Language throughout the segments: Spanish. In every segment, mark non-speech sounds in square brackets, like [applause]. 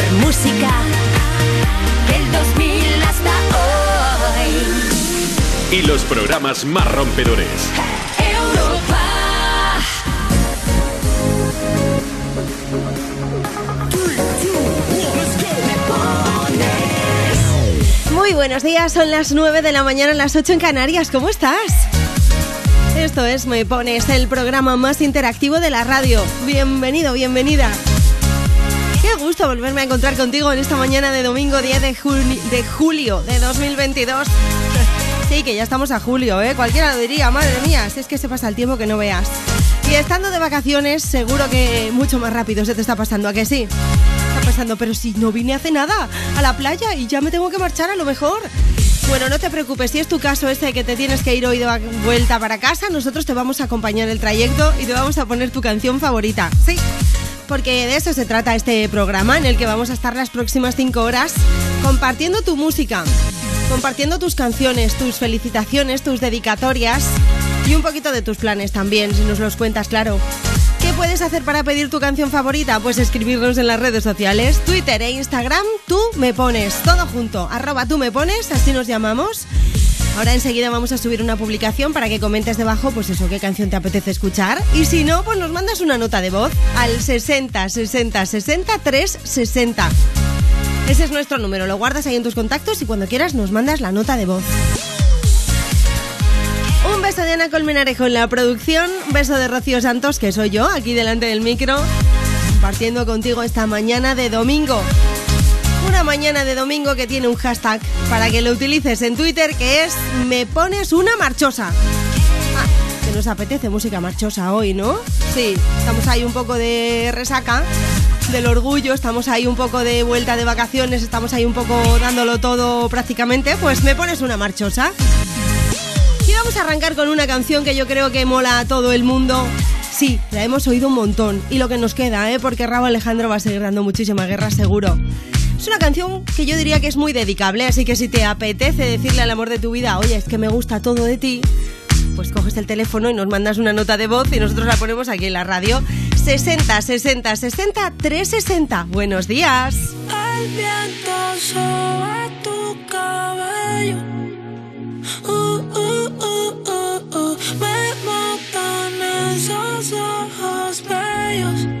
mejor música del 2000 hasta hoy. Y los programas más rompedores. Europa. Muy buenos días, son las 9 de la mañana, las 8 en Canarias. ¿Cómo estás? Esto es Me Pones, el programa más interactivo de la radio. Bienvenido, bienvenida. Qué gusto volverme a encontrar contigo en esta mañana de domingo 10 de, de julio de 2022. [laughs] Sí, que ya estamos a julio, ¿eh? Cualquiera lo diría, madre mía, si es que se pasa el tiempo que no veas. Y estando de vacaciones, seguro que mucho más rápido se te está pasando, ¿a que sí? Está pasando, pero si no vine hace nada a la playa y ya me tengo que marchar a lo mejor. Bueno, no te preocupes, si es tu caso ese que te tienes que ir hoy de vuelta para casa, nosotros te vamos a acompañar el trayecto y te vamos a poner tu canción favorita. Sí, porque de eso se trata este programa en el que vamos a estar las próximas cinco horas compartiendo tu música, compartiendo tus canciones, tus felicitaciones, tus dedicatorias y un poquito de tus planes también, si nos los cuentas, claro. ¿Qué puedes hacer para pedir tu canción favorita? Pues escribirnos en las redes sociales, Twitter e Instagram, tú me pones, todo junto, arroba tú me pones, así nos llamamos. Ahora enseguida vamos a subir una publicación para que comentes debajo, pues eso, qué canción te apetece escuchar. Y si no, pues nos mandas una nota de voz al 60 60 60 360. Ese es nuestro número, lo guardas ahí en tus contactos y cuando quieras nos mandas la nota de voz. Un beso de Ana Colmenarejo en la producción, un beso de Rocío Santos, que soy yo, aquí delante del micro, compartiendo contigo esta mañana de domingo. Una mañana de domingo que tiene un hashtag para que lo utilices en Twitter que es me pones una marchosa. Ah, que nos apetece música marchosa hoy, ¿no? Sí, estamos ahí un poco de resaca del orgullo, estamos ahí un poco de vuelta de vacaciones, estamos ahí un poco dándolo todo prácticamente, pues me pones una marchosa. Y vamos a arrancar con una canción que yo creo que mola a todo el mundo. Sí, la hemos oído un montón. Y lo que nos queda, ¿eh? Porque Raúl Alejandro va a seguir dando muchísima guerra, seguro. Es una canción que yo diría que es muy dedicable, así que si te apetece decirle al amor de tu vida, oye, es que me gusta todo de ti, pues coges el teléfono y nos mandas una nota de voz y nosotros la ponemos aquí en la radio. 60 60 60 360. Buenos días. El viento sobre tu cabello. Uh, uh, uh. Me matan esos ojos bellos.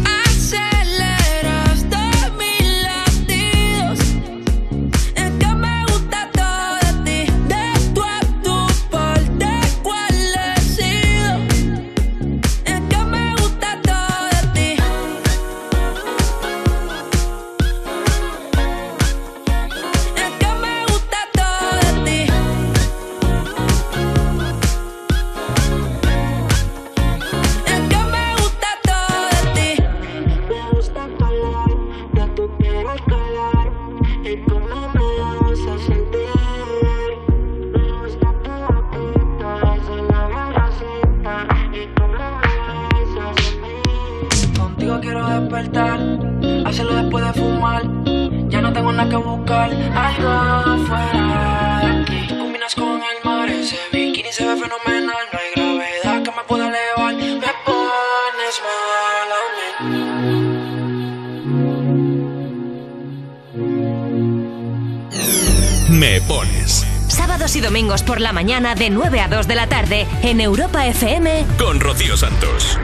domingos por la mañana de 9 a 2 de la tarde en Europa FM con Rocío Santos.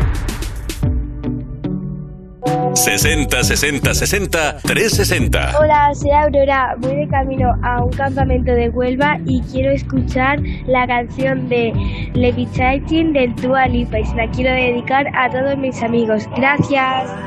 60 60 60 360. Hola, soy Aurora. Voy de camino a un campamento de Huelva y quiero escuchar la canción de Levitation del Dua Lipa y se la quiero dedicar a todos mis amigos. Gracias.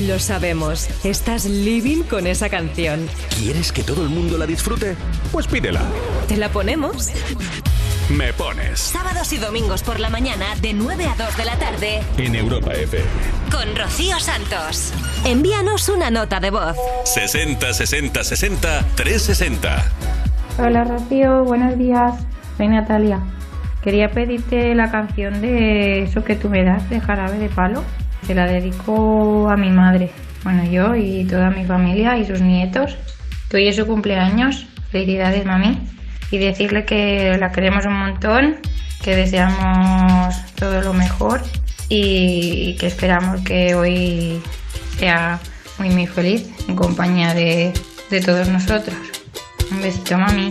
Lo sabemos, estás living con esa canción. ¿Quieres que todo el mundo la disfrute? Pues pídela. ¿Te la ponemos? Me pones. Sábados y domingos por la mañana de 9 a 2 de la tarde. En Europa FM. Con Rocío Santos. Envíanos una nota de voz. 60 60 60 360. Hola Rocío, buenos días. Soy Natalia. Quería pedirte la canción de eso que tú me das, de Jarabe de Palo. Se la dedico a mi madre, bueno, yo y toda mi familia y sus nietos. Que hoy es su cumpleaños. Felicidades, mami. Y decirle que la queremos un montón, que deseamos todo lo mejor y que esperamos que hoy sea muy, muy feliz en compañía de, de todos nosotros. Un besito, mami.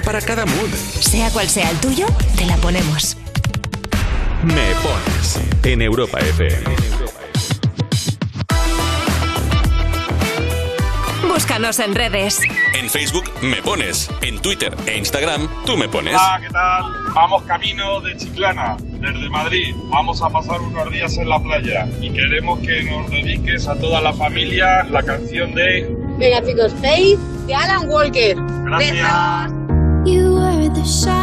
para cada mood. Sea cual sea el tuyo, te la ponemos. Me pones en Europa FM. Búscanos en redes. En Facebook me pones, en Twitter e Instagram tú me pones. Hola, ¿qué tal? Vamos camino de Chiclana, desde Madrid. Vamos a pasar unos días en la playa y queremos que nos dediques a toda la familia la canción de Megapicos Space de Alan Walker. Gracias. Shine.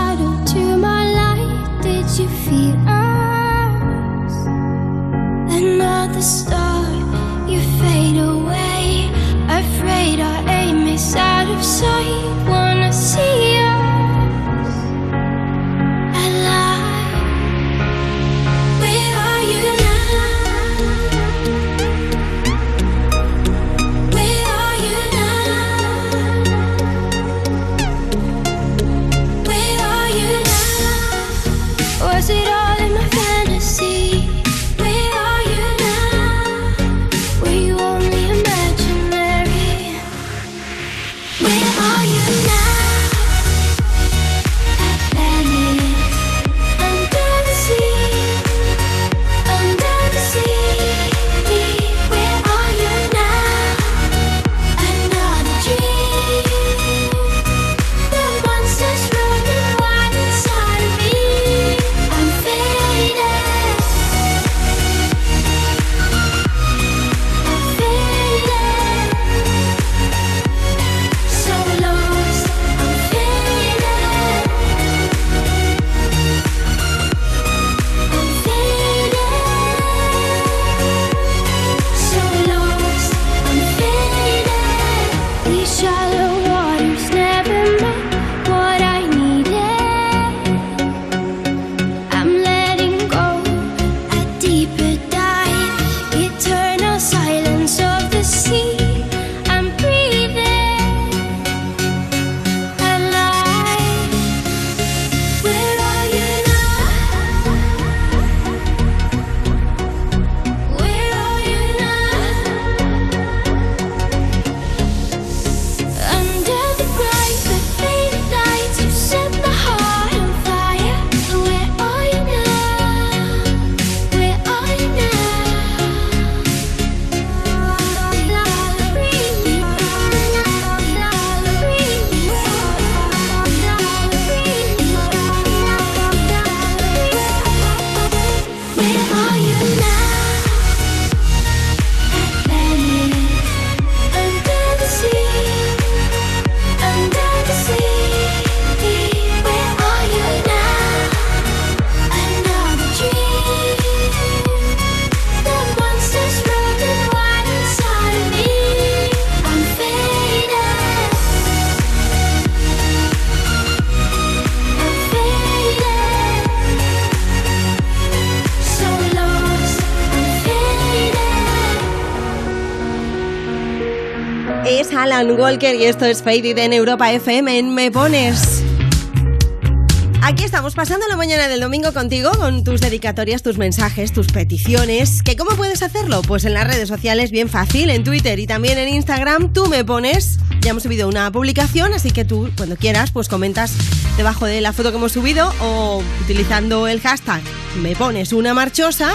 Y esto es Faded en Europa FM en Me Pones. Aquí estamos pasando la mañana del domingo contigo con tus dedicatorias, tus mensajes, tus peticiones. ¿Que ¿Cómo puedes hacerlo? Pues en las redes sociales, bien fácil, en Twitter y también en Instagram, tú me pones. Ya hemos subido una publicación, así que tú, cuando quieras, pues comentas debajo de la foto que hemos subido o utilizando el hashtag me pones una marchosa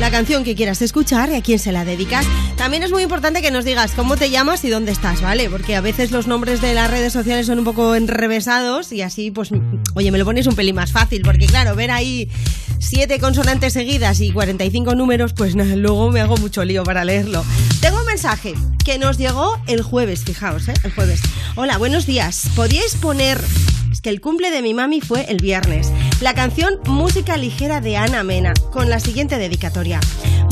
la canción que quieras escuchar y a quién se la dedicas. También es muy importante que nos digas cómo te llamas y dónde estás, ¿vale? Porque a veces los nombres de las redes sociales son un poco enrevesados y así, pues, oye, me lo pones un pelín más fácil, porque claro, ver ahí siete consonantes seguidas y 45 números, pues luego me hago mucho lío para leerlo. Tengo un mensaje que nos llegó el jueves, fijaos, ¿eh? El jueves. Hola, buenos días. ¿Podríais poner es que el cumple de mi mami fue el viernes. La canción Música Ligera de Ana Mena, con la siguiente dedicatoria.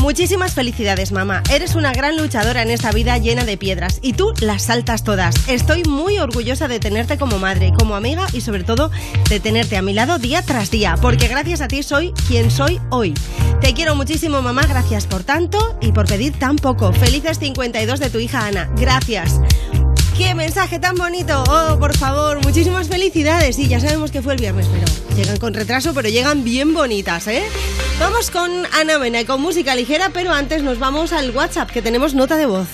Muchísimas felicidades, mamá. Eres una gran luchadora en esta vida llena de piedras y tú las saltas todas. Estoy muy orgullosa de tenerte como madre, como amiga y sobre todo de tenerte a mi lado día tras día, porque gracias a ti soy quien soy hoy. Te quiero muchísimo, mamá. Gracias por tanto y por pedir tan poco. Felices 52 de tu hija Ana. Gracias. ¡Qué mensaje tan bonito! Oh, por favor, muchísimas felicidades. Y ya sabemos que fue el viernes, pero llegan con retraso, pero llegan bien bonitas, ¿eh? Vamos con Ana Mena y con música ligera, pero antes nos vamos al WhatsApp, que tenemos nota de voz.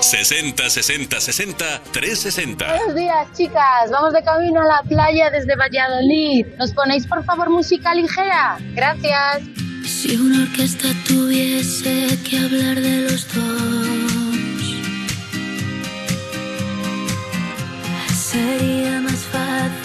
60 60 60 360. Buenos días, chicas. Vamos de camino a la playa desde Valladolid. ¿Nos ponéis, por favor, música ligera? Gracias. Si una orquesta tuviese que hablar de los dos, sería más fácil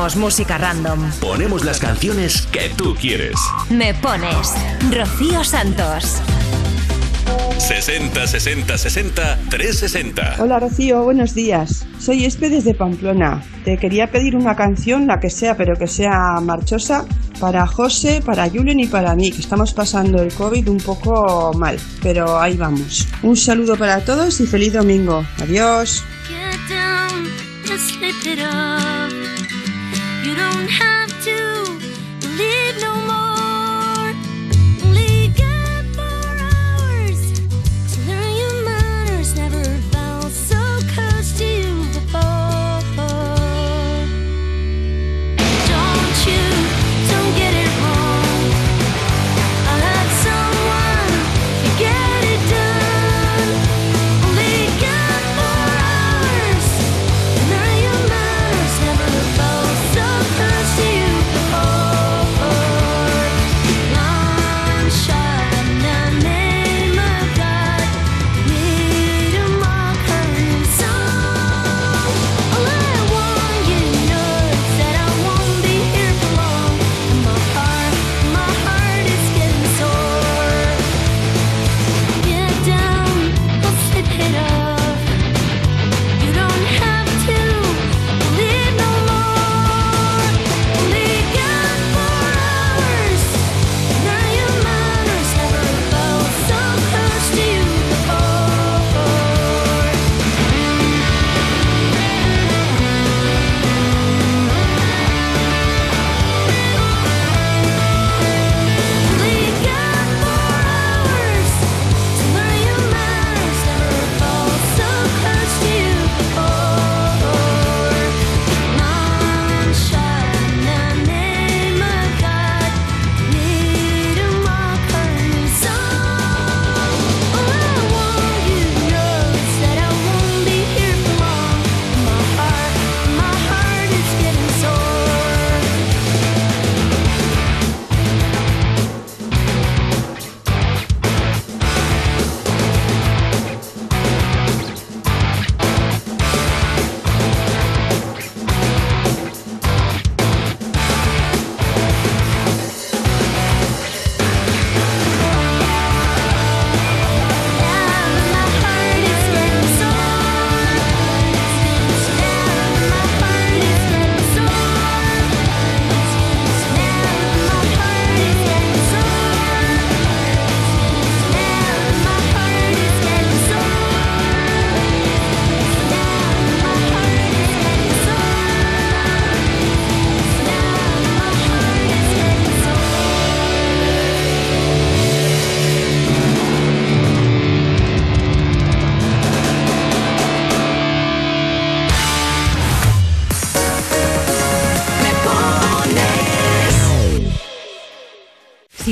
ponemos música random. Ponemos las canciones que tú quieres. Me pones Rocío Santos. 60 60 60 360. Hola Rocío, buenos días. Soy Espe desde Pamplona. Te quería pedir una canción, la que sea, pero que sea marchosa, para José, para Julen y para mí, que estamos pasando el COVID un poco mal, pero ahí vamos. Un saludo para todos y feliz domingo. Adiós.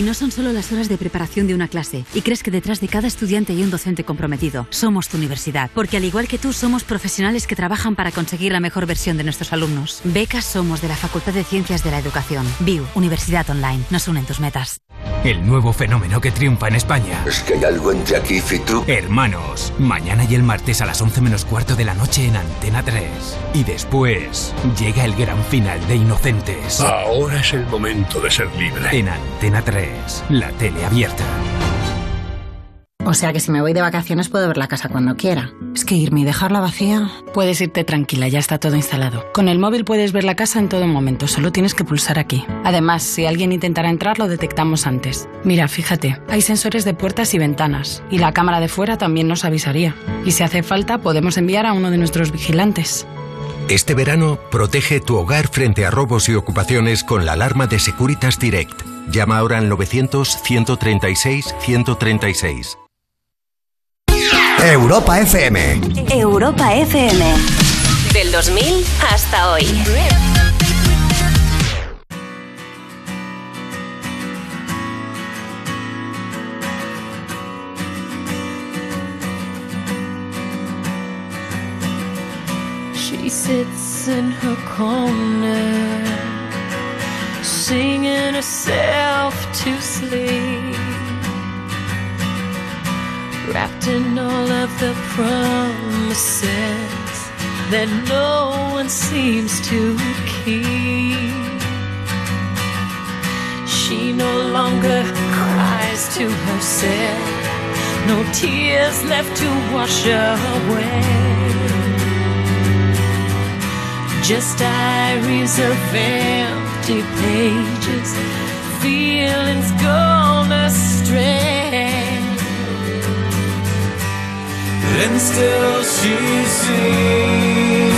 No son solo las horas de preparación de una clase y crees que detrás de cada estudiante hay un docente comprometido, somos tu universidad. Porque al igual que tú, somos profesionales que trabajan para conseguir la mejor versión de nuestros alumnos. Becas somos de la Facultad de Ciencias de la Educación. VIU, Universidad Online. Nos unen tus metas. El nuevo fenómeno que triunfa en España. Es que hay algo entre aquí y tú. Hermanos, mañana y el martes a las 11 menos cuarto de la noche en Antena 3. Y después llega el gran final de Inocentes. Ahora es el momento de ser libre. En Antena 3, la tele abierta. O sea que si me voy de vacaciones puedo ver la casa cuando quiera. Es que irme y dejarla vacía. Puedes irte tranquila, ya está todo instalado. Con el móvil puedes ver la casa en todo momento, solo tienes que pulsar aquí. Además, si alguien intentara entrar, lo detectamos antes. Mira, fíjate, hay sensores de puertas y ventanas, y la cámara de fuera también nos avisaría. Y si hace falta, podemos enviar a uno de nuestros vigilantes. Este verano, protege tu hogar frente a robos y ocupaciones con la alarma de Securitas Direct. Llama ahora al 900-136-136. Europa FM. Europa FM. Del 2000 hasta hoy. She sits in her corner, She no longer cries to herself, no tears left to wash away. Just diaries of empty pages, feelings gone astray. And still she sings.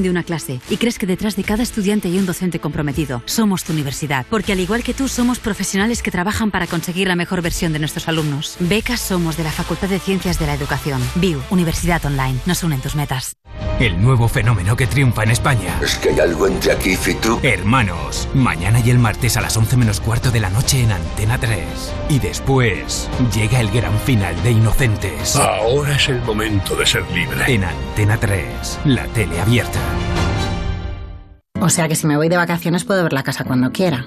De una clase y crees que detrás de cada estudiante hay un docente comprometido, somos tu universidad. Porque al igual que tú, somos profesionales que trabajan para conseguir la mejor versión de nuestros alumnos. Becas somos de la Facultad de Ciencias de la Educación. VIU, Universidad Online. Nos unen tus metas. El nuevo fenómeno que triunfa en España. Es que hay algo entre aquí y tú. Hermanos, mañana y el martes a las 11 menos cuarto de la noche en Antena 3. Y después llega el gran final de Inocentes. Ahora es el momento de ser libre. En Antena 3, la tele abierta. O sea que si me voy de vacaciones puedo ver la casa cuando quiera.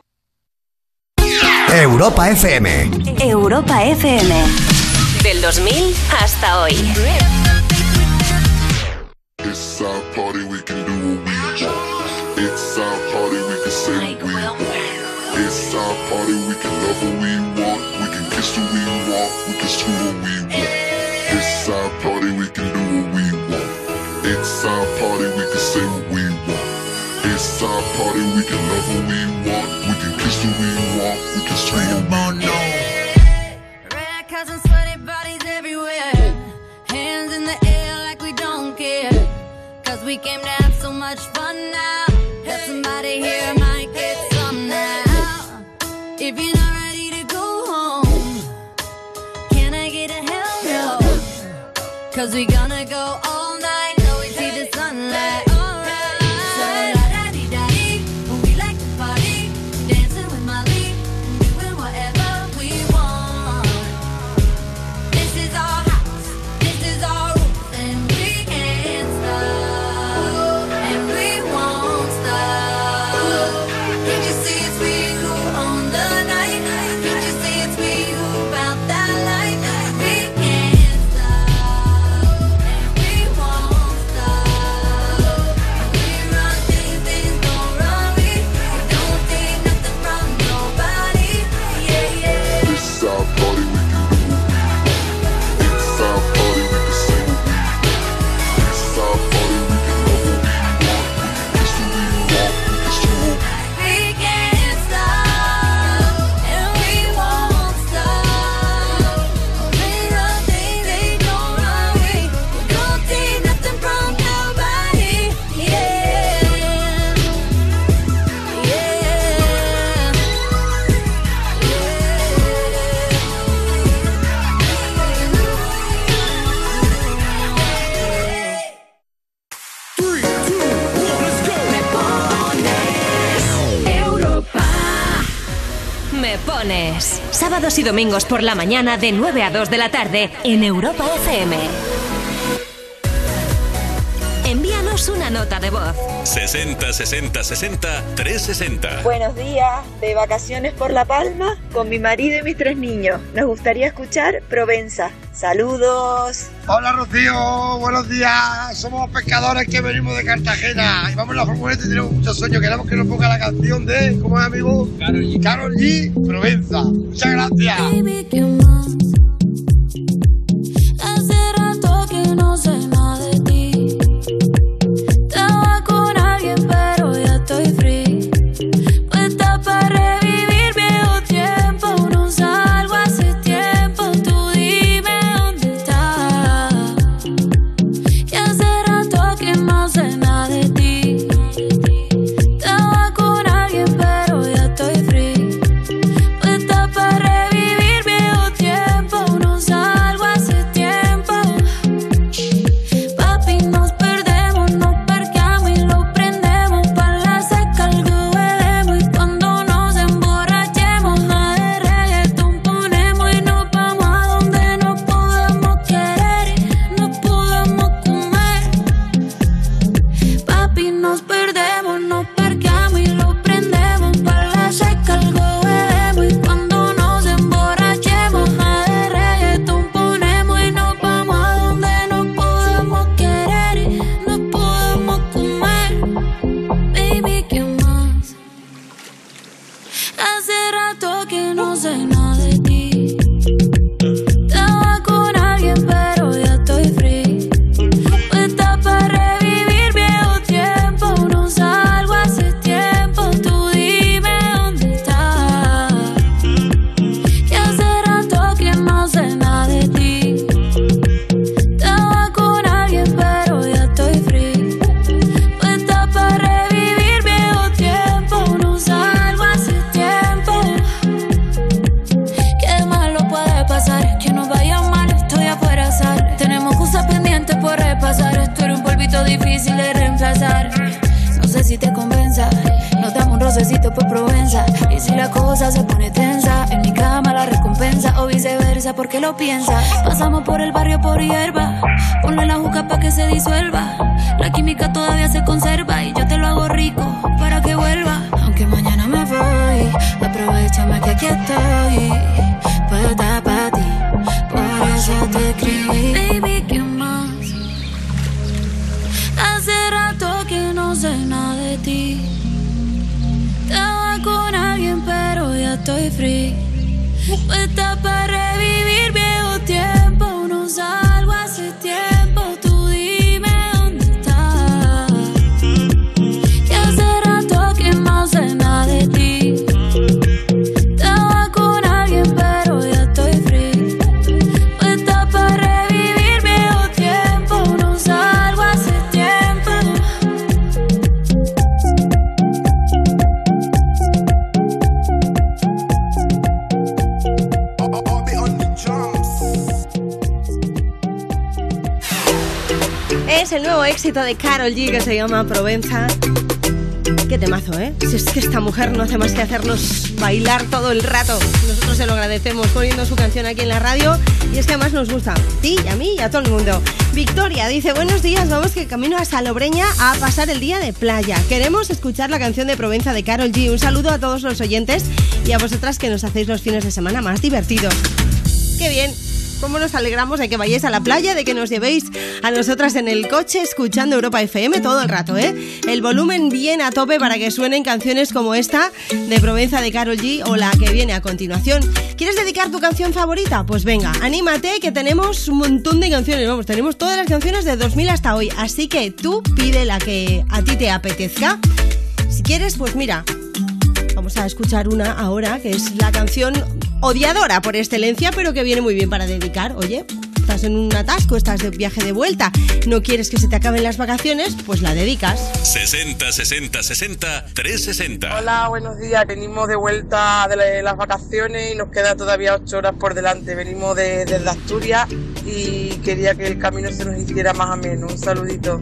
Europa FM. Europa FM. Del 2000 hasta hoy. It's our party, we can do what we want. It's our party, we can say what we want. It's our party, we can love what we want. We can kiss who we want. We can screw what we want. It's our party, we can do what we want. It's our party, we can say what we want. It's our party, we can love what we want. Who we can. Red cups and sweaty bodies everywhere. Hands in the air like we don't care. Cause we came to have so much fun now. That somebody here might get some now. If you're not ready to go home, can I get a hell no? Cause we gonna go Sábados y domingos por la mañana de 9 a 2 de la tarde en Europa FM. Nota de voz. 60 60 60 360. Buenos días, de vacaciones por La Palma con mi marido y mis tres niños. Nos gustaría escuchar Provenza. Saludos. Hola Rocío, buenos días. Somos pescadores que venimos de Cartagena y vamos a la furgoneta y tenemos muchos sueños. Queremos que nos ponga la canción de, ¿cómo es amigo? Carol G. Carol G. Provenza. Muchas gracias. Hace rato que no sé rocecito por Provenza. Y si la cosa se pone tensa, en mi cama la recompensa o viceversa, porque lo piensa. Pasamos por el barrio por hierba, ponle la juca pa' que se disuelva. La química todavía se conserva y yo te lo hago rico para que vuelva. Aunque mañana me voy, aprovechame que aquí estoy. Puedo estar para ti, por eso te escribí. Baby, ¿qué más? Hace rato que no sé nada de ti. Estaba con alguien, pero ya estoy free. Puesta para nuevo éxito de Carol G que se llama Provenza. Qué temazo, ¿eh? Si es que esta mujer no hace más que hacernos bailar todo el rato. Nosotros se lo agradecemos poniendo su canción aquí en la radio y es que además nos gusta. A ti, a mí y a todo el mundo. Victoria dice, buenos días, vamos que camino a Salobreña a pasar el día de playa. Queremos escuchar la canción de Provenza de Carol G. Un saludo a todos los oyentes y a vosotras que nos hacéis los fines de semana más divertidos. ¡Qué bien! ¿Cómo nos alegramos de que vayáis a la playa, de que nos llevéis a nosotras en el coche escuchando Europa FM todo el rato, ¿eh? El volumen bien a tope para que suenen canciones como esta de Provenza de Carol G o la que viene a continuación. ¿Quieres dedicar tu canción favorita? Pues venga, anímate que tenemos un montón de canciones, vamos, tenemos todas las canciones de 2000 hasta hoy, así que tú pide la que a ti te apetezca. Si quieres, pues mira, Vamos a escuchar una ahora, que es la canción odiadora por excelencia, pero que viene muy bien para dedicar. Oye, estás en un atasco, estás de viaje de vuelta, no quieres que se te acaben las vacaciones, pues la dedicas. 60 60 60 360. Hola, buenos días. Venimos de vuelta de la- las vacaciones y nos queda todavía ocho horas por delante. Venimos de- desde Asturias y quería que el camino se nos hiciera más ameno. Un saludito.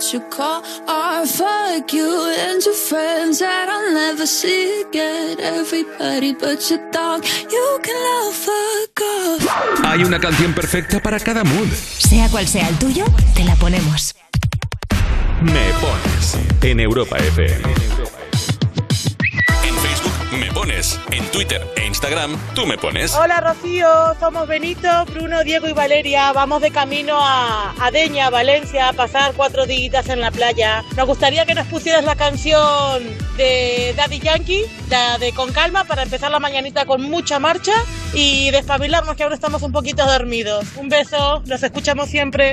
Shit you call art. Fuck you and your friends that I'll never see again. Everybody but your dog, you can love fuck off. Hay una canción perfecta para cada mood. Sea cual sea el tuyo, te la ponemos. Me pones en Europa FM. En Twitter e Instagram tú me pones. Hola Rocío, somos Benito, Bruno, Diego y Valeria. Vamos de camino a, a Deña, Valencia, a pasar cuatro días en la playa. Nos gustaría que nos pusieras la canción de Daddy Yankee, la de Con Calma, para empezar la mañanita con mucha marcha y despabilarnos que ahora estamos un poquito dormidos. Un beso, los escuchamos siempre.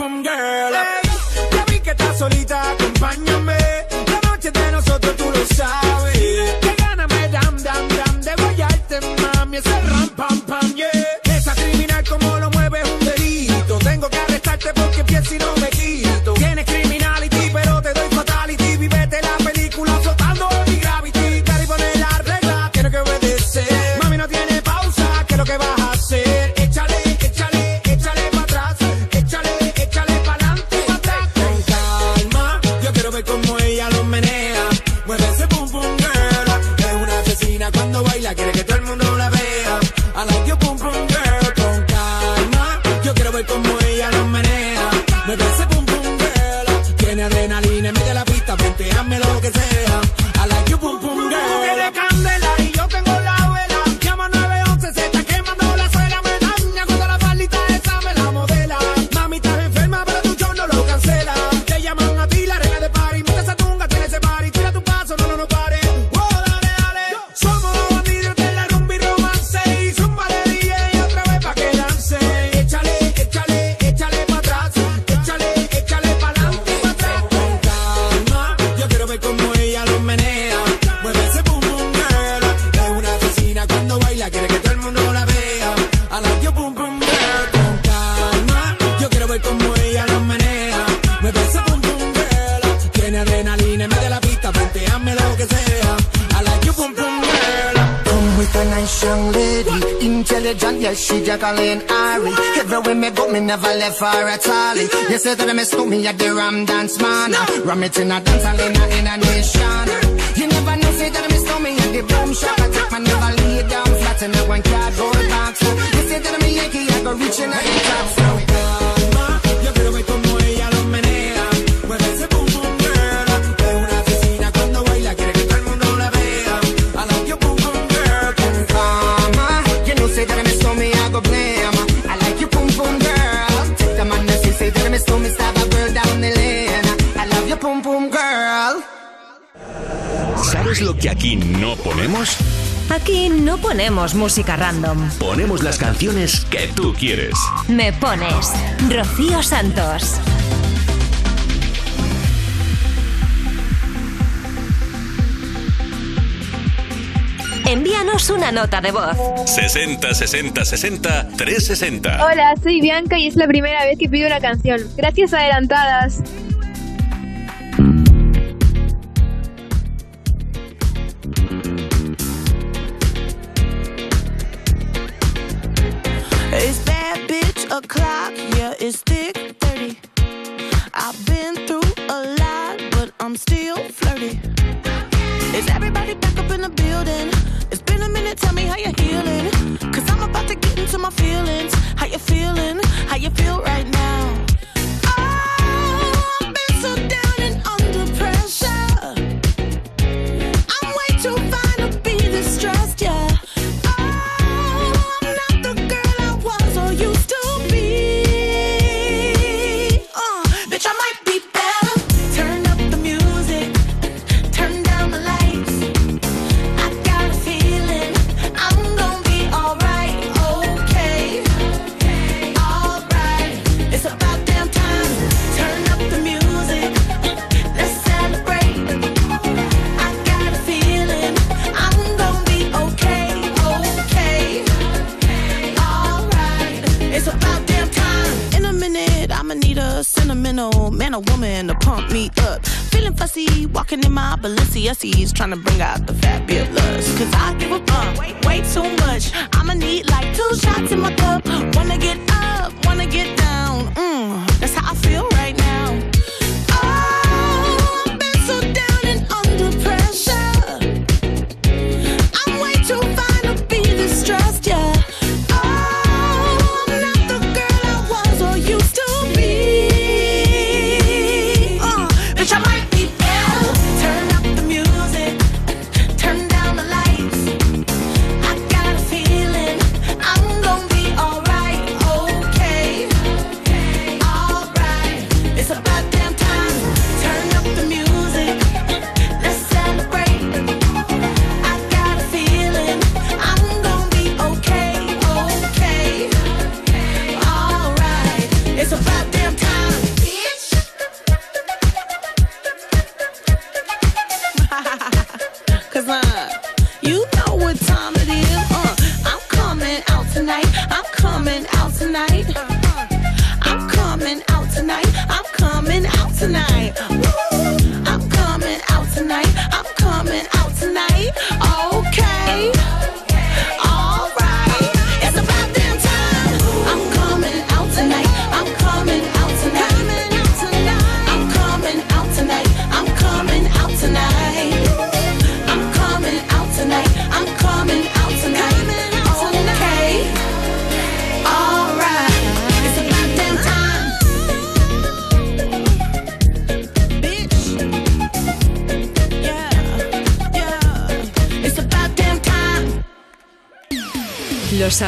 Boom girl. Hey, ya vi que estás solita, acompáñame. La noche de nosotros tú lo sabes. Que gana me dam dam dam de guayarte, mami. Ese ram pam pam yeah. Esa criminal como lo mueve un delito. Tengo que arrestarte porque pienso no she Jacqueline Ari. Everywhere me go, me never left for a all. You say that me stole me at the Ram Dance Man. Ram it in a dance hall in a, in a nation. You never know, say that me stole me at the boom shop. I take my never lay down flat in a one cardboard box. You say that me Yankee, I go reaching at the top. ¿Sabes lo que aquí no ponemos? Aquí no ponemos música random. Ponemos las canciones que tú quieres. Me pones Rocío Santos. Envíanos una nota de voz. 60 60 60 360. Hola, soy Bianca y es la primera vez que pido una canción. Gracias adelantadas.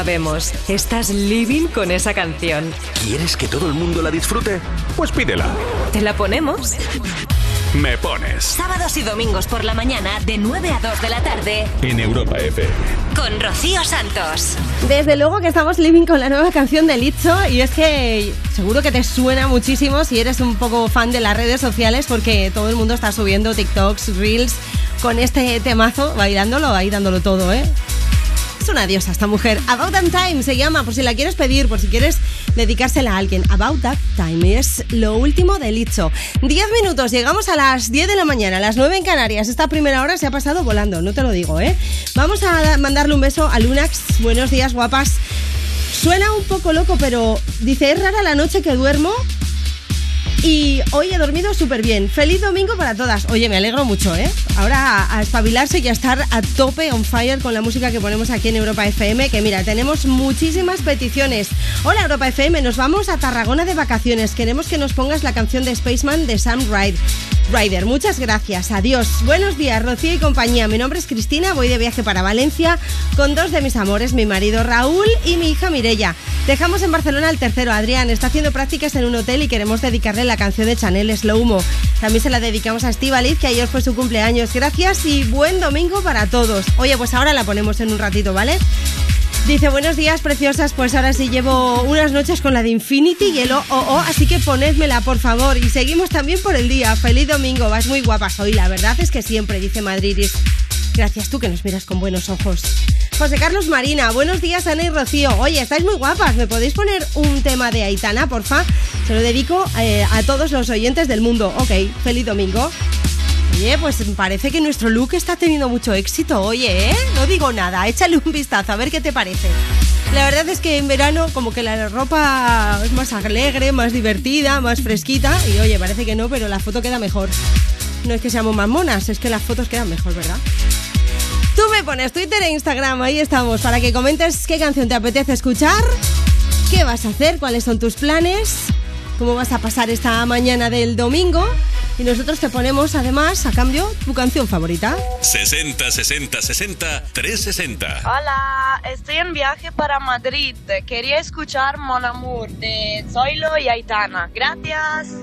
Sabemos, estás living con esa canción. ¿Quieres que todo el mundo la disfrute? Pues pídela. ¿Te la ponemos? Me pones Sábados y domingos por la mañana de 9 a 2 de la tarde en Europa FM. con Rocío Santos. Desde luego que estamos living con la nueva canción de Licho y es que seguro que te suena muchísimo si eres un poco fan de las redes sociales porque todo el mundo está subiendo TikToks, Reels con este temazo, bailándolo, ahí dándolo todo, ¿eh? Es una diosa esta mujer. About That Time se llama, por si la quieres pedir, por si quieres dedicársela a alguien. About That Time es lo último de Licho. 10 minutos, llegamos a las 10 de la mañana, a las 9 en Canarias. Esta primera hora se ha pasado volando, no te lo digo, ¿eh? Vamos a mandarle un beso a Lunax. Buenos días, guapas. Suena un poco loco, pero dice, es rara la noche que duermo y hoy he dormido súper bien. Feliz domingo para todas. Oye, me alegro mucho, ¿eh? Ahora a, espabilarse y a estar a tope, on fire con la música que ponemos aquí en Europa FM. Que mira, tenemos muchísimas peticiones. Hola Europa FM, nos vamos a Tarragona de vacaciones. Queremos que nos pongas la canción de Spaceman de Sam Ryder. Ryder, muchas gracias. Adiós. Buenos días, Rocío y compañía. Mi nombre es Cristina, voy de viaje para Valencia con dos de mis amores, mi marido Raúl y mi hija Mirella. Dejamos en Barcelona al tercero, Adrián. Está haciendo prácticas en un hotel y queremos dedicarle la canción de Chanel Slow Mo. También se la dedicamos a Estivaliz, que ayer fue su cumpleaños. Gracias y buen domingo para todos. Oye, pues ahora la ponemos en un ratito, ¿vale? Dice, buenos días, preciosas. Pues ahora sí llevo unas noches con la de Infinity y el OOO, así que ponedmela, por favor. Y seguimos también por el día. Feliz domingo, vas muy guapas hoy. La verdad es que siempre, dice Madridis. Gracias tú que nos miras con buenos ojos. José Carlos Marina, buenos días Ana y Rocío. Oye, estáis muy guapas. ¿Me podéis poner un tema de Aitana, porfa? Se lo dedico eh, a todos los oyentes del mundo. Ok, feliz domingo. Oye, pues parece que nuestro look está teniendo mucho éxito. Oye, ¿eh? No digo nada, échale un vistazo a ver qué te parece. La verdad es que en verano como que la ropa es más alegre, más divertida, más fresquita. Y oye, parece que no, pero la foto queda mejor. No es que seamos más monas, es que las fotos quedan mejor, ¿verdad? Me pones Twitter e Instagram, ahí estamos, para que comentes qué canción te apetece escuchar, qué vas a hacer, cuáles son tus planes, cómo vas a pasar esta mañana del domingo. Y nosotros te ponemos además, a cambio, tu canción favorita. 60 60 60 360. Hola, estoy en viaje para Madrid. Quería escuchar Mon Amour de Zoilo y Aitana. Gracias.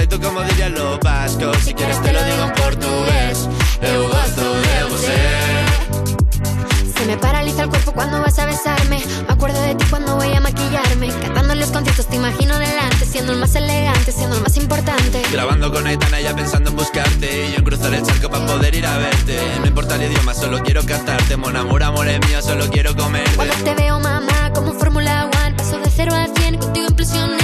y tú como dirías los vascos. Si quieres te lo digo en portugués. Eu gosto de você. Se me paraliza el cuerpo cuando vas a besarme. Me acuerdo de ti cuando voy a maquillarme. Cantando en los conciertos te imagino delante. Siendo el más elegante, siendo el más importante. Grabando con Aitana ya pensando en buscarte Y yo en cruzar el charco para poder ir a verte No importa el idioma, solo quiero cantarte Mon amor, amor es mío, solo quiero comerte Cuando te veo, mamá, como Fórmula One. Paso de cero a cien, contigo impresioné.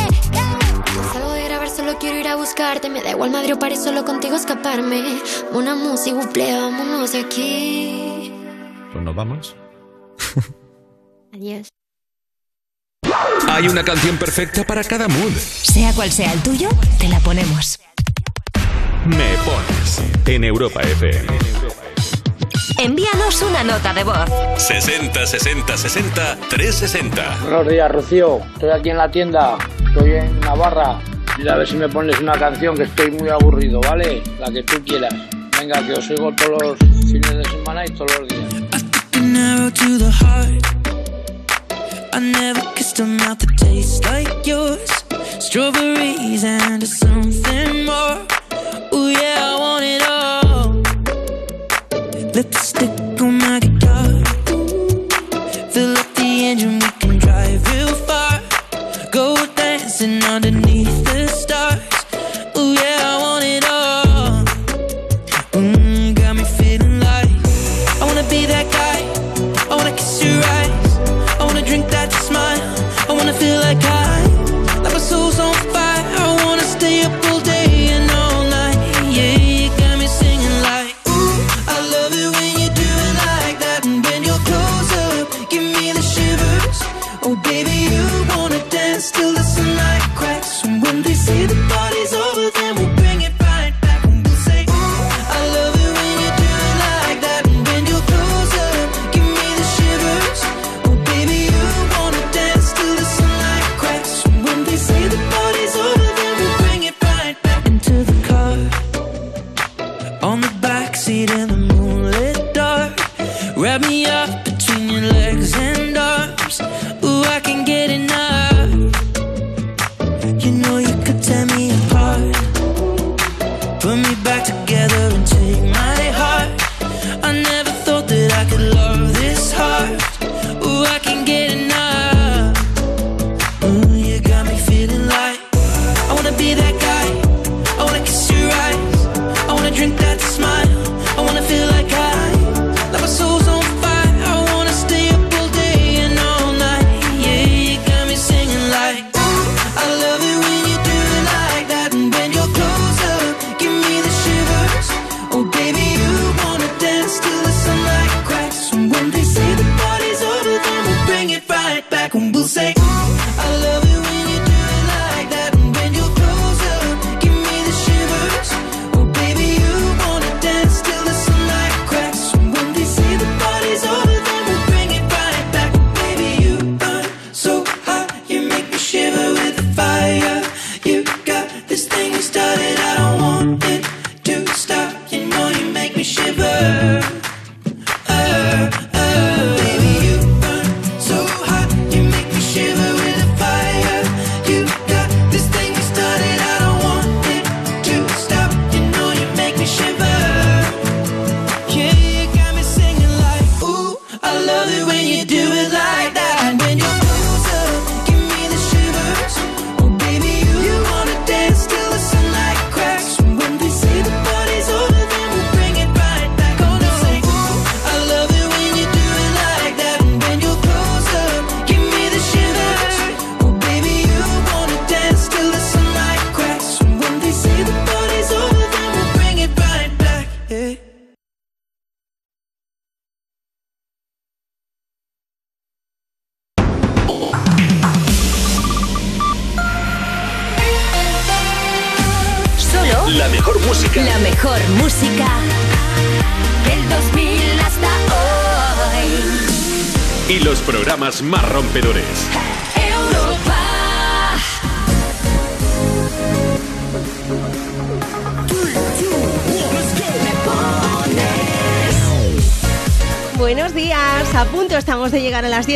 Quiero ir a buscarte. Me da igual Madrid o París, solo contigo escaparme. Una música, buple, vámonos de aquí. Pues nos vamos. [laughs] Adiós. Hay una canción perfecta para cada mood. Sea cual sea el tuyo, te la ponemos. Me pones en Europa FM. Envíanos una nota de voz. 60 60 60 360. Buenos días, Rocío. Estoy aquí en la tienda. Estoy en Navarra. Y a ver si me pones una canción que estoy muy aburrido, ¿vale? La que tú quieras. Venga, que os oigo todos los fines de semana y todos los días. I never kissed a mouth that tastes like yours. Strawberries and something more. Ooh, yeah, I want it all. Lipstick on my guitar. Fill up the engine, we can drive real far. Go dancing underneath the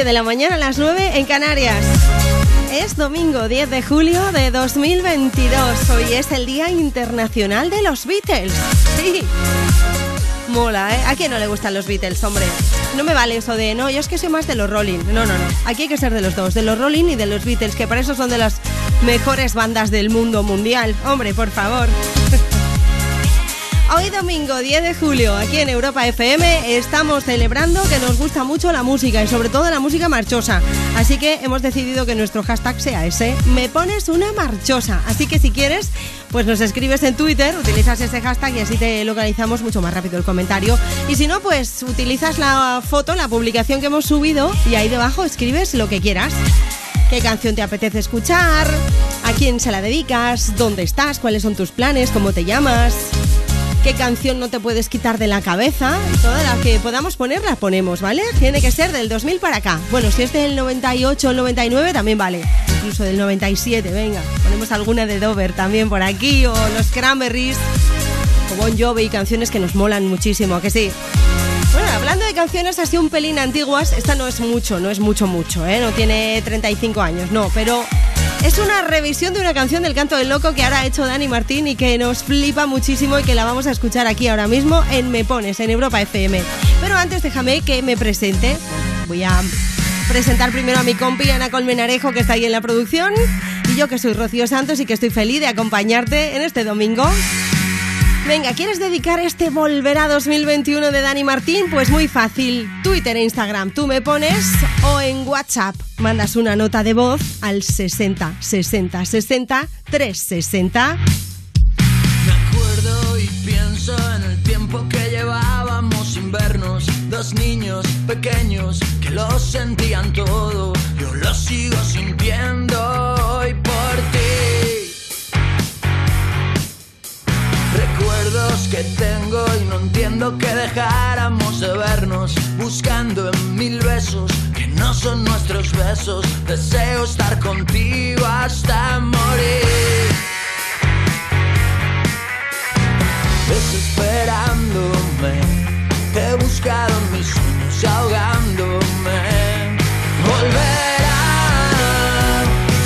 de llegar a las 10 de la mañana, a las 9 en Canarias. Es domingo 10 de julio de 2022. Hoy es el Día Internacional de los Beatles. Sí. Mola, ¿eh? ¿A quién no le gustan los Beatles, hombre? No me vale eso de, no, yo es que soy más de los Rolling. No, no, no. Aquí hay que ser de los dos, de los Rolling y de los Beatles, que para eso son de las mejores bandas del mundo mundial. Hombre, por favor. Hoy domingo 10 de julio, aquí en Europa FM, estamos celebrando que nos gusta mucho la música y sobre todo la música marchosa. Así que hemos decidido que nuestro hashtag sea ese, me pones una marchosa. Así que si quieres, pues nos escribes en Twitter, utilizas ese hashtag y así te localizamos mucho más rápido el comentario. Y si no, pues utilizas la foto, la publicación que hemos subido y ahí debajo escribes lo que quieras. ¿Qué canción te apetece escuchar? ¿A quién se la dedicas? ¿Dónde estás? ¿Cuáles son tus planes? ¿Cómo te llamas? Qué canción no te puedes quitar de la cabeza. Toda la que podamos poner la ponemos, ¿vale? Tiene que ser del 2000 para acá. Bueno, si es del 98 o el 99 también vale. Incluso del 97, venga. Ponemos alguna de Dover también por aquí o los Cranberries o Bon Jovi, canciones que nos molan muchísimo, ¿a que sí. Bueno, hablando de canciones así un pelín antiguas, esta no es mucho, no es mucho, mucho, ¿eh? No tiene 35 años, no, pero es una revisión de una canción del Canto del Loco que ahora ha hecho Dani Martín y que nos flipa muchísimo y que la vamos a escuchar aquí ahora mismo en Me Pones, en Europa FM. Pero antes déjame que me presente. Voy a presentar primero a mi compi Ana Colmenarejo que está ahí en la producción y yo que soy Rocío Santos y que estoy feliz de acompañarte en este domingo. Venga, ¿quieres dedicar este Volverá 2021 de Dani Martín? Pues muy fácil. Twitter e Instagram tú me pones o en WhatsApp mandas una nota de voz al 60 60 60 360. Me acuerdo y pienso en el tiempo que llevábamos sin vernos. Dos niños pequeños que lo sentían todo. Yo lo sigo sintiendo hoy por ti. Recuerdos que tengo y no entiendo que dejáramos de vernos. Buscando son nuestros besos. Deseo estar contigo hasta morir. Desesperándome, te he buscado en mis sueños ahogándome. Volverá,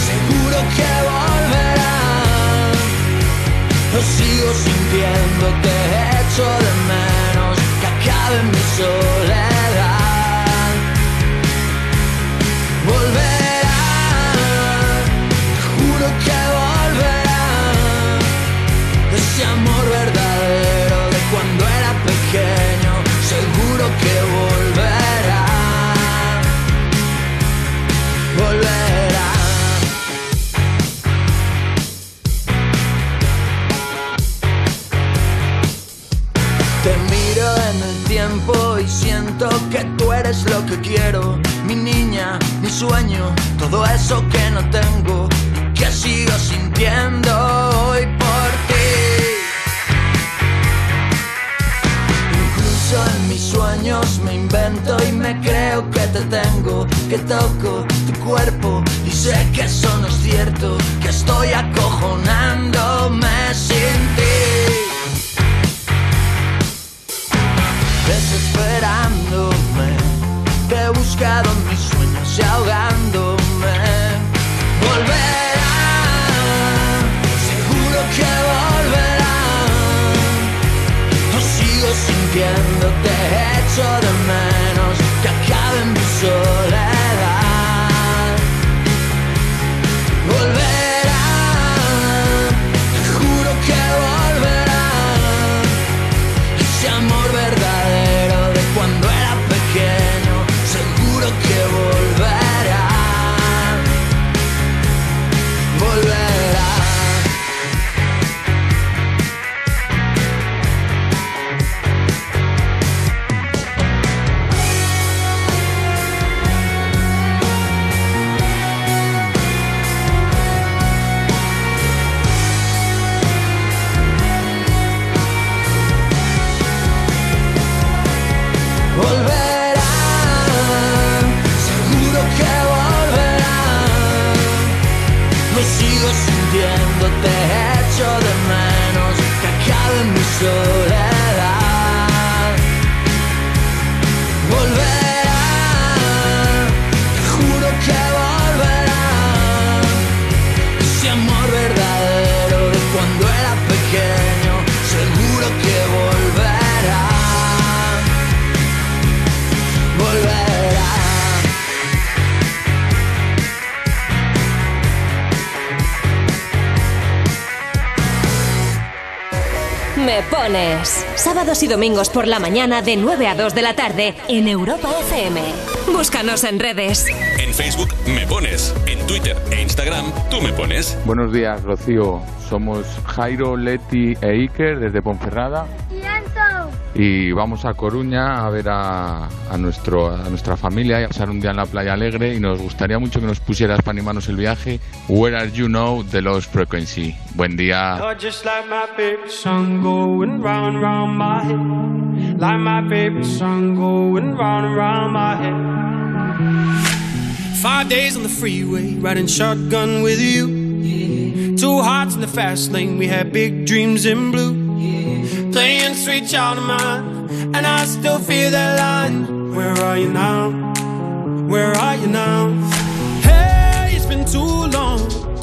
seguro que volverá. Lo sigo sintiendo, te echo de menos, que acabe mi soledad. Que toco domingos por la mañana de 9 a 2 de la tarde en Europa FM. Búscanos en redes. En Facebook me pones. En Twitter e Instagram tú me pones. Buenos días, Rocío. Somos Jairo, Leti e Iker desde Ponferrada y vamos a Coruña a ver a, a nuestro, a nuestra familia y a pasar un día en la playa alegre y nos gustaría mucho que nos pusieras para animarnos el viaje Where Are You Now de los Frequency. Buen día. Five days on the freeway, riding shotgun with you. Two hearts in the fast lane, we had big dreams in blue. Playing sweet child of mine, and I still feel that line. Where are you now? Where are you now?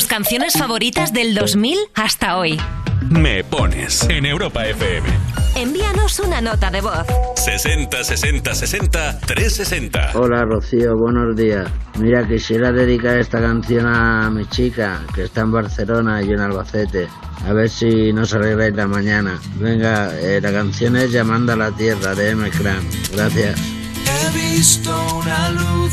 tus canciones favoritas del 2000 hasta hoy. Me pones en Europa FM. Envíanos una nota de voz. 60 60 60 360. Hola Rocío, buenos días. Mira, quisiera dedicar esta canción a mi chica, que está en Barcelona y yo en Albacete. A ver si nos arregláis la mañana. Venga, eh, la canción es Llamando a la Tierra de M. Cram. Gracias. He visto una luz,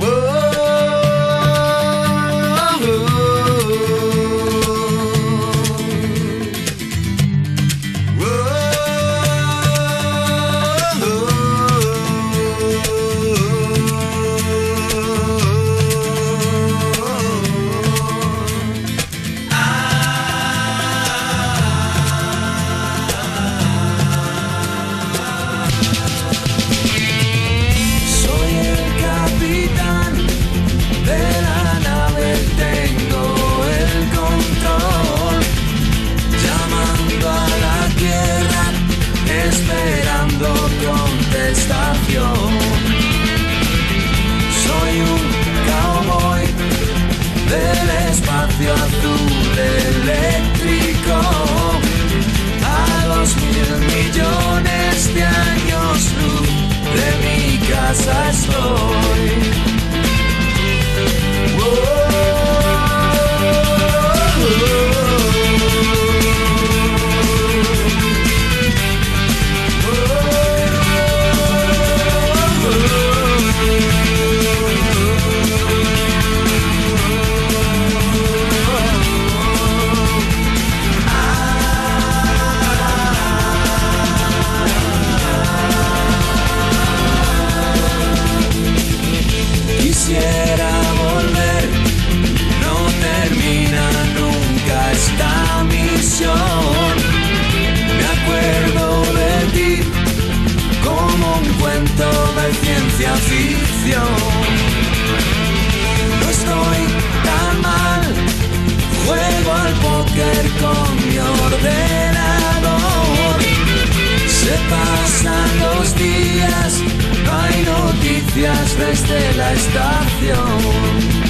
Soy casa desde la estación.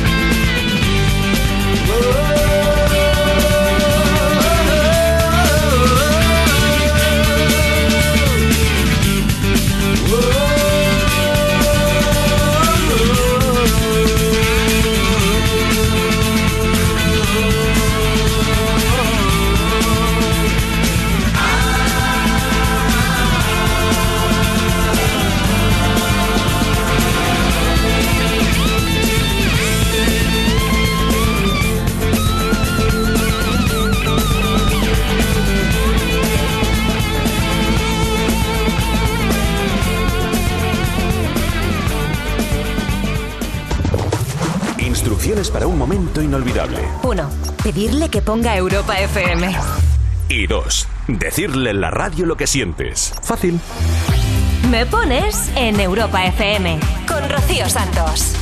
Para un momento inolvidable. 1. Pedirle que ponga Europa FM. Y 2. Decirle en la radio lo que sientes. Fácil. Me pones en Europa FM con Rocío Santos.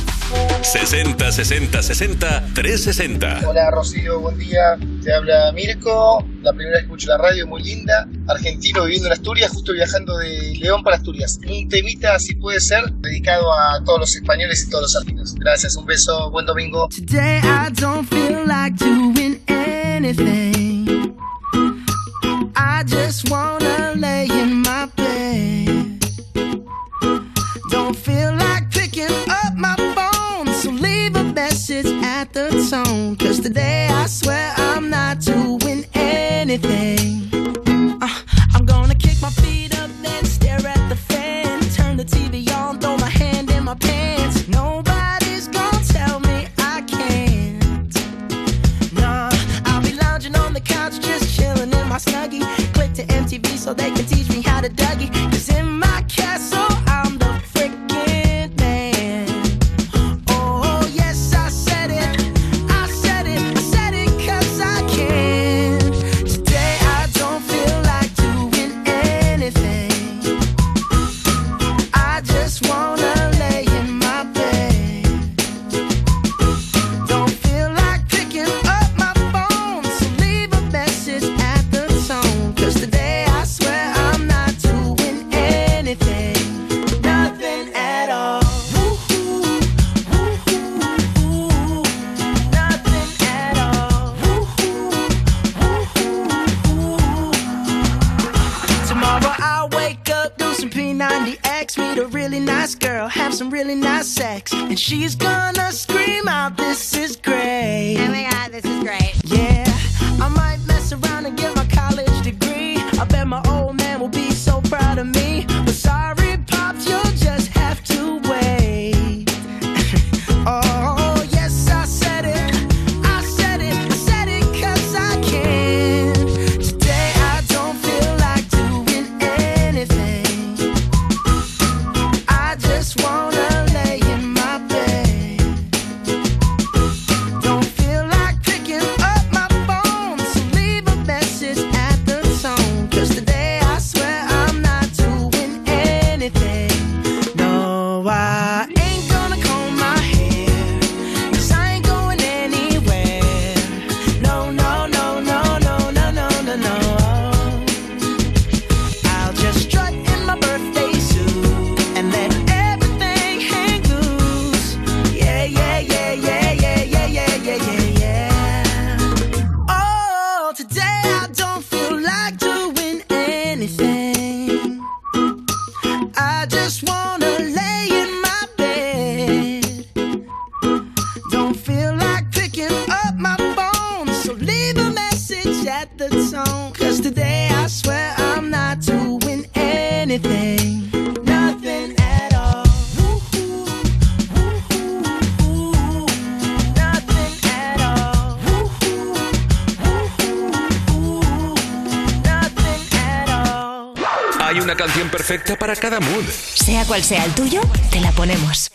60 60 60 360. Hola Rocío, buen día. Te habla Mirko. La primera vez que escucho la radio, muy linda. Argentino viviendo en Asturias, justo viajando de León para Asturias. Un temita, si puede ser, dedicado a todos los españoles y todos los argentinos. Gracias, un beso, buen domingo. I just wanna Cause today I swear I'm not doing anything. Nothing at all. Nothing at all. Nothing at all. Hay una canción perfecta para cada mood. Sea cual sea el tuyo, te la ponemos.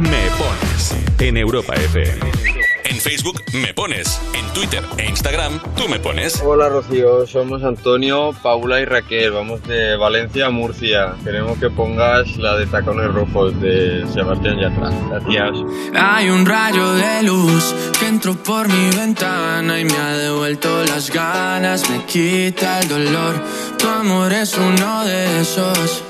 Me pones en Europa FM. En Facebook me pones, en Twitter e Instagram tú me pones. Hola Rocío, somos Antonio, Paula y Raquel, vamos de Valencia a Murcia. Queremos que pongas la de Tacones Rojos de Sebastián Yatra. Gracias. Hay un rayo de luz que entró por mi ventana y me ha devuelto las ganas, me quita el dolor. Tu amor es uno de esos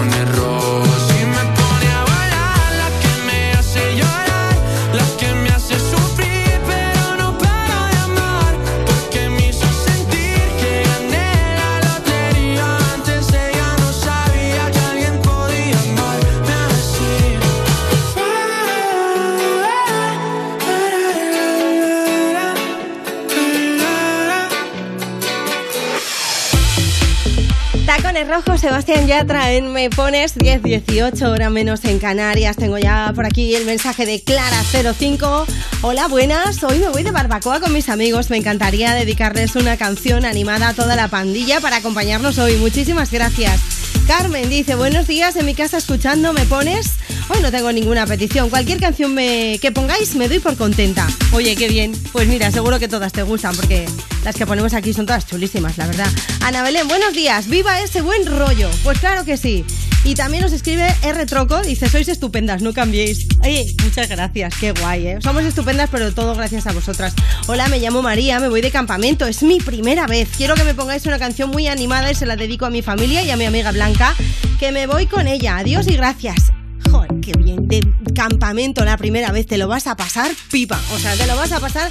Rojos, Sebastián Yatra en Me Pones 10, 18 hora menos en Canarias. Tengo ya por aquí el mensaje de Clara05. Hola, buenas. Hoy me voy de barbacoa con mis amigos. Me encantaría dedicarles una canción animada a toda la pandilla para acompañarnos hoy. Muchísimas gracias. Carmen dice, buenos días, en mi casa escuchando Me Pones. No tengo ninguna petición. Cualquier canción me- que pongáis me doy por contenta. Oye, qué bien. Pues mira, seguro que todas te gustan porque las que ponemos aquí son todas chulísimas, la verdad. Ana Belén, buenos días. ¡Viva ese buen rollo! Pues claro que sí. Y también nos escribe R Troco, dice, sois estupendas, no cambiéis. Oye, muchas gracias, qué guay, ¿eh? Somos estupendas, pero todo gracias a vosotras. Hola, me llamo María, me voy de campamento, es mi primera vez. Quiero que me pongáis una canción muy animada y se la dedico a mi familia y a mi amiga Blanca, que me voy con ella. Adiós y gracias. Joder, qué bien. De campamento la primera vez te lo vas a pasar pipa. O sea, te lo vas a pasar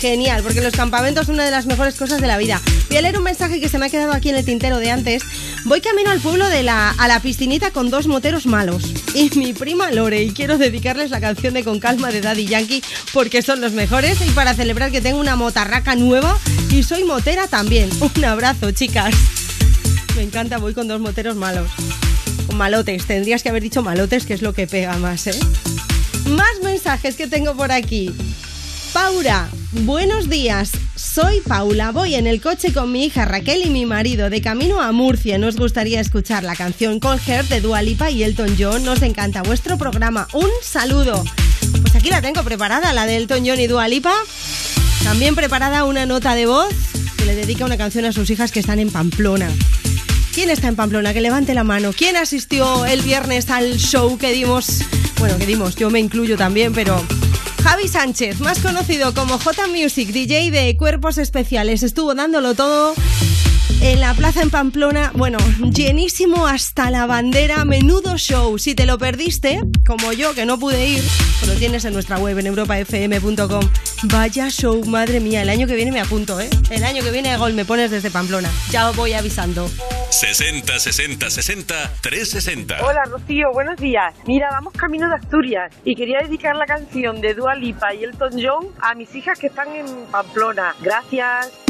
genial, porque los campamentos son una de las mejores cosas de la vida. Voy a leer un mensaje que se me ha quedado aquí en el tintero de antes. Voy camino al pueblo de la, a la piscinita con dos moteros malos. Y mi prima Lore, y quiero dedicarles la canción de Con Calma de Daddy Yankee, porque son los mejores. Y para celebrar que tengo una motarraca nueva y soy motera también. Un abrazo, chicas. Me encanta, voy con dos moteros malos. Malotes, tendrías que haber dicho malotes, que es lo que pega más, ¿eh? Más mensajes que tengo por aquí. Paula, buenos días. Soy Paula, voy en el coche con mi hija Raquel y mi marido de camino a Murcia. Nos gustaría escuchar la canción Call Her de Dua Lipa y Elton John. Nos encanta vuestro programa. Un saludo. Pues aquí la tengo preparada, la de Elton John y Dua Lipa. También preparada una nota de voz que le dedica una canción a sus hijas que están en Pamplona. ¿Quién está en Pamplona? Que levante la mano. ¿Quién asistió el viernes al show que dimos? Bueno, que dimos, yo me incluyo también, pero Javi Sánchez, más conocido como J Music, DJ de Cuerpos Especiales, estuvo dándolo todo en la plaza en Pamplona, bueno, llenísimo hasta la bandera, menudo show. Si te lo perdiste, como yo que no pude ir, pues lo tienes en nuestra web en europafm.com. Vaya show, madre mía, el año que viene me apunto, ¿eh? El año que viene gol me pones desde Pamplona. Ya os voy avisando. 60 60 60 360. Hola Rocío, buenos días. Mira, vamos camino de Asturias y quería dedicar la canción de Dua Lipa y Elton John a mis hijas que están en Pamplona. Gracias.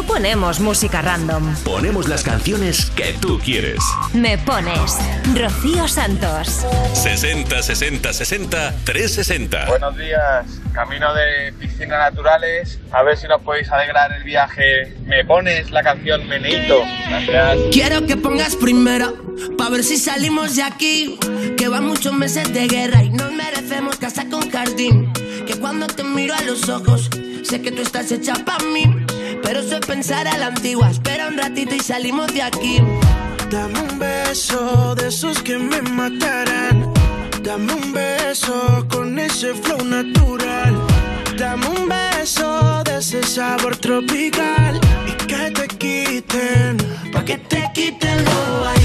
no ponemos música random. Ponemos las canciones que tú quieres. Me pones Rocío Santos. 60 60 60 360. Buenos días, camino de piscinas naturales. A ver si nos podéis alegrar el viaje. Me pones la canción Meneito. Gracias. Quiero que pongas primero, pa' ver si salimos de aquí. Que van muchos meses de guerra y nos merecemos casa con jardín. Que cuando te miro a los ojos, sé que tú estás hecha pa' mí. Pero eso es pensar a la antigua. Espera un ratito y salimos de aquí. Dame un beso de esos que me matarán. Dame un beso con ese flow natural. Dame un beso de ese sabor tropical. Y que te quiten, pa' que te quiten lo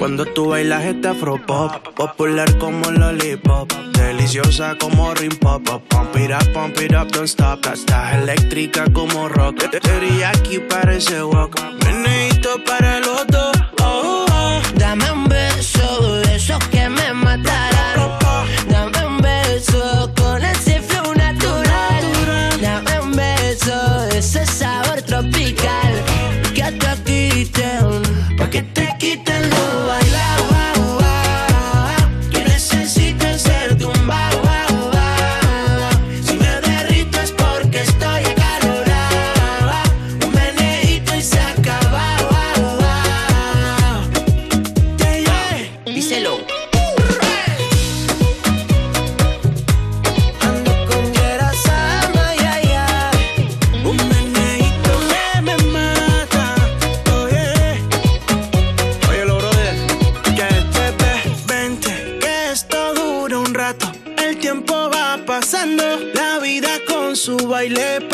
Cuando tú bailas este afro pop Popular como lollipop Deliciosa como rim pop pop. Pump it up, pump it up, don't stop Estás eléctrica como rock Teriyaki parece walk Meneito para los dos oh, oh. Dame un beso de esos que me matarán. Te quiten lo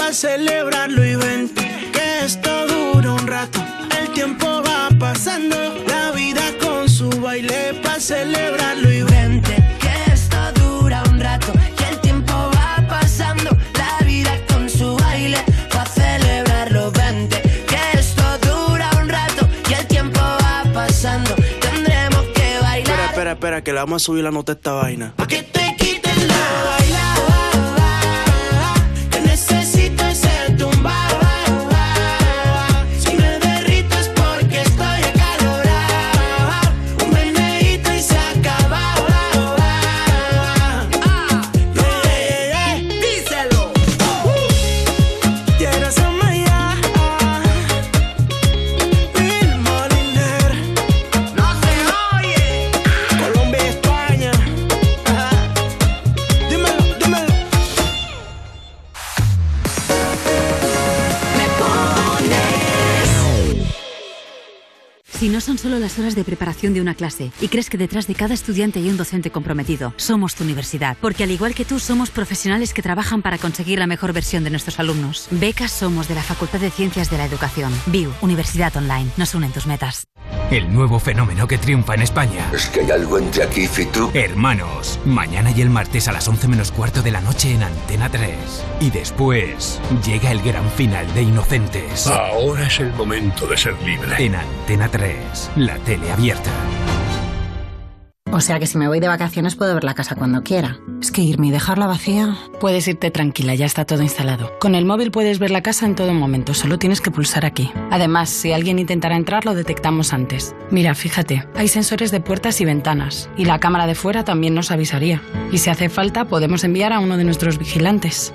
pa' celebrarlo y vente, que esto dura un rato. El tiempo va pasando, la vida con su baile pa' celebrarlo y vente. Que esto dura un rato y el tiempo va pasando. La vida con su baile va a celebrarlo. Vente, que esto dura un rato y el tiempo va pasando. Tendremos que Espera, bailar. espera, espera, que le vamos a subir la nota a esta vaina. Son solo las horas de preparación de una clase y crees que detrás de cada estudiante hay un docente comprometido, somos tu universidad. Porque al igual que tú, somos profesionales que trabajan para conseguir la mejor versión de nuestros alumnos. Becas somos de la Facultad de Ciencias de la Educación. VIU, Universidad Online. Nos unen tus metas. El nuevo fenómeno que triunfa en España. Es que hay algo entre aquí y tú. Hermanos, mañana y el martes a las 11 menos cuarto de la noche en Antena 3. Y después llega el gran final de Inocentes. Ahora es el momento de ser libre. En Antena 3, la tele abierta. O sea que si me voy de vacaciones puedo ver la casa cuando quiera. Es que irme y dejarla vacía. Puedes irte tranquila, ya está todo instalado. Con el móvil puedes ver la casa en todo momento, solo tienes que pulsar aquí. Además, si alguien intentara entrar, lo detectamos antes. Mira, fíjate, hay sensores de puertas y ventanas, y la cámara de fuera también nos avisaría. Y si hace falta, podemos enviar a uno de nuestros vigilantes.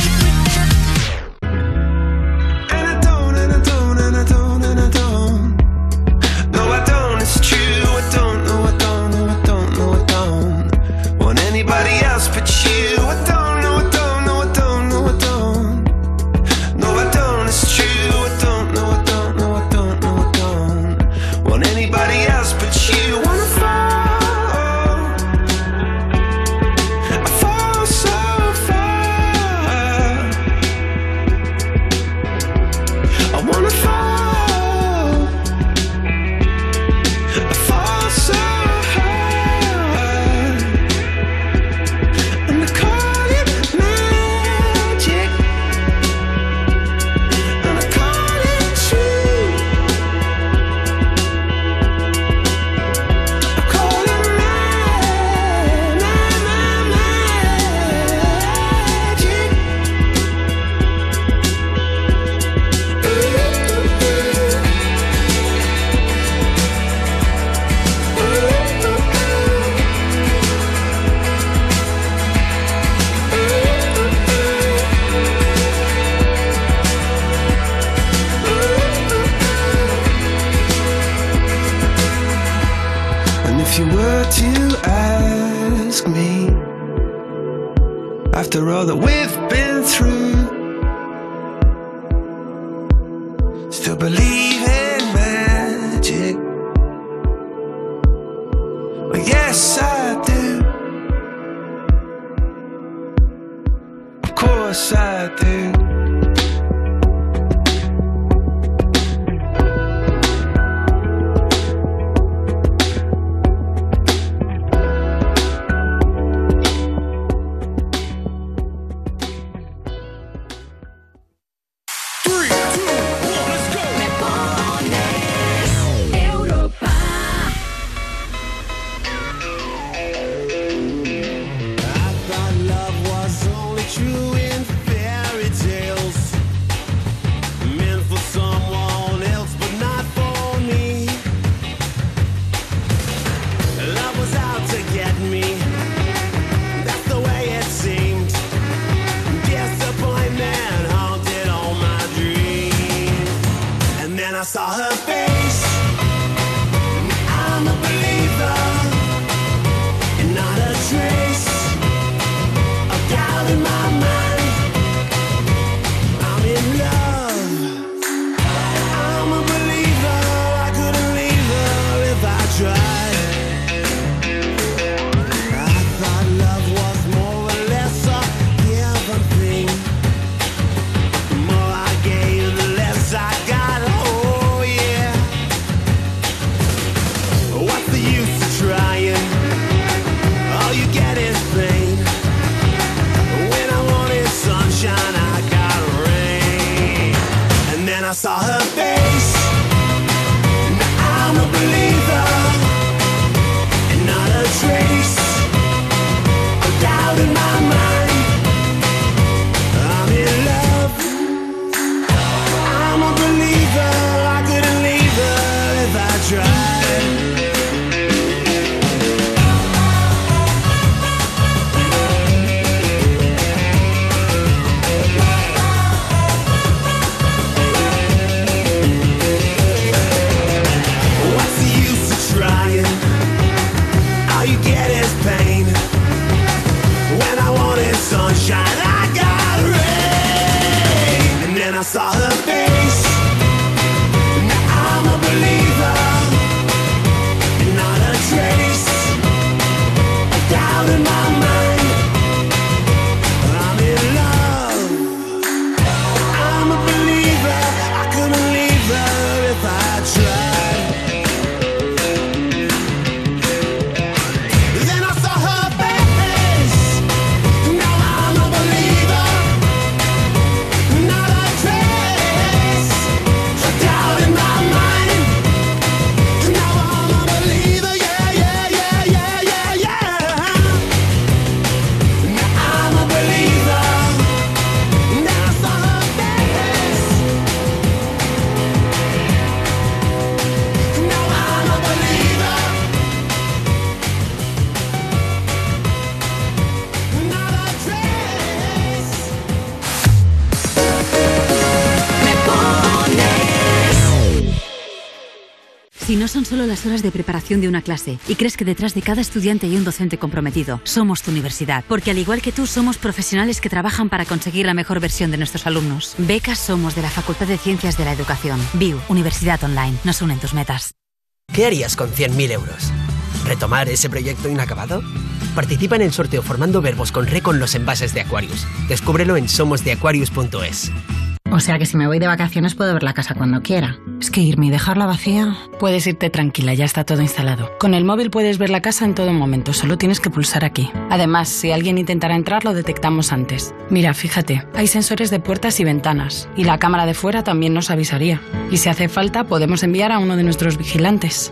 After all that we've solo las horas de preparación de una clase y crees que detrás de cada estudiante hay un docente comprometido, somos tu universidad. Porque al igual que tú, somos profesionales que trabajan para conseguir la mejor versión de nuestros alumnos. Becas somos de la Facultad de Ciencias de la Educación. VIU, Universidad Online. Nos unen tus metas. ¿Qué harías con 100.000 euros? ¿Retomar ese proyecto inacabado? Participa en el sorteo formando verbos con re con los envases de Aquarius. Descúbrelo en somosdeaquarius.es. O sea que si me voy de vacaciones puedo ver la casa cuando quiera. Es que irme y dejarla vacía. Puedes irte tranquila, ya está todo instalado. Con el móvil puedes ver la casa en todo momento, solo tienes que pulsar aquí. Además, si alguien intentara entrar, lo detectamos antes. Mira, fíjate, hay sensores de puertas y ventanas, y la cámara de fuera también nos avisaría. Y si hace falta, podemos enviar a uno de nuestros vigilantes.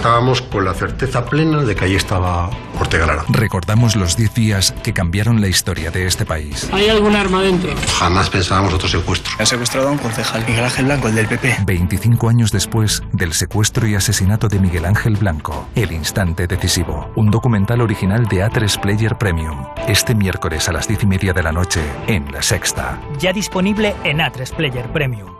Estábamos con la certeza plena de que ahí estaba Ortega Lara. Recordamos los 10 días que cambiaron la historia de este país. ¿Hay algún arma dentro? Jamás pensábamos otro secuestro. Han secuestrado a un concejal, Miguel Ángel Blanco, el del PP. 25 años después del secuestro y asesinato de Miguel Ángel Blanco, El Instante Decisivo, un documental original de A3 Player Premium. Este miércoles a las 10 y media de la noche en La Sexta. Ya disponible en A3 Player Premium.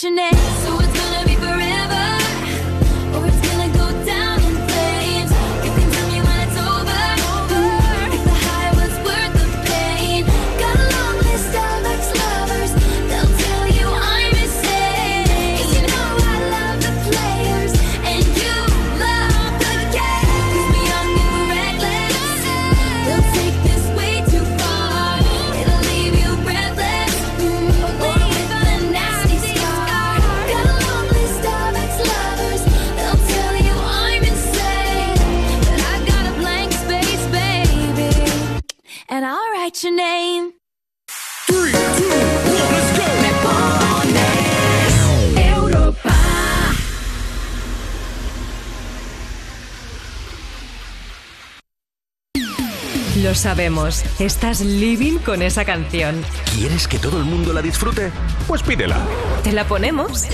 your name. Lo sabemos, estás living con esa canción. ¿Quieres que todo el mundo la disfrute? Pues pídela. ¿Te la ponemos?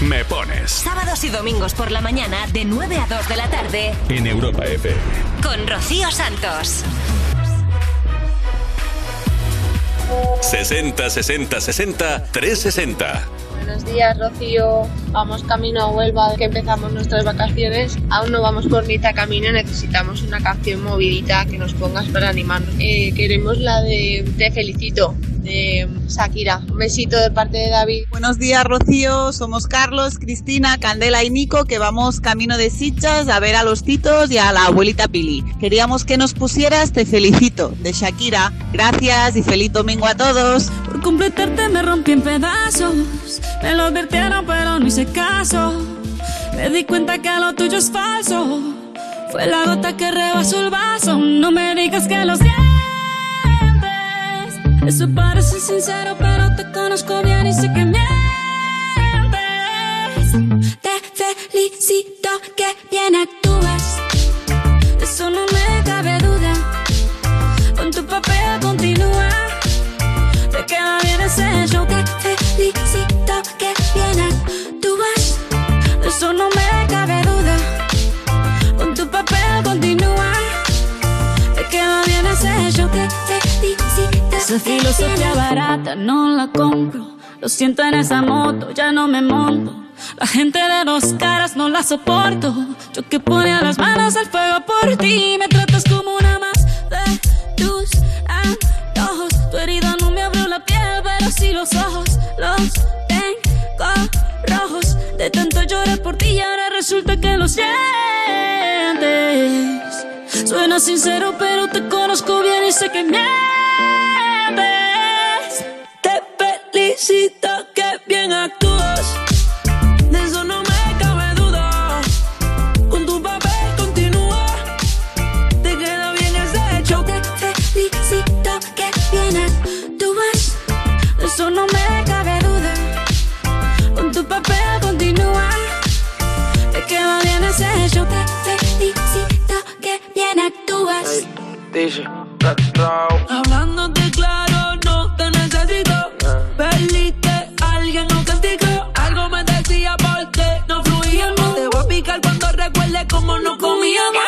Me pones Sábados y domingos por la mañana de 9 a 2 de la tarde En Europa FM. con Rocío Santos. 60 60 60 360. Buenos días, Rocío. Vamos camino a Huelva, que empezamos nuestras vacaciones. Aún no vamos por mitad camino, necesitamos una canción movidita que nos pongas para animarnos. Eh, queremos la de Te felicito, de Shakira. Un besito de parte de David. Buenos días, Rocío. Somos Carlos, Cristina, Candela y Nico, que vamos camino de Sichas a ver a los titos y a la abuelita Pili. Queríamos que nos pusieras Te felicito, de Shakira. Gracias y feliz domingo a todos. Por completarte me rompí en pedazos. Me lo advirtieron, pero no hice caso. Me di cuenta que lo tuyo es falso. Fue la gota que rebasó el vaso. No me digas que lo sientes. Eso parece sincero, pero te conozco bien y sé que mientes. Te felicito que bien actúas. Eso no me cabe duda. Con tu papel continúa. Te queda bien ese show. Te felicito que bien actúas. Eso no me cabe duda. Esa filosofía barata no la compro. Lo siento en esa moto, ya no me monto. La gente de dos caras no la soporto. Yo que ponía las manos al fuego por ti. Me tratas como una más de tus antojos. Tu herida no me abrió la piel, pero sí los ojos. Los tengo rojos. De tanto lloré por ti y ahora resulta que lo sientes. Suena sincero, pero te conozco bien y sé que mientes. Te felicito que bien actúas. De eso no me cabe duda. Con tu papel continúa. Te queda bien ese hecho. Te felicito que bien actúas. De eso no me cabe duda. Con tu papel continúa. Te queda bien ese hecho. Te Dice, Hablándote claro, no te necesito. Perdiste, alguien no castigó. Algo me decía porque no fluíamos. Te voy a picar cuando recuerde cómo no comíamos.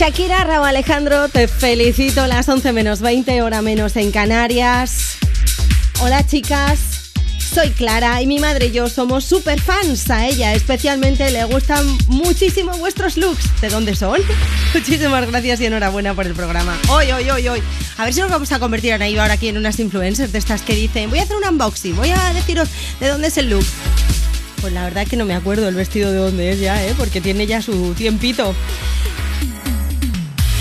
Shakira, Raúl Alejandro, te felicito. Las 11 menos 20, hora menos en Canarias. Hola chicas, soy Clara y mi madre y yo somos super fans a ella. Especialmente le gustan muchísimo vuestros looks. ¿De dónde son? [laughs] Muchísimas gracias y enhorabuena por el programa. Hoy, hoy, hoy, hoy. A ver si nos vamos a convertir en ahí ahora aquí en unas influencers de estas que dicen, voy a hacer un unboxing, voy a deciros de dónde es el look. Pues la verdad que no me acuerdo el vestido de dónde es ya, ¿eh? Porque tiene ya su tiempito.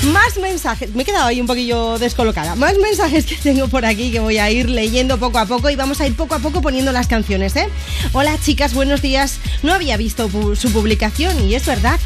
Más mensajes, me he quedado ahí un poquillo descolocada. Más mensajes que tengo por aquí que voy a ir leyendo poco a poco y vamos a ir poco a poco poniendo las canciones, ¿eh? Hola chicas, buenos días. No había visto su publicación y es verdad.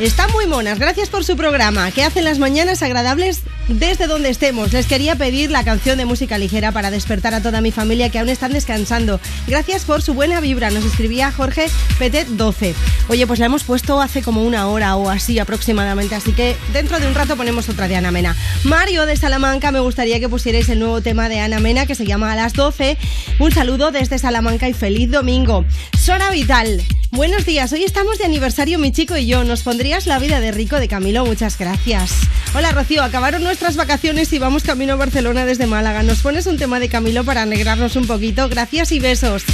Están muy monas, gracias por su programa, que hacen las mañanas agradables desde donde estemos. Les quería pedir la canción de música ligera para despertar a toda mi familia que aún están descansando. Gracias por su buena vibra, nos escribía Jorge Petet 12. Oye, pues la hemos puesto hace como una hora o así aproximadamente, así que dentro de un rato ponemos otra de Ana Mena. Mario de Salamanca, me gustaría que pusierais el nuevo tema de Ana Mena que se llama A las 12. Un saludo desde Salamanca y feliz domingo. Sora Vital, buenos días. Hoy estamos de aniversario mi chico y yo. Nos pondrías la vida de rico de Camilo. Muchas gracias. Hola Rocío, acabaron nuestras vacaciones y vamos camino a Barcelona desde Málaga. ¿Nos pones un tema de Camilo para alegrarnos un poquito? Gracias y besos.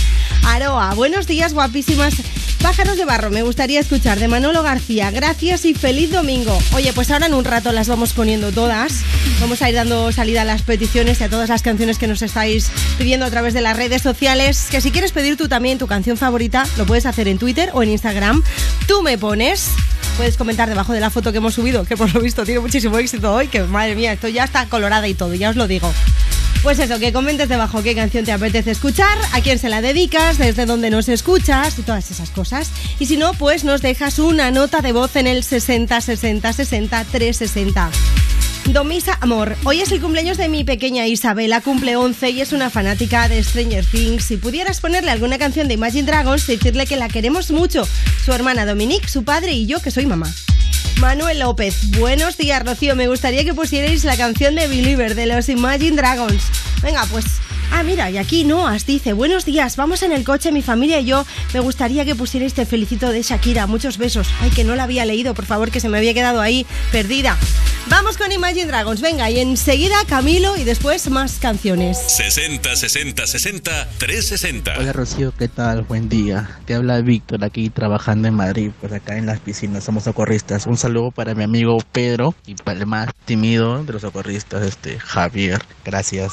Aroa, buenos días guapísimas. Pájaros de barro, me gustaría escuchar de Manolo García. Gracias y feliz domingo. Oye, pues ahora en un rato las vamos poniendo todas. Vamos a ir dando salida a las peticiones y a todas las canciones que nos estáis pidiendo a través de las redes sociales. Que si quieres pedir tú también tu canción favorita, lo puedes hacer en Twitter o en Instagram. Tú me pones. Puedes comentar debajo de la foto que hemos subido, que por lo visto tiene muchísimo éxito hoy, que madre mía, esto ya está colorada y todo, ya os lo digo. Pues eso, que comentes debajo qué canción te apetece escuchar, a quién se la dedicas, desde dónde nos escuchas y todas esas cosas. Y si no, pues nos dejas una nota de voz en el 60 60 60 360. Domisa Amor, hoy es el cumpleaños de mi pequeña Isabela, cumple 11 y es una fanática de Stranger Things. Si pudieras ponerle alguna canción de Imagine Dragons, decirle que la queremos mucho. Su hermana Dominique, su padre y yo, que soy mamá. Manuel López, buenos días, Rocío. Me gustaría que pusierais la canción de Believer de los Imagine Dragons. Venga, pues. Ah, mira, y aquí Noas dice: Buenos días, vamos en el coche, mi familia y yo. Me gustaría que pusierais Te felicito de Shakira. Muchos besos. Ay, que no la había leído, por favor, que se me había quedado ahí perdida. Vamos con Imagine Dragons, venga, y enseguida Camilo y después más canciones. 60 60 60 360. Hola Rocío, ¿qué tal? Buen día. Te habla Víctor aquí trabajando en Madrid, pues acá en las piscinas somos socorristas. Un saludo para mi amigo Pedro y para el más tímido de los socorristas, este Javier. Gracias.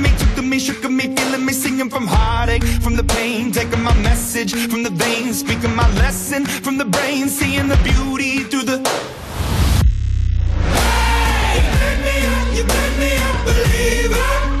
shook at me, feeling me, singing from heartache, from the pain, taking my message from the veins, speaking my lesson from the brain, seeing the beauty through the. Hey, you me up, you me believer, believer.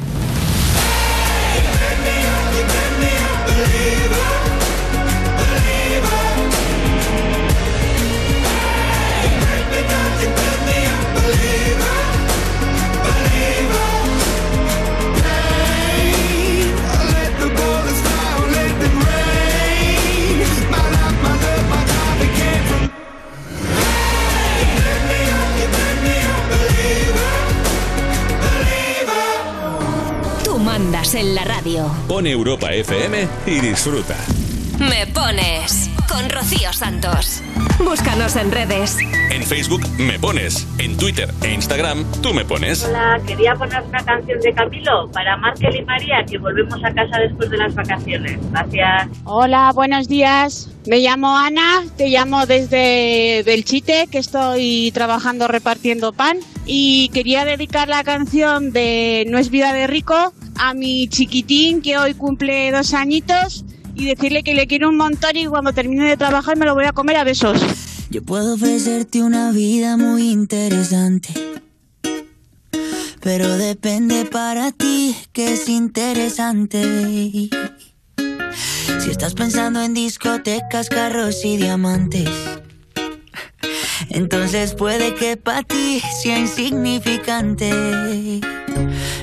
Radio. Pon Europa FM y disfruta. Me pones con Rocío Santos. Búscanos en redes. En Facebook me pones, en Twitter e Instagram tú me pones. Hola, quería poner una canción de Camilo para Markel y María, que volvemos a casa después de las vacaciones. Gracias. Hola, buenos días. Me llamo Ana, te llamo desde Belchite, que estoy trabajando repartiendo pan. Y quería dedicar la canción de No es vida de rico a mi chiquitín que hoy cumple dos añitos y decirle que le quiero un montón y cuando termine de trabajar me lo voy a comer a besos. Yo puedo ofrecerte una vida muy interesante. Pero depende para ti que es interesante. Si estás pensando en discotecas, carros y diamantes. Entonces puede que para ti sea insignificante.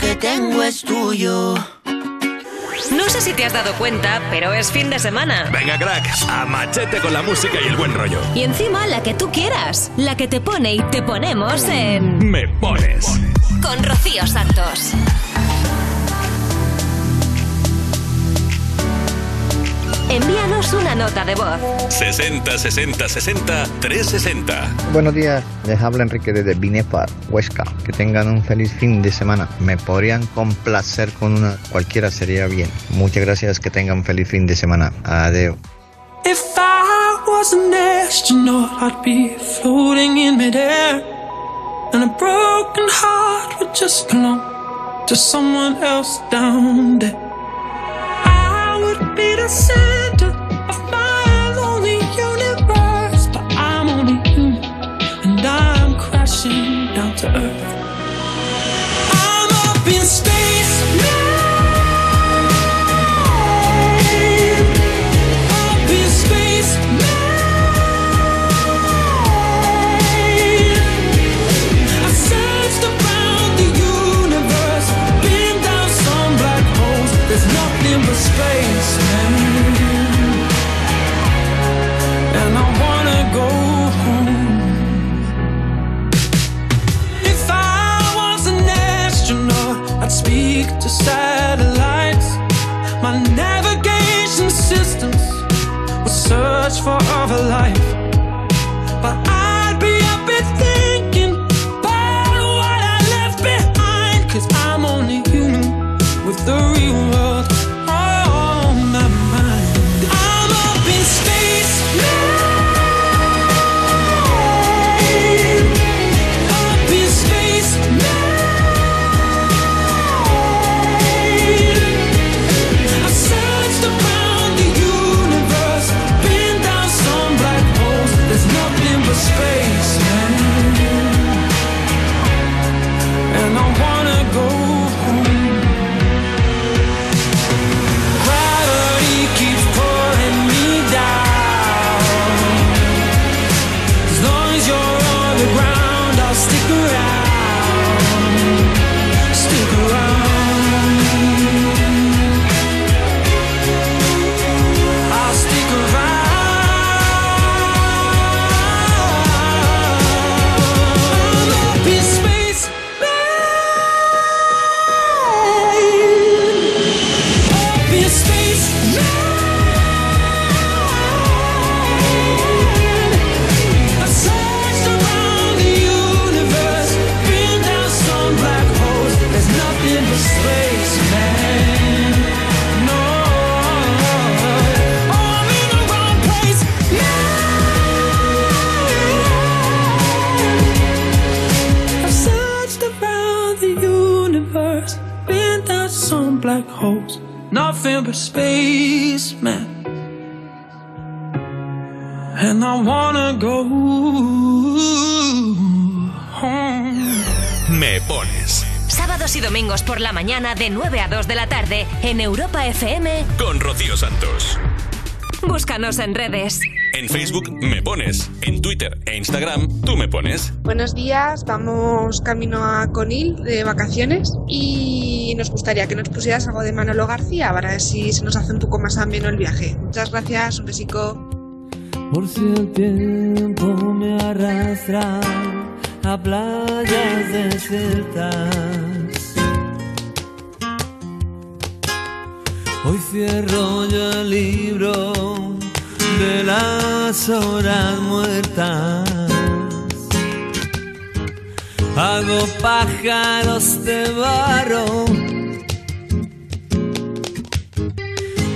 que tengo es tuyo. No sé si te has dado cuenta, pero es fin de semana. Venga, crack, a machete con la música y el buen rollo. Y encima la que tú quieras, la que te pone y te ponemos en... Me pones. Con Rocío Santos. Envíanos una nota de voz. 60 60 60 360. Buenos días, les habla Enrique desde Binefar, Huesca. Que tengan un feliz fin de semana. Me podrían complacer con una, cualquiera sería bien. Muchas gracias, que tengan un feliz fin de semana. Adiós. If I was an astronaut, I'd be floating in midair. And a broken heart would just belong to someone else down there. I would be the center I'd speak to satellites. My navigation systems would search for other life. Nothing but space, man. and I wanna go home. Me pones Sábados y domingos por la mañana de 9 a 2 de la tarde en Europa FM. con Rocío Santos. Búscanos en redes. En Facebook me pones, en Twitter e Instagram tú me pones. Buenos días, vamos camino a Conil de vacaciones y nos gustaría que nos pusieras algo de Manolo García para ver si se nos hace un poco más ameno el viaje. Muchas gracias, un besico. Por si el tiempo me arrastra a playas desiertas. Hoy cierro yo el libro de las horas muertas. Hago pájaros de barro.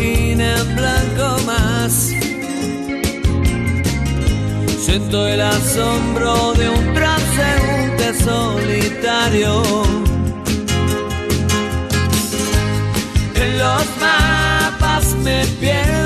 en blanco más. Siento el asombro de un transeúnte solitario. En los mapas me pierdo,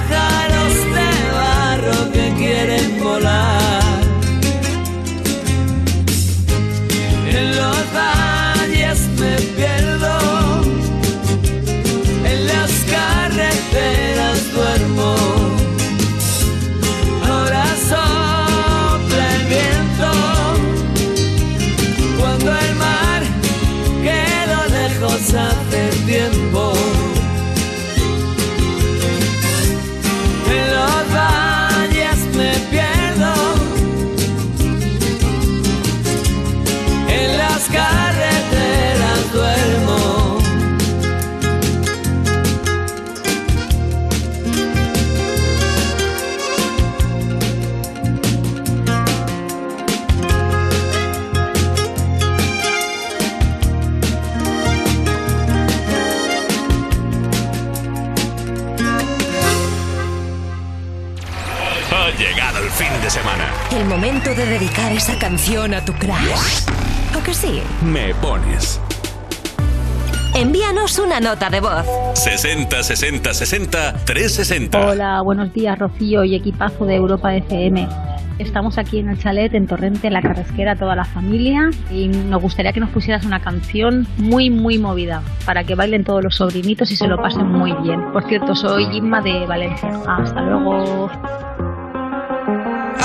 momento de dedicar esa canción a tu crush. ¿O que sí? Me pones. Envíanos una nota de voz. 60 60 60 360. Hola, buenos días Rocío y equipazo de Europa FM. Estamos aquí en el chalet en Torrente, en la carrasquera, toda la familia y nos gustaría que nos pusieras una canción muy, muy movida para que bailen todos los sobrinitos y se lo pasen muy bien. Por cierto, soy Inma de Valencia. Hasta luego.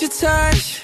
your touch.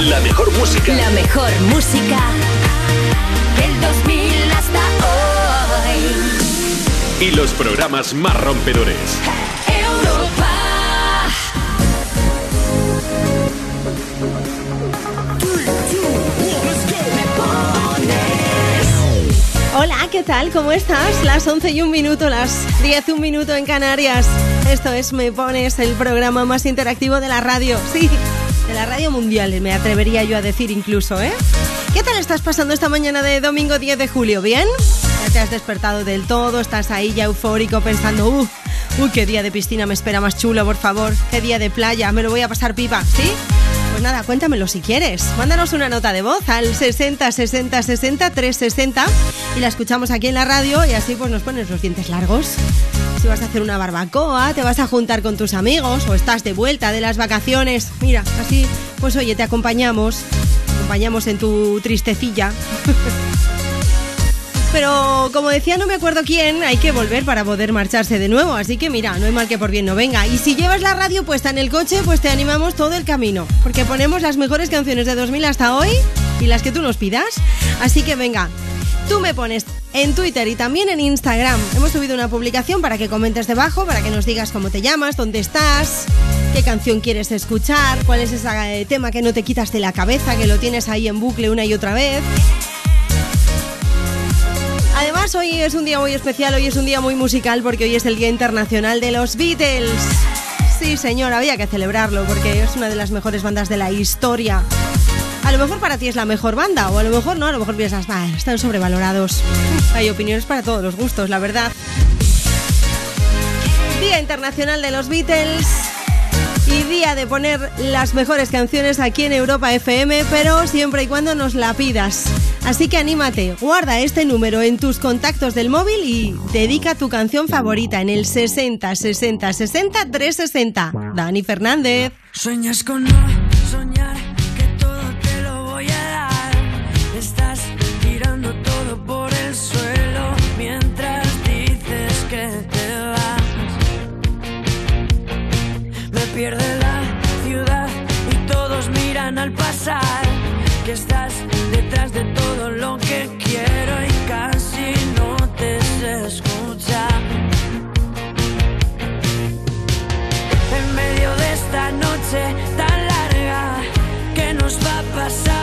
La mejor música. la mejor música del 2000 hasta hoy. Y los programas más rompedores. Europa. Hola, ¿qué tal? ¿Cómo estás? Las 11 y un minuto, las 10 y un minuto en Canarias. Esto es Me Pones, el programa más interactivo de la radio. Sí, la radio mundial, me atrevería yo a decir incluso, ¿eh? ¿Qué tal estás pasando esta mañana de domingo 10 de julio? ¿Bien? ¿Ya te has despertado del todo? ¿Estás ahí ya eufórico pensando, uh, uy, qué día de piscina me espera más chulo, por favor? ¿Qué día de playa? Me lo voy a pasar pipa, ¿sí? Pues nada, cuéntamelo si quieres. Mándanos una nota de voz al 60 60 60 360 y la escuchamos aquí en la radio y así pues nos pones los dientes largos. Si vas a hacer una barbacoa, te vas a juntar con tus amigos o estás de vuelta de las vacaciones, mira, así pues oye, te acompañamos, te acompañamos en tu tristecilla. [laughs] Pero como decía, no me acuerdo quién, hay que volver para poder marcharse de nuevo. Así que mira, no hay mal que por bien no venga. Y si llevas la radio puesta en el coche, pues te animamos todo el camino. Porque ponemos las mejores canciones de 2000 hasta hoy y las que tú nos pidas. Así que venga, tú me pones en Twitter y también en Instagram. Hemos subido una publicación para que comentes debajo, para que nos digas cómo te llamas, dónde estás, qué canción quieres escuchar, cuál es ese eh, tema que no te quitas de la cabeza, que lo tienes ahí en bucle una y otra vez. Además, hoy es un día muy especial, hoy es un día muy musical porque hoy es el Día Internacional de los Beatles. Sí, señor, había que celebrarlo porque es una de las mejores bandas de la historia. A lo mejor para ti es la mejor banda, o a lo mejor no, a lo mejor piensas, "Bah, están sobrevalorados. Hay opiniones para todos los gustos, la verdad. Día Internacional de los Beatles y día de poner las mejores canciones aquí en Europa FM, pero siempre y cuando nos la pidas. Así que anímate, guarda este número en tus contactos del móvil y dedica tu canción favorita en el 60 60 60 360. Dani Fernández. Sueñas con que estás detrás de todo lo que quiero y casi no te se escucha. En medio de esta noche tan larga que nos va a pasar.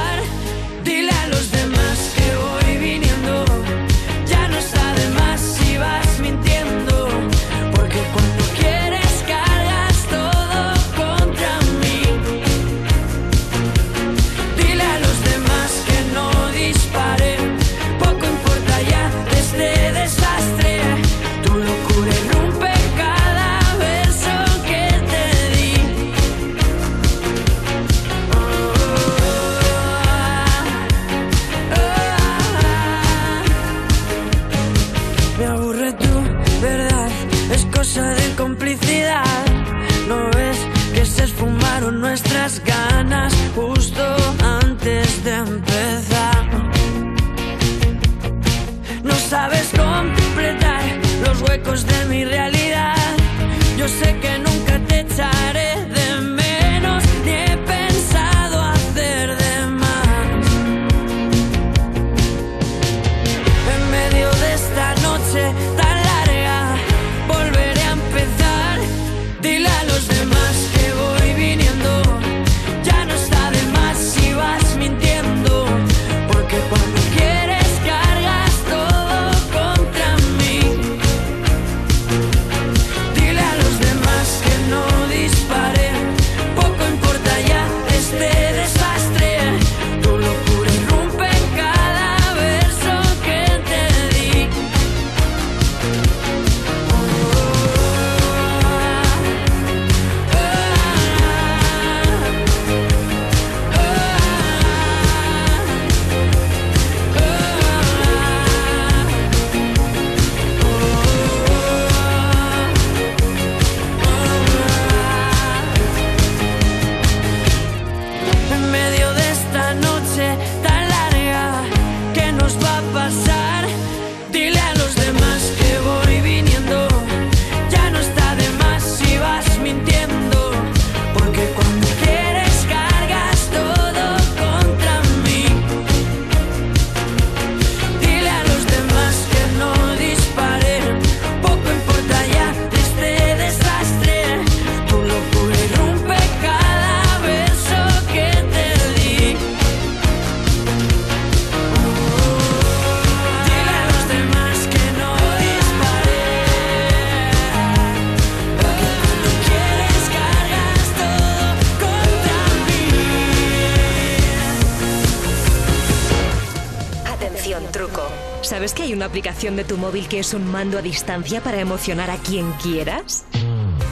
Una aplicación de tu móvil que es un mando a distancia para emocionar a quien quieras?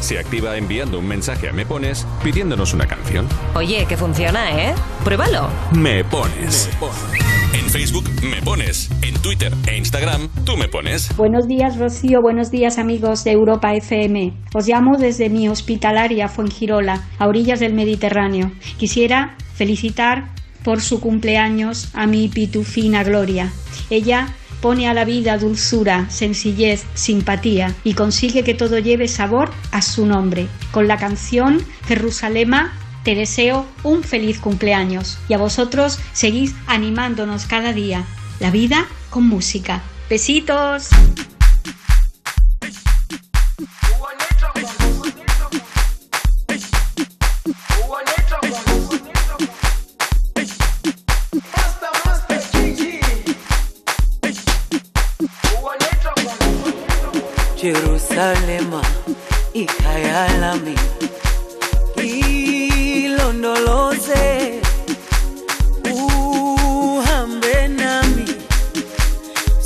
Se activa enviando un mensaje a Me Pones pidiéndonos una canción. Oye, que funciona, ¿eh? Pruébalo. Me Pones. En Facebook Me Pones. En Twitter e Instagram tú me pones. Buenos días, Rocío. Buenos días, amigos de Europa FM. Os llamo desde mi hospitalaria Fuengirola, a orillas del Mediterráneo. Quisiera felicitar por su cumpleaños a mi pitufina Gloria. Ella pone a la vida dulzura, sencillez, simpatía y consigue que todo lleve sabor a su nombre. Con la canción Jerusalema te deseo un feliz cumpleaños y a vosotros seguís animándonos cada día. La vida con música. Besitos. Jerusalema ikhaya lami. Ilondoloze uhambe nami.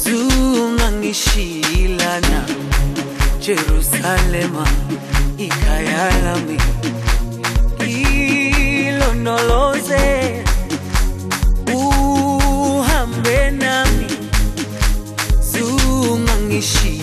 Zungangishilana Jerusalema ikhaya lami. Ilondoloze uhambe nami. Zungangishilana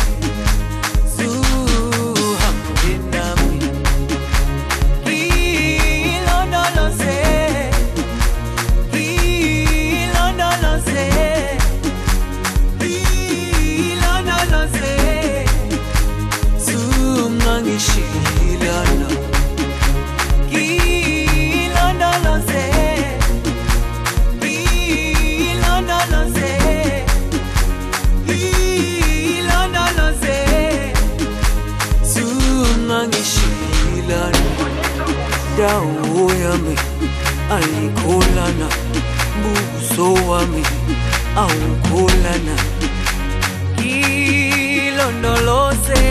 ayikholana buso wami awukholana ilondoloze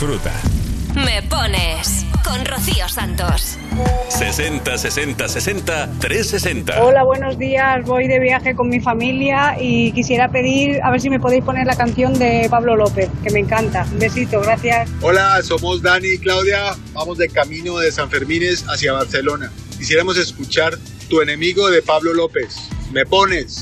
disfruta. Me pones con Rocío Santos. 60 60 60 360. Hola, buenos días. Voy de viaje con mi familia y quisiera pedir a ver si me podéis poner la canción de Pablo López, que me encanta. Un besito, gracias. Hola, somos Dani y Claudia. Vamos de camino de San Fermines hacia Barcelona. Quisiéramos escuchar Tu enemigo de Pablo López. Me pones.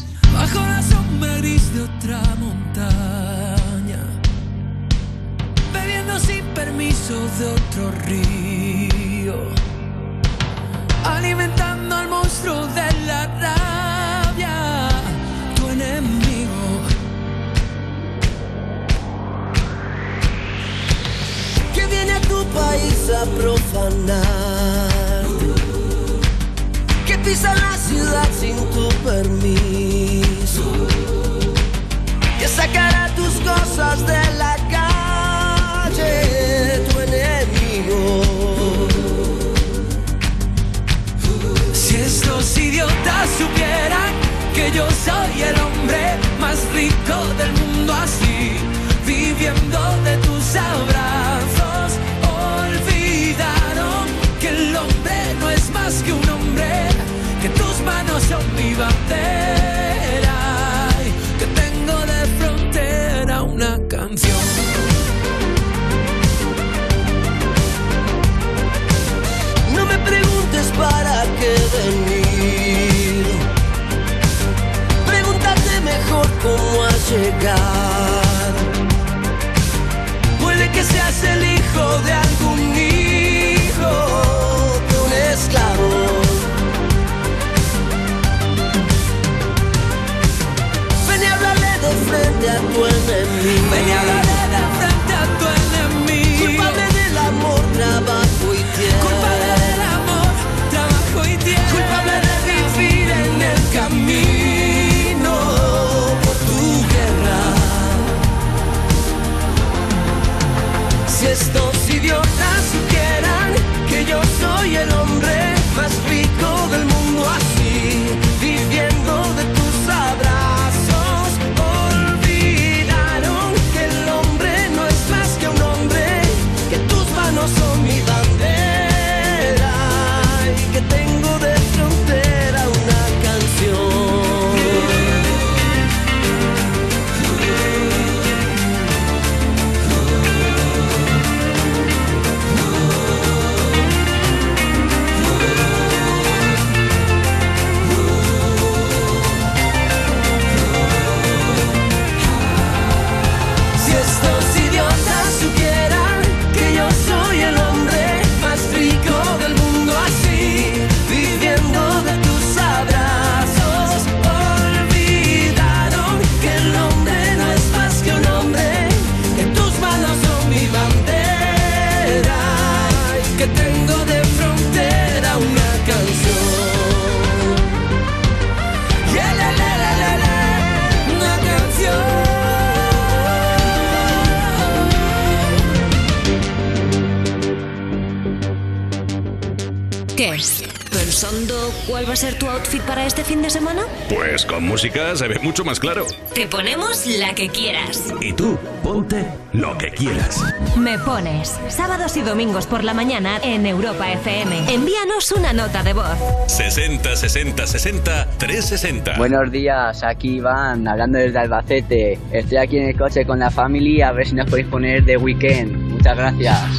ser tu outfit para este fin de semana? Pues con música se ve mucho más claro. Te ponemos la que quieras. Y tú, ponte lo que quieras. Me pones sábados y domingos por la mañana en Europa FM. Envíanos una nota de voz. 60 60 60 360. Buenos días, aquí van hablando desde Albacete. Estoy aquí en el coche con la familia a ver si nos podéis poner de weekend. Muchas gracias.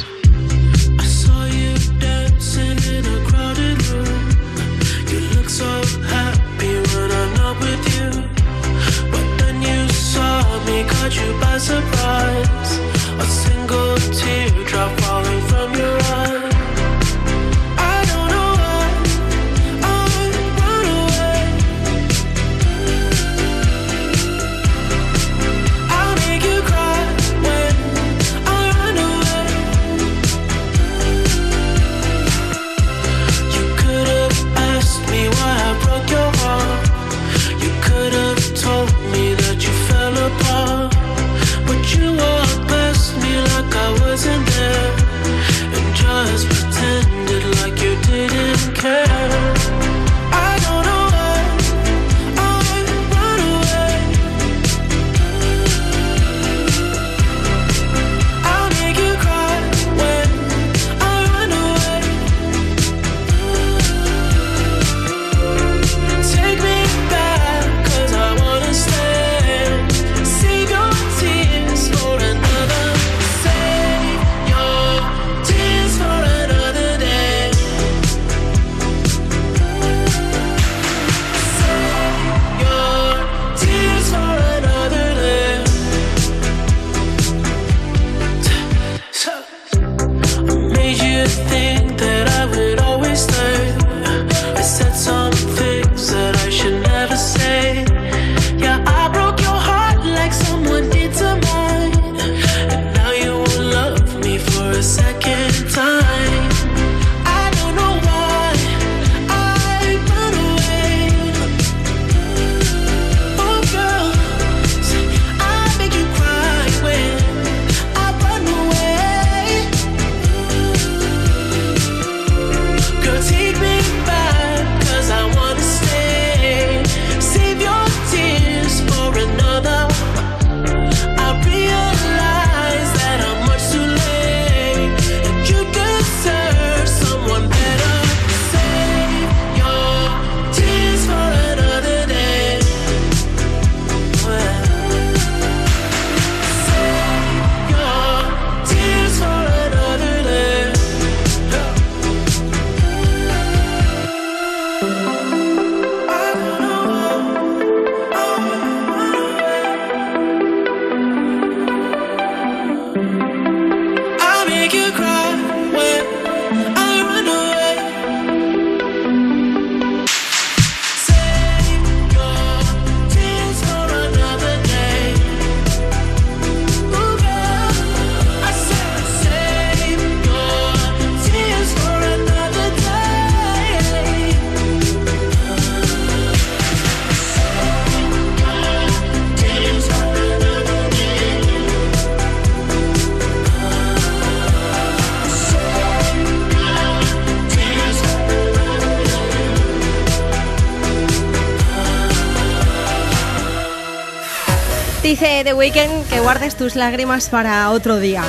Weeknd que guardes tus lágrimas para otro día.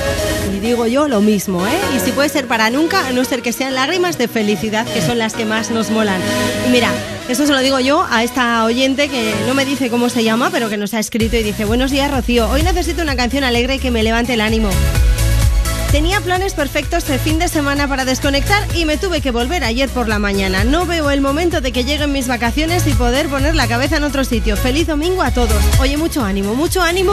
Y digo yo lo mismo, ¿eh? Y si puede ser para nunca, a no ser que sean lágrimas de felicidad, que son las que más nos molan. Mira, eso se lo digo yo a esta oyente que no me dice cómo se llama, pero que nos ha escrito y dice, buenos días Rocío, hoy necesito una canción alegre que me levante el ánimo. Tenía planes perfectos de fin de semana para desconectar y me tuve que volver ayer por la mañana. No veo el momento de que lleguen mis vacaciones y poder poner la cabeza en otro sitio. Feliz domingo a todos. Oye, mucho ánimo, mucho ánimo.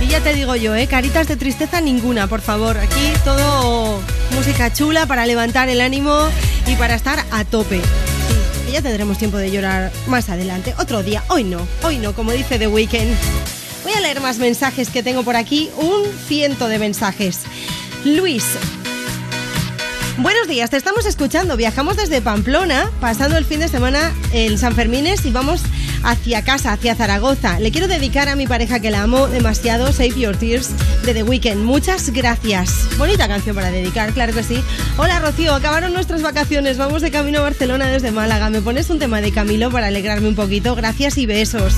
Y ya te digo yo, ¿eh? Caritas de tristeza ninguna, por favor. Aquí todo música chula para levantar el ánimo y para estar a tope. Ya tendremos tiempo de llorar más adelante. Otro día, hoy no, hoy no, como dice The Weeknd. Voy a leer más mensajes que tengo por aquí, un ciento de mensajes. Luis. Buenos días, te estamos escuchando. Viajamos desde Pamplona, pasando el fin de semana en San Fermines y vamos hacia casa, hacia Zaragoza. Le quiero dedicar a mi pareja que la amo demasiado, Save Your Tears, de The Weeknd. Muchas gracias. Bonita canción para dedicar, claro que sí. Hola Rocío, acabaron nuestras vacaciones. Vamos de camino a Barcelona desde Málaga. ¿Me pones un tema de Camilo para alegrarme un poquito? Gracias y besos.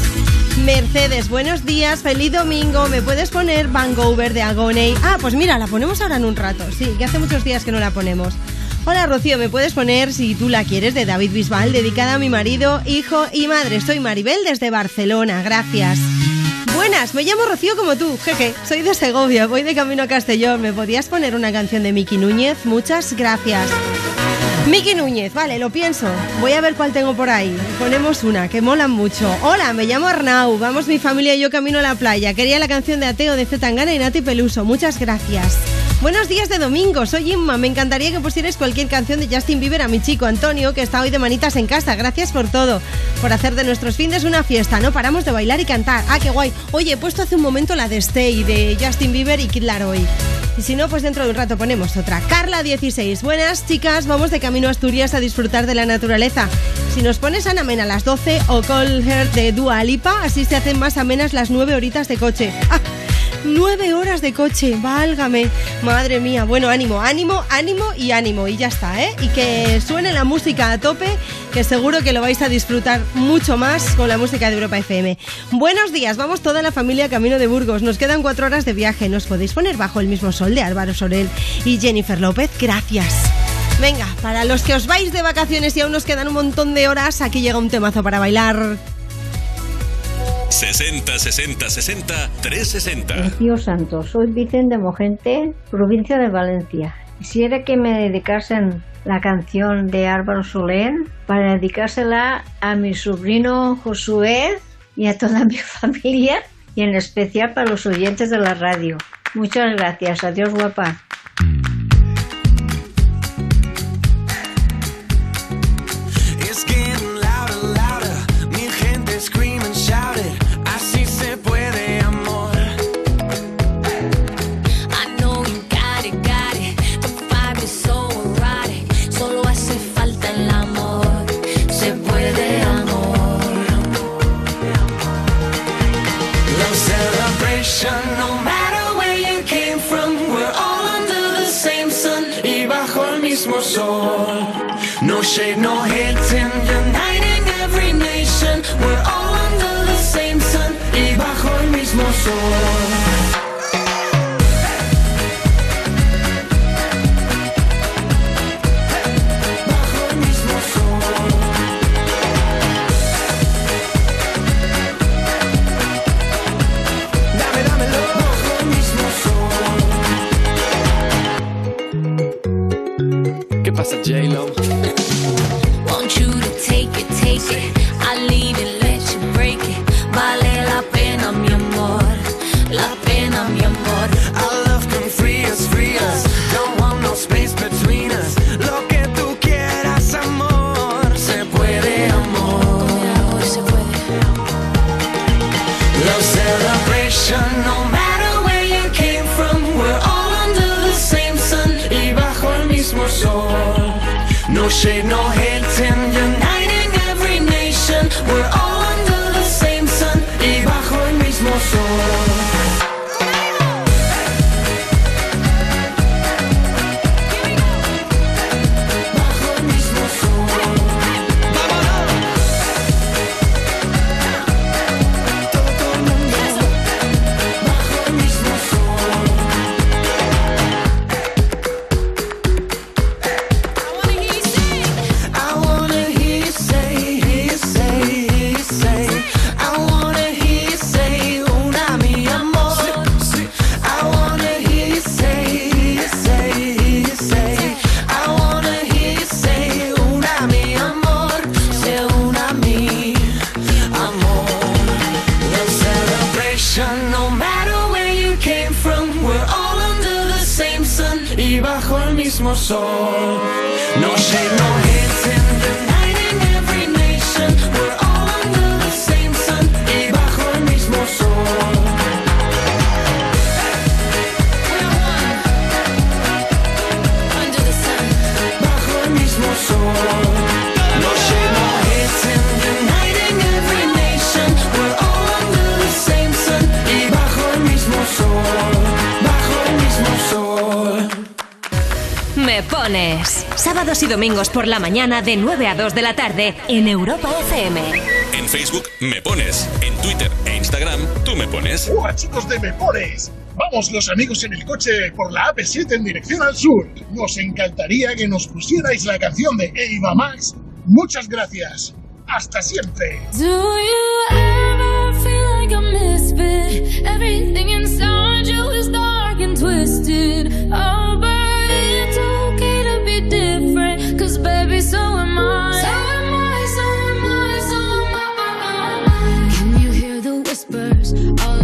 Mercedes, buenos días, feliz domingo. ¿Me puedes poner Vangover de Agoney? Ah, pues mira, la ponemos ahora en un rato. Sí, que hace muchos días que no la ponemos. Hola Rocío, ¿me puedes poner, si tú la quieres, de David Bisbal, dedicada a mi marido, hijo y madre? Soy Maribel desde Barcelona, gracias. Buenas, me llamo Rocío como tú, jeje, soy de Segovia, voy de camino a Castellón. ¿Me podías poner una canción de Miki Núñez? Muchas gracias. Miki Núñez, vale, lo pienso. Voy a ver cuál tengo por ahí. Ponemos una, que mola mucho. Hola, me llamo Arnau. Vamos mi familia y yo camino a la playa. Quería la canción de Ateo de Zetangana y Nati Peluso. Muchas gracias. Buenos días de domingo, soy Inma. Me encantaría que pusierais cualquier canción de Justin Bieber a mi chico Antonio, que está hoy de manitas en casa. Gracias por todo, por hacer de nuestros fines una fiesta. No paramos de bailar y cantar. Ah, qué guay. Oye, he puesto hace un momento la de Stay de Justin Bieber y Kid Laroi. Y si no, pues dentro de un rato ponemos otra. Carla 16. Buenas chicas, vamos de camino a Asturias a disfrutar de la naturaleza. Si nos pones Ana Mena a las 12 o Call Her de Dua Lipa, así se hacen más amenas las 9 horitas de coche. ¡Ah! Nueve horas de coche, válgame. Madre mía, bueno, ánimo, ánimo, ánimo y ánimo. Y ya está, ¿eh? Y que suene la música a tope, que seguro que lo vais a disfrutar mucho más con la música de Europa FM. Buenos días, vamos toda la familia camino de Burgos. Nos quedan cuatro horas de viaje. Nos podéis poner bajo el mismo sol de Álvaro Sorel y Jennifer López. Gracias. Venga, para los que os vais de vacaciones y aún nos quedan un montón de horas, aquí llega un temazo para bailar. 60 60 60 360. Rocío Santos, soy Vicente de Mogente, provincia de Valencia. Quisiera que me dedicasen la canción de Álvaro Soler para dedicársela a mi sobrino Josué y a toda mi [laughs] familia y en especial para los oyentes de la radio. Muchas gracias. Adiós, guapa. El shade, no hating, domingos por la mañana de 9 a 2 de la tarde en Europa FM. En Facebook me pones, en Twitter e Instagram tú me pones. ¡Hola chicos de Me Pones! Vamos los amigos en el coche por la AP7 en dirección al sur. Nos encantaría que nos pusierais la canción de Eva Max. Muchas gracias. Hasta siempre. Do you ever feel like a misfit? Everything all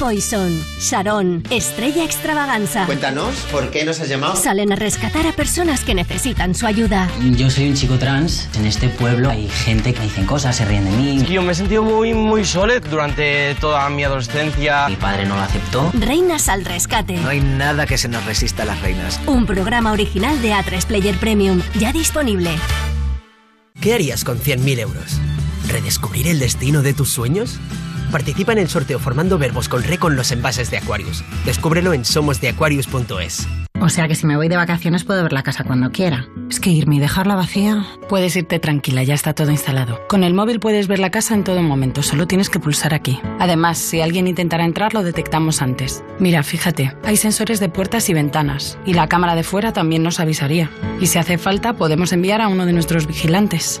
Poison. Sharon. Estrella Extravaganza. Cuéntanos, ¿por qué nos has llamado? Salen a rescatar a personas que necesitan su ayuda. Yo soy un chico trans. En este pueblo hay gente que me dicen cosas, se ríen de mí. Yo me he sentido muy, muy solo durante toda mi adolescencia. Mi padre no lo aceptó. Reinas al rescate. No hay nada que se nos resista a las reinas. Un programa original de A3 Player Premium. Ya disponible. ¿Qué harías con 100.000 euros? ¿Redescubrir el destino de tus sueños? Participa en el sorteo formando verbos con re con los envases de Aquarius. Descúbrelo en somosdeaquarius.es. O sea que si me voy de vacaciones puedo ver la casa cuando quiera. Es que irme y dejarla vacía. Puedes irte tranquila, ya está todo instalado. Con el móvil puedes ver la casa en todo momento, solo tienes que pulsar aquí. Además, si alguien intentara entrar, lo detectamos antes. Mira, fíjate, hay sensores de puertas y ventanas, y la cámara de fuera también nos avisaría. Y si hace falta, podemos enviar a uno de nuestros vigilantes.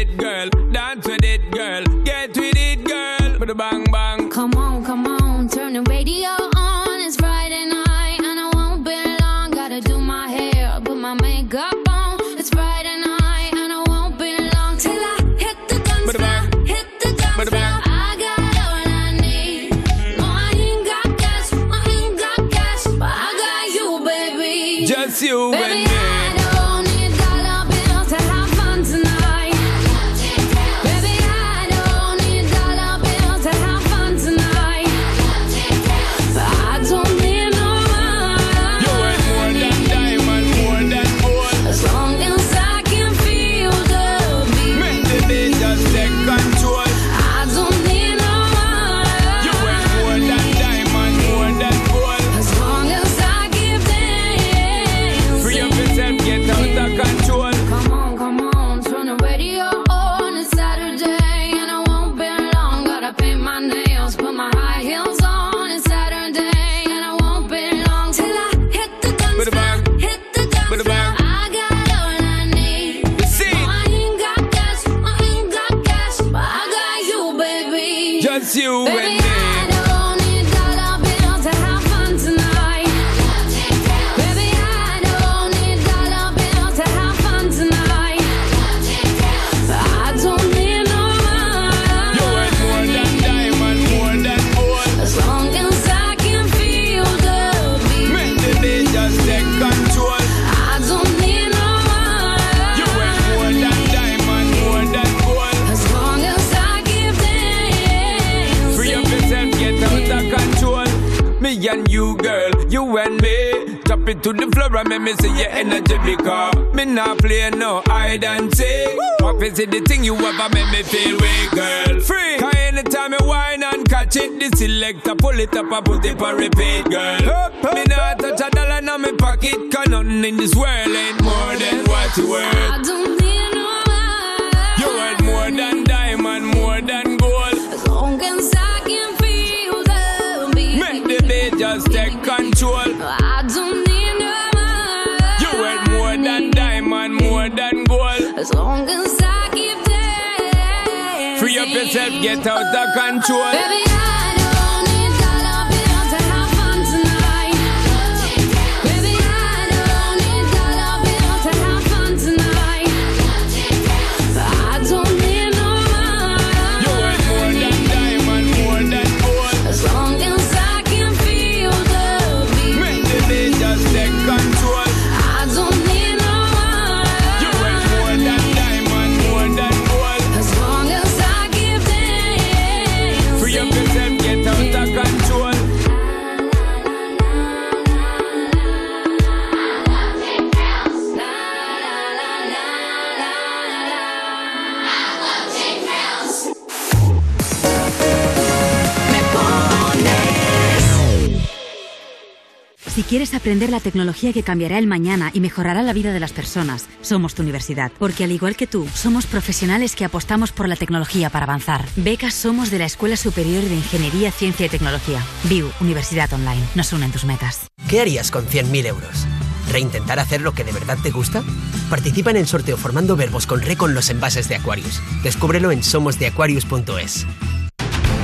Que cambiará el mañana y mejorará la vida de las personas, somos tu universidad. Porque al igual que tú, somos profesionales que apostamos por la tecnología para avanzar. Becas somos de la Escuela Superior de Ingeniería, Ciencia y Tecnología. VIU, Universidad Online. Nos unen tus metas. ¿Qué harías con 100.000 euros? ¿Reintentar hacer lo que de verdad te gusta? Participa en el sorteo formando verbos con re con los envases de Aquarius. Descúbrelo en somosdeaquarius.es.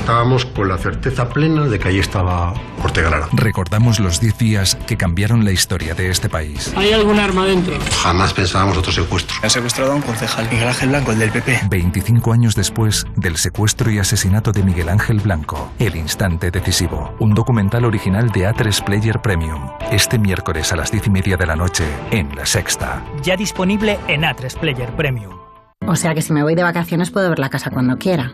Estábamos con la certeza plena de que ahí estaba Ortega Lara. Recordamos los 10 días que cambiaron la historia de este país. ¿Hay algún arma dentro? Jamás pensábamos otro secuestro. Han secuestrado a un concejal, Miguel Ángel Blanco, el del PP. 25 años después del secuestro y asesinato de Miguel Ángel Blanco, El Instante Decisivo, un documental original de A3 Player Premium, este miércoles a las 10 y media de la noche en La Sexta. Ya disponible en A3 Player Premium. O sea que si me voy de vacaciones puedo ver la casa cuando quiera.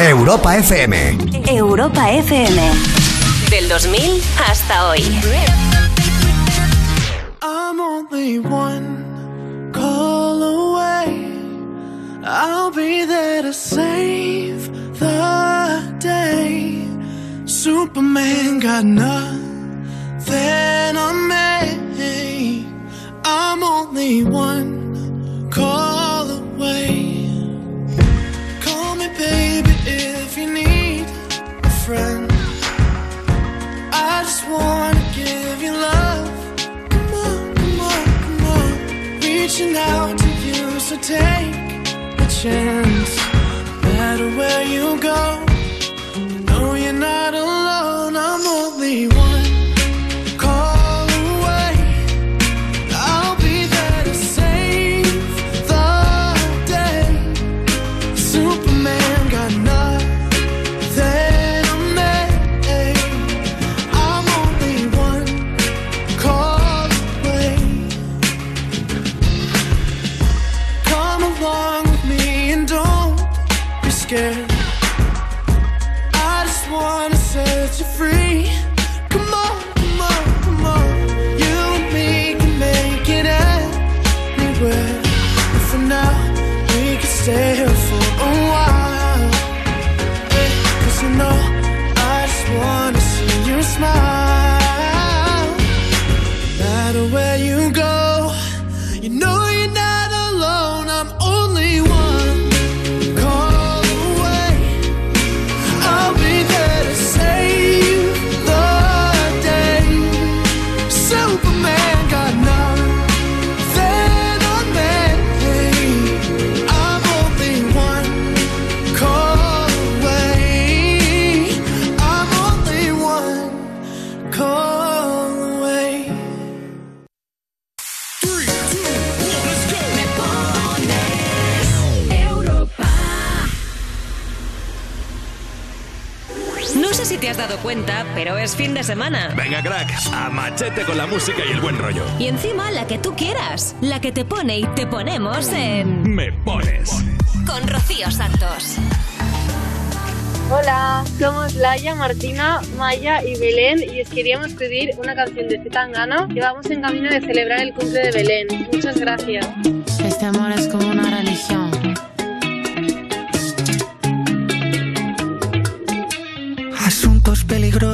Europa FM. Europa FM. Del 2000 hasta hoy. I'm only one call away. I'll be there to save the day. Superman got nothing on me. I'm only one call away. Friend. I just wanna give you love. Come on, come on, come on. Reaching out to you, so take a chance. No matter where you go, you know you're not alone. I'm only one pero es fin de semana. Venga, crack, a machete con la música y el buen rollo. Y encima la que tú quieras, la que te pone y te ponemos en... Me pones. Con Rocío Santos. Hola, somos Laia, Martina, Maya y Belén y os queríamos pedir una canción de Zetangana que vamos en camino de celebrar el cumple de Belén. Muchas gracias. Este amor es como una religión. Asuntos peligrosos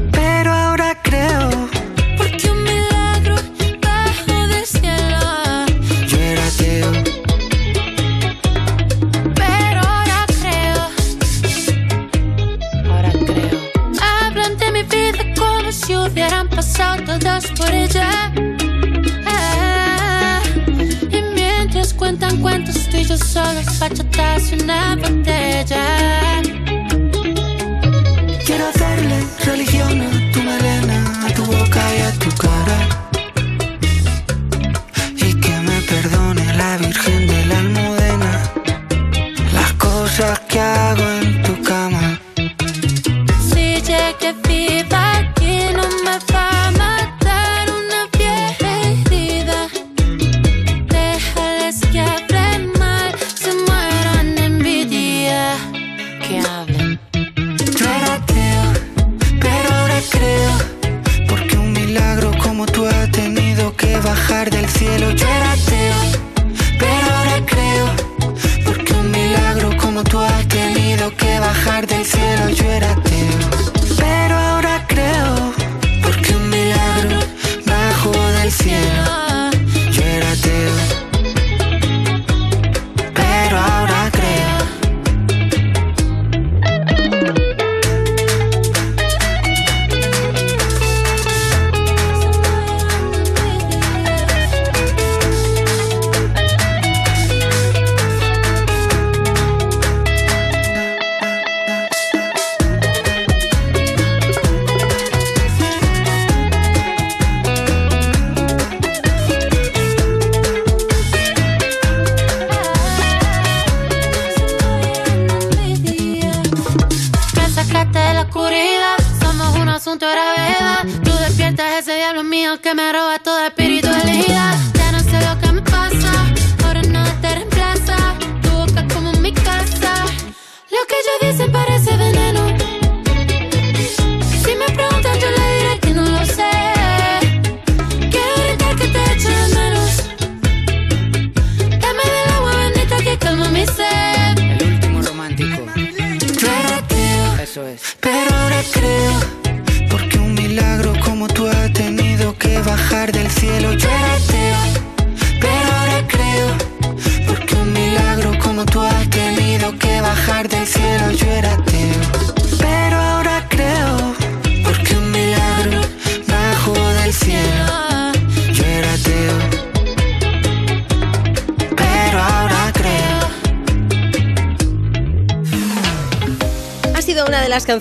yo solos, bachatas y una botella.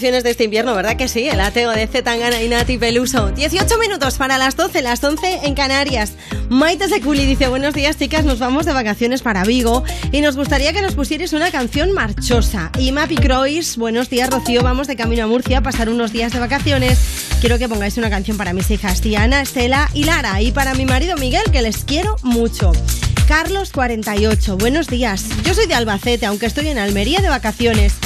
De este invierno, ¿verdad que sí? El ateo de Zetangana y Nati Peluso. 18 minutos para las 12, las 11 en Canarias. Maite Seculi dice, buenos días chicas, nos vamos de vacaciones para Vigo y nos gustaría que nos pusierais una canción marchosa. Y Mapi Croix, buenos días Rocío, vamos de camino a Murcia a pasar unos días de vacaciones. Quiero que pongáis una canción para mis hijas Tiana, Estela y Lara y para mi marido Miguel, que les quiero mucho. Carlos 48, buenos días. Yo soy de Albacete, aunque estoy en Almería de vacaciones.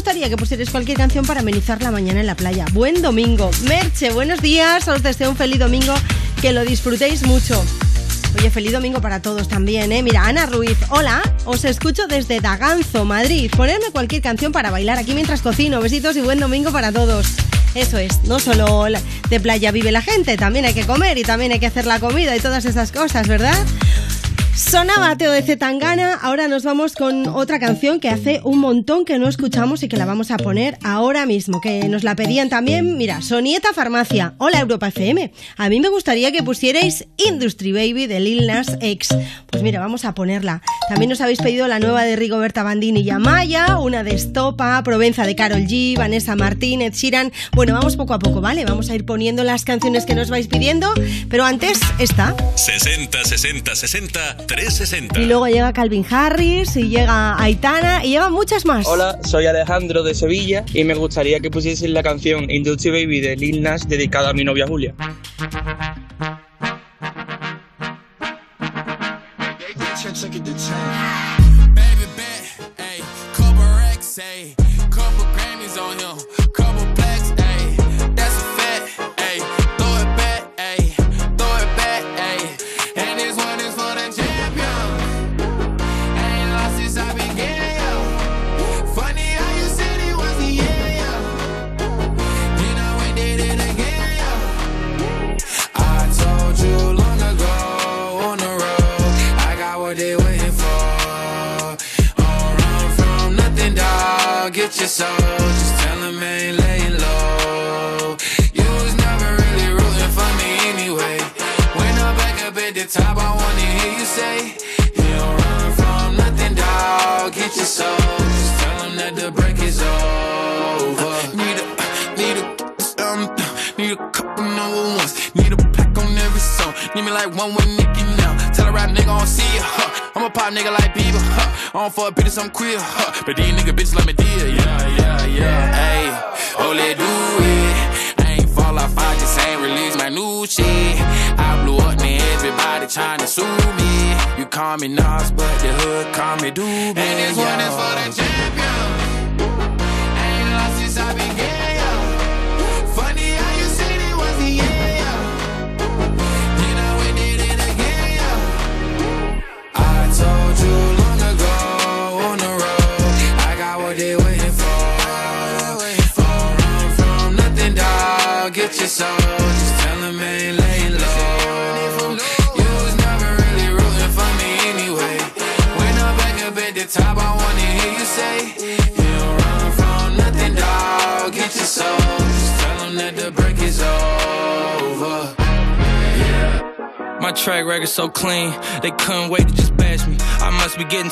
Gustaría que pusierais cualquier canción para amenizar la mañana en la playa. Buen domingo. Merche, buenos días. Os deseo un feliz domingo. Que lo disfrutéis mucho. Oye, feliz domingo para todos también, ¿eh? Mira, Ana Ruiz, hola, os escucho desde Daganzo, Madrid. Ponerme cualquier canción para bailar aquí mientras cocino. Besitos y buen domingo para todos. Eso es, no solo de playa vive la gente, también hay que comer y también hay que hacer la comida y todas esas cosas, ¿verdad? Sonaba Teo de Zetangana, ahora nos vamos con otra canción que hace un montón que no escuchamos y que la vamos a poner ahora mismo, que nos la pedían también, mira, Sonieta Farmacia, hola Europa FM, a mí me gustaría que pusierais Industry Baby de Lil Nas X, pues mira, vamos a ponerla. También nos habéis pedido la nueva de Rigoberta Bandini y Amaya, una de Estopa, Provenza de Carol G, Vanessa Martínez, Shiran, bueno, vamos poco a poco, ¿vale? Vamos a ir poniendo las canciones que nos vais pidiendo, pero antes esta. 60 60 60 360. Y luego llega Calvin Harris y llega Aitana y llegan muchas más. Hola, soy Alejandro de Sevilla y me gustaría que pusiesen la canción Industry Baby de Lil Nas dedicada a mi novia Julia.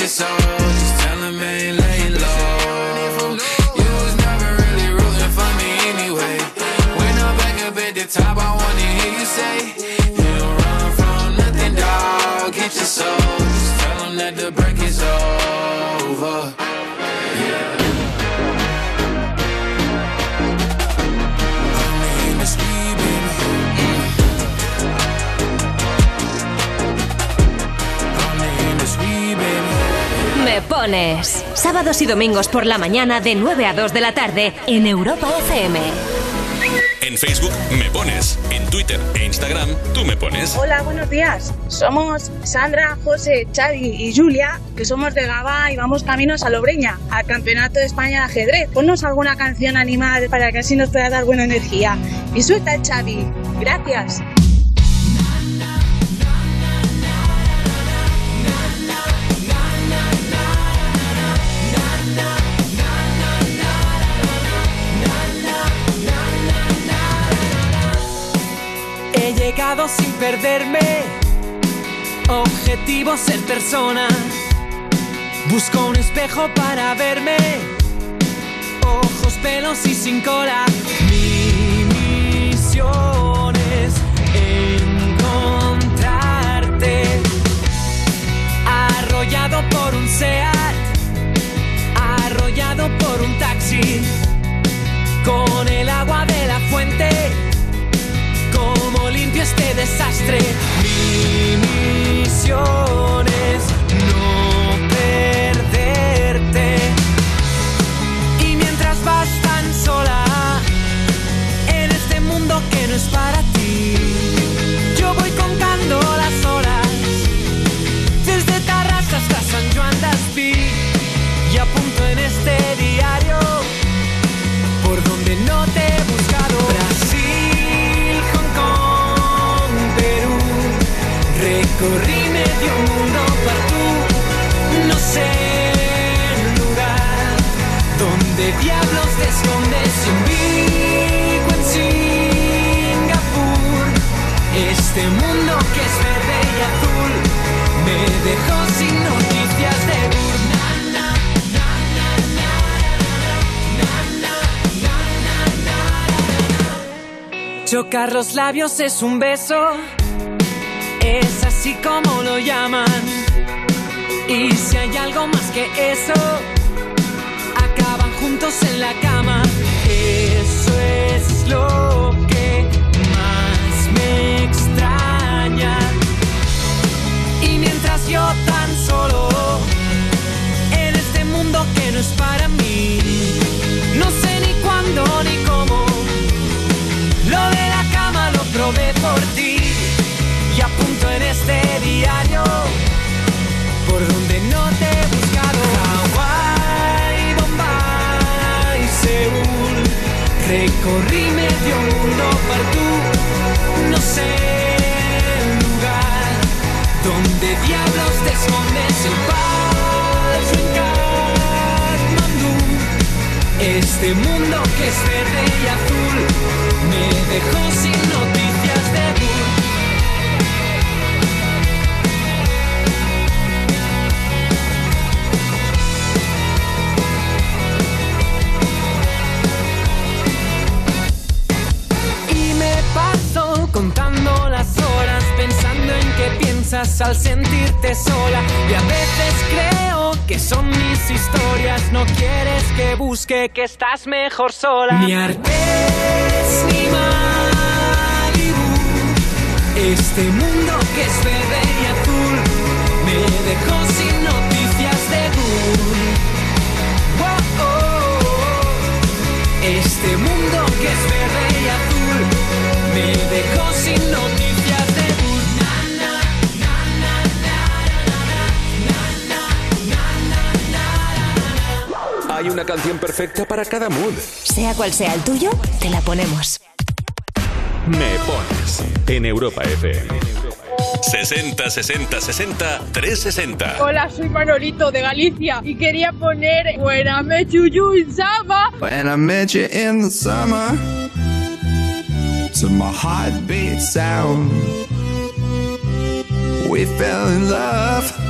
Get your soul. Just tell them ain't laying low. You was never really rooting for me anyway. When I'm back up at the top, I wanna hear you say, You don't run from nothing, dog. Get your soul. Just tell that the break is over. Sábados y domingos por la mañana de 9 a 2 de la tarde en Europa FM. En Facebook me pones, en Twitter e Instagram tú me pones. Hola, buenos días. Somos Sandra, José, Xavi y Julia, que somos de Gaba y vamos caminos a Lobreña, al Campeonato de España de Ajedrez. Ponnos alguna canción animada para que así nos pueda dar buena energía. Y suelta el Xavi. Gracias. Sin perderme. Objetivo ser persona. Busco un espejo para verme. Ojos, pelos y sin cola. Mi misión es encontrarte. Arrollado por un SEAT. Arrollado por un taxi. Con el agua de la fuente limpio este desastre. Mi misión es no perderte. Y mientras vas tan sola en este mundo que no es para ti, recorrí medio mundo para tú. No sé el lugar donde diablos te escondes en Vigo, en Singapur. Este mundo que es verde y azul me dejó sin noticias de Burma. Chocar los labios es un beso, es así como lo llaman. Y si hay algo más que eso, acaban juntos en la cama. Eso es lo que más me extraña. Y mientras yo tan solo en este mundo que no es para mí, no sé ni cuándo ni cómo. Lo de la cama lo probé por ti este diario por donde no te he buscado. Hawái, Bombay, Seúl, recorrí medio mundo para tú, no sé el lugar donde diablos te escondes el falso en. Este mundo que es verde y azul me dejó sin noticias al sentirte sola. Y a veces creo que son mis historias. No quieres que busque que estás mejor sola. Ni Artés ni Malibu. Este mundo que es verde y azul me dejó sin noticias de. Oh, oh, oh. Este mundo que es verde y azul me dejó sin noticias Hay una canción perfecta para cada mood. Sea cual sea el tuyo, te la ponemos. Me pones en Europa FM. 60 60 60 360. Hola, soy Manolito de Galicia y quería poner Buena me chuyu in sama. When I met you in the summer, to my heartbeat sound, we fell in love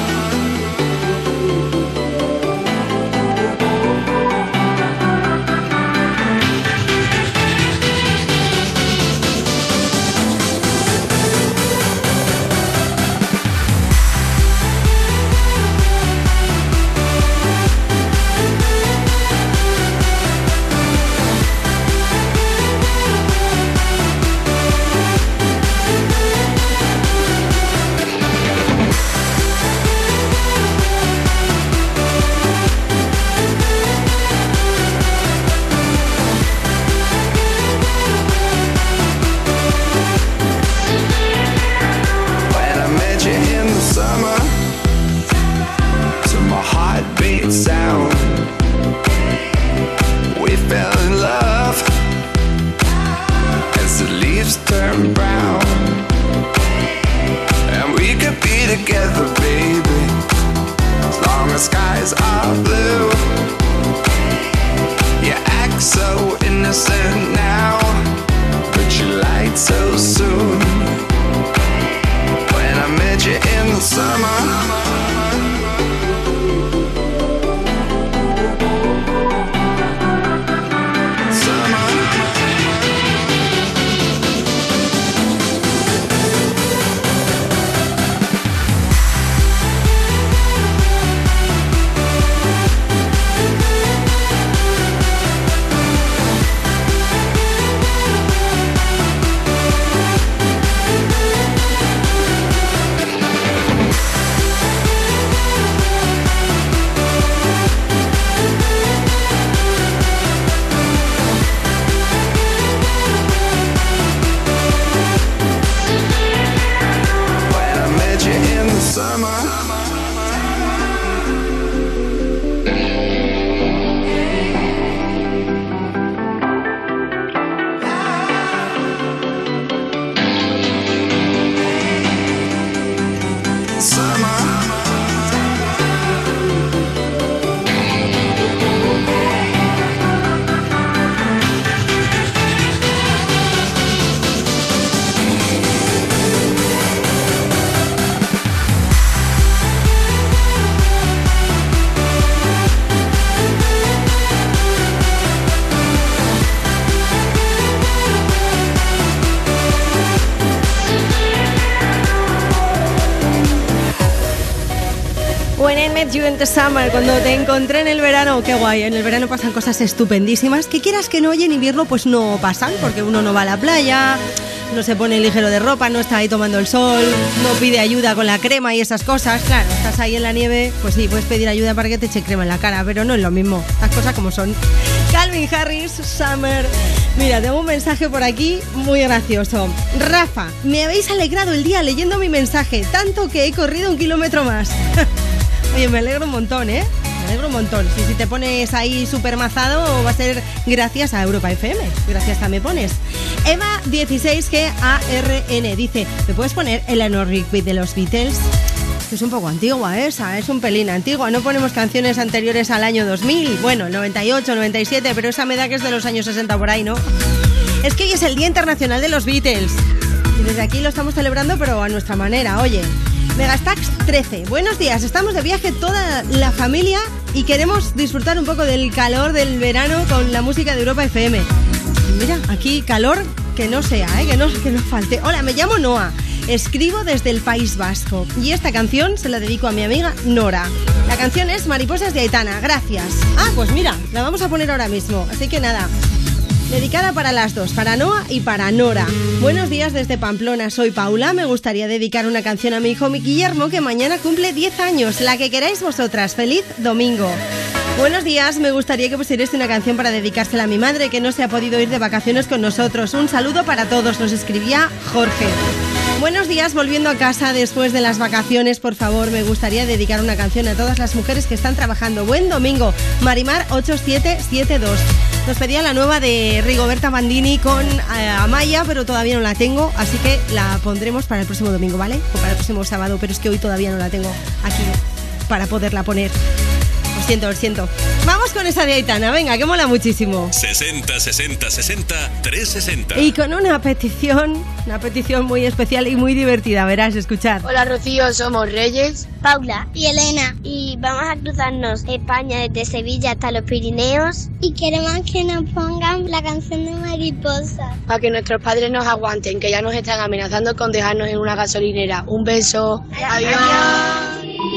Summer, cuando te encontré en el verano, qué guay, en el verano pasan cosas estupendísimas, que quieras que no, y en invierno pues no pasan, porque uno no va a la playa, no se pone ligero de ropa, no está ahí tomando el sol, no pide ayuda con la crema y esas cosas, claro, estás ahí en la nieve, pues sí, puedes pedir ayuda para que te eche crema en la cara, pero no es lo mismo, las cosas como son. Calvin Harris, Summer. Mira, tengo un mensaje por aquí muy gracioso. Rafa, me habéis alegrado el día leyendo mi mensaje, tanto que he corrido un kilómetro más. [laughs] Oye, me alegro un montón, ¿eh? Me alegro un montón. Si, te pones ahí súper mazado, va a ser gracias a Europa FM. Gracias a Me Pones. Eva16GARN dice: ¿Me puedes poner Eleanor Rigby de los Beatles? Es un poco antigua esa, es un pelín antigua. No ponemos canciones anteriores al año 2000. Bueno, 98, 97, pero esa me da que es de los años 60 por ahí, ¿no? Es que hoy es el Día Internacional de los Beatles. Y desde aquí lo estamos celebrando, pero a nuestra manera, oye. Megastax 13. Buenos días, estamos de viaje toda la familia y queremos disfrutar un poco del calor del verano con la música de Europa FM. Mira, aquí calor que no sea, ¿eh? que, no, que no falte. Hola, me llamo Noa. Escribo desde el País Vasco y esta canción se la dedico a mi amiga Nora. La canción es Mariposas de Aitana, gracias. Ah, pues mira, la vamos a poner ahora mismo, así que nada. Dedicada para las dos, para Noa y para Nora. Buenos días desde Pamplona, soy Paula. Me gustaría dedicar una canción a mi hijo mi Guillermo, que mañana cumple 10 años, la que queráis vosotras. ¡Feliz domingo! Buenos días, me gustaría que pusierais una canción para dedicársela a mi madre, que no se ha podido ir de vacaciones con nosotros. Un saludo para todos, nos escribía Jorge. Buenos días, volviendo a casa después de las vacaciones, por favor, me gustaría dedicar una canción a todas las mujeres que están trabajando. Buen domingo, Marimar 8772. Nos pedía la nueva de Rigoberta Bandini con eh, Amaya, pero todavía no la tengo, así que la pondremos para el próximo domingo, ¿vale? O para el próximo sábado, pero es que hoy todavía no la tengo aquí para poderla poner. Lo siento, lo siento. Vamos con esa de Aitana, venga, que mola muchísimo. 60 60 60 360. Y con una petición, una petición muy especial y muy divertida, verás, escuchar. Hola Rocío, somos Reyes, Paula y Elena y vamos a cruzarnos España desde Sevilla hasta los Pirineos y queremos que nos pongan la canción de Mariposa. Para que nuestros padres nos aguanten, que ya nos están amenazando con dejarnos en una gasolinera. Un beso. Adiós.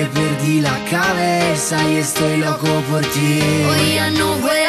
perdí la cabeza y estoy loco por ti. Hoy ya no vuelan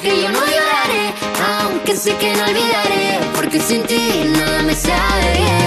que yo no lloraré. Aunque sé que no olvidaré. Porque sin ti nada me sabe bien.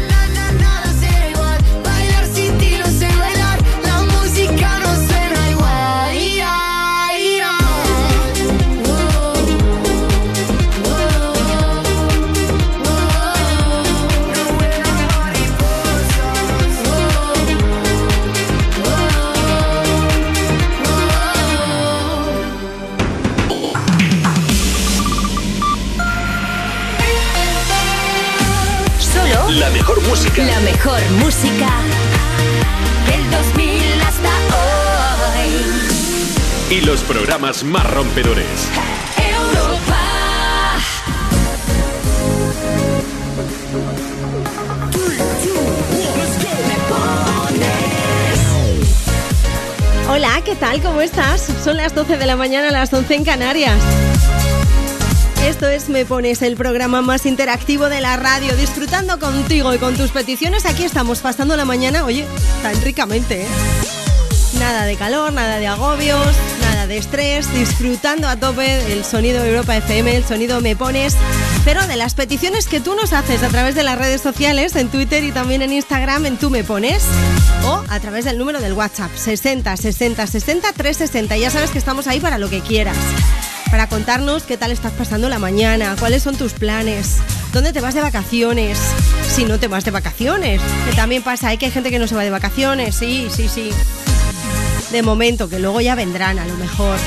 música. La mejor música del 2000 hasta hoy. Y los programas más rompedores. Europa. Hola, ¿qué tal? ¿Cómo estás? Son las 12 de la mañana, las 11 en Canarias. Esto es Me Pones, el programa más interactivo de la radio, disfrutando contigo y con tus peticiones. Aquí estamos pasando la mañana, oye, tan ricamente, ¿eh? Nada de calor, nada de agobios, nada de estrés, disfrutando a tope el sonido Europa FM, el sonido Me Pones, pero de las peticiones que tú nos haces a través de las redes sociales, en Twitter y también en Instagram, en Tú Me Pones, o a través del número del WhatsApp, 60 60 60 360. Ya sabes que estamos ahí para lo que quieras. Para contarnos qué tal estás pasando la mañana, cuáles son tus planes, dónde te vas de vacaciones, si no te vas de vacaciones, que también pasa, hay que hay gente que no se va de vacaciones, sí, sí, sí. De momento, que luego ya vendrán a lo mejor.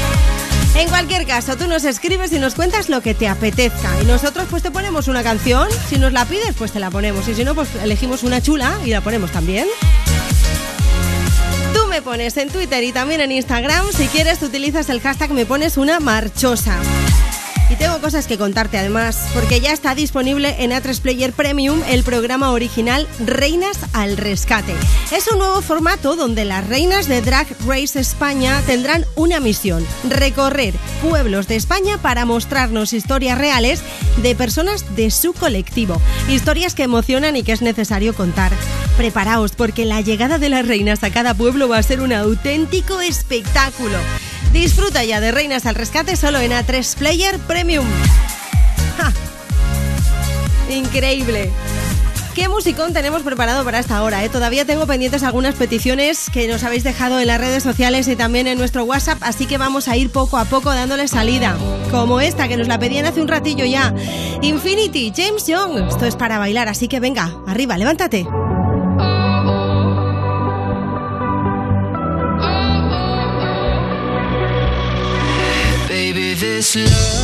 En cualquier caso, tú nos escribes y nos cuentas lo que te apetezca. Y nosotros pues te ponemos una canción. Si nos la pides, pues te la ponemos. Y si no, pues elegimos una chula y la ponemos también. Tú me pones en Twitter y también en Instagram. Si quieres, utilizas el hashtag me pones una marchosa. Y tengo cosas que contarte además, porque ya está disponible en A3 Player Premium el programa original Reinas al Rescate. Es un nuevo formato donde las reinas de Drag Race España tendrán una misión, recorrer pueblos de España para mostrarnos historias reales de personas de su colectivo. Historias que emocionan y que es necesario contar. Preparaos porque la llegada de las reinas a cada pueblo va a ser un auténtico espectáculo. Disfruta ya de Reinas al Rescate solo en A3 Player Premium. ¡Ja! Increíble. ¿Qué musicón tenemos preparado para esta hora? eh? Todavía tengo pendientes algunas peticiones que nos habéis dejado en las redes sociales y también en nuestro WhatsApp, así que vamos a ir poco a poco dándole salida. Como esta, que nos la pedían hace un ratillo ya. Infinity, James Young. Esto es para bailar, así que venga, arriba, levántate. This love,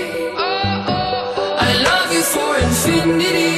Infinity.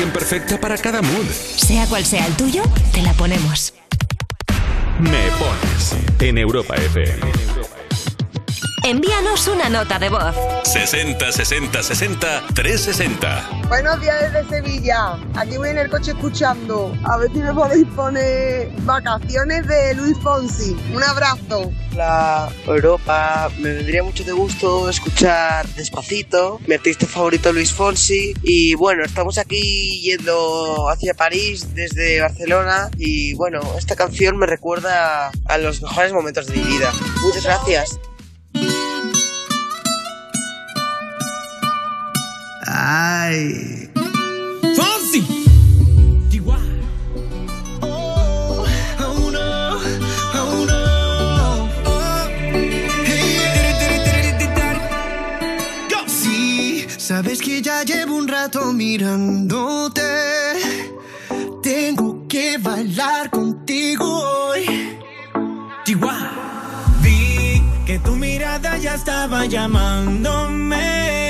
Canción perfecta para cada mood. Sea cual sea el tuyo, te la ponemos. Me pones en Europa FM. Envíanos una nota de voz. 60 60 60 360. Buenos días desde Sevilla. Aquí voy en el coche escuchando. A ver si me podéis poner vacaciones de Luis Fonsi. Un abrazo. Hola Europa, me vendría mucho de gusto escuchar Despacito, mi artista favorito Luis Fonsi y bueno, estamos aquí yendo hacia París desde Barcelona y bueno, esta canción me recuerda a los mejores momentos de mi vida. Muchas gracias. Ay. Fonsi. Oh, oh no, oh no. Sí, sabes que ya llevo un rato mirándote. Tengo que bailar contigo hoy. Chihuahua. Vi que tu mirada ya estaba llamándome.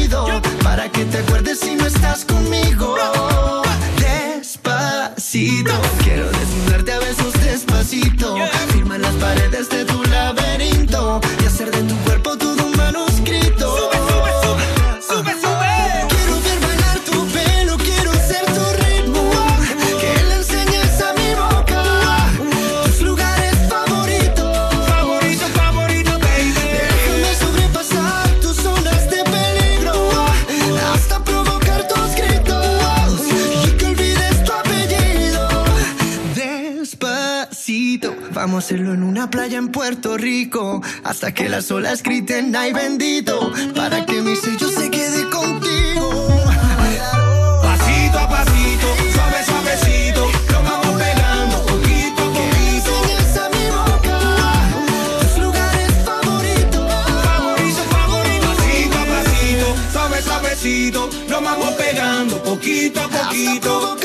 playa en Puerto Rico hasta que las olas griten ay bendito para que mi sello se quede contigo. Pasito a pasito, suave suavecito, lo vamos pegando poquito a poquito. Esa mi boca, tus lugares favoritos, favoritos favoritos. Pasito a pasito, suave suavecito, lo vamos pegando poquito a poquito.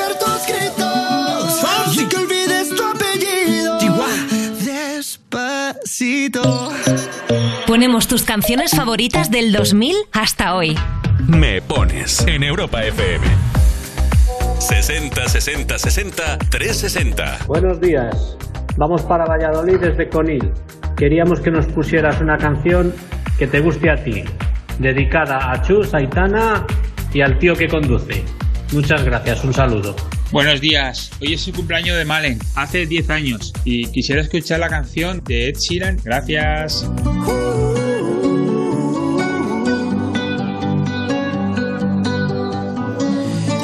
Ponemos tus canciones favoritas del 2000 hasta hoy. Me pones en Europa FM. 60 60 60 360. Buenos días. Vamos para Valladolid desde Conil. Queríamos que nos pusieras una canción que te guste a ti, dedicada a Chus, Aitana y al tío que conduce. Muchas gracias, un saludo. Buenos días, hoy es el cumpleaños de Malen, hace 10 años, y quisiera escuchar la canción de Ed Sheeran. Gracias.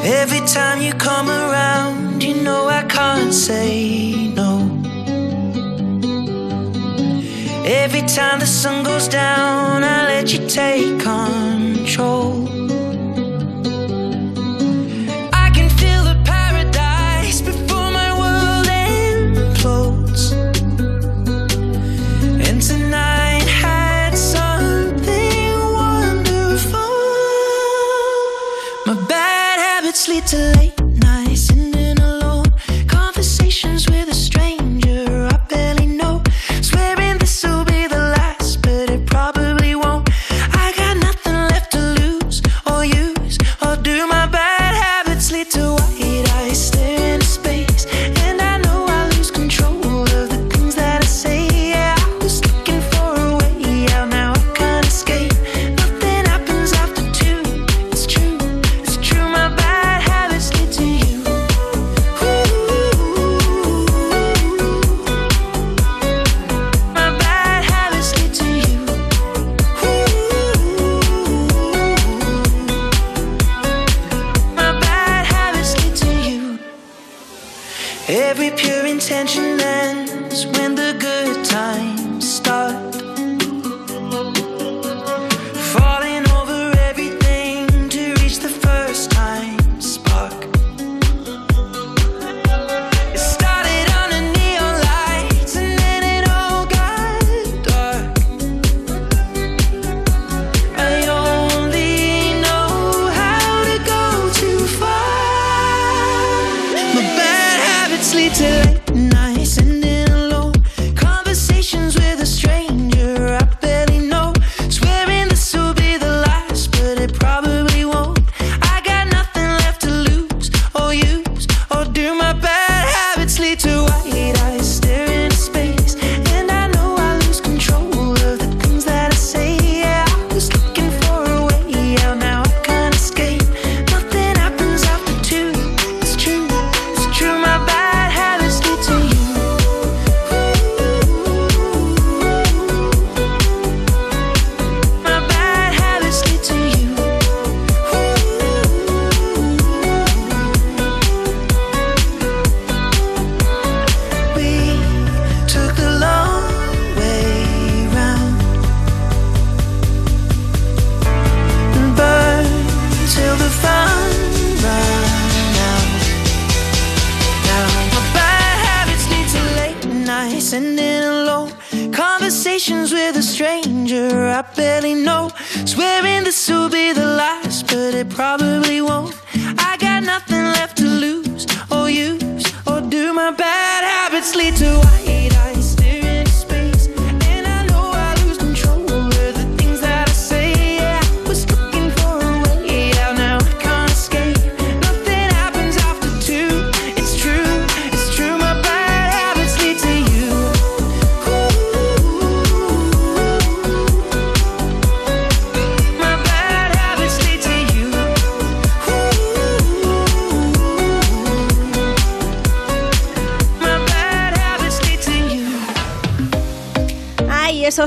Every time you come around, you know I can't say no. Every time the sun goes down, I let you take control.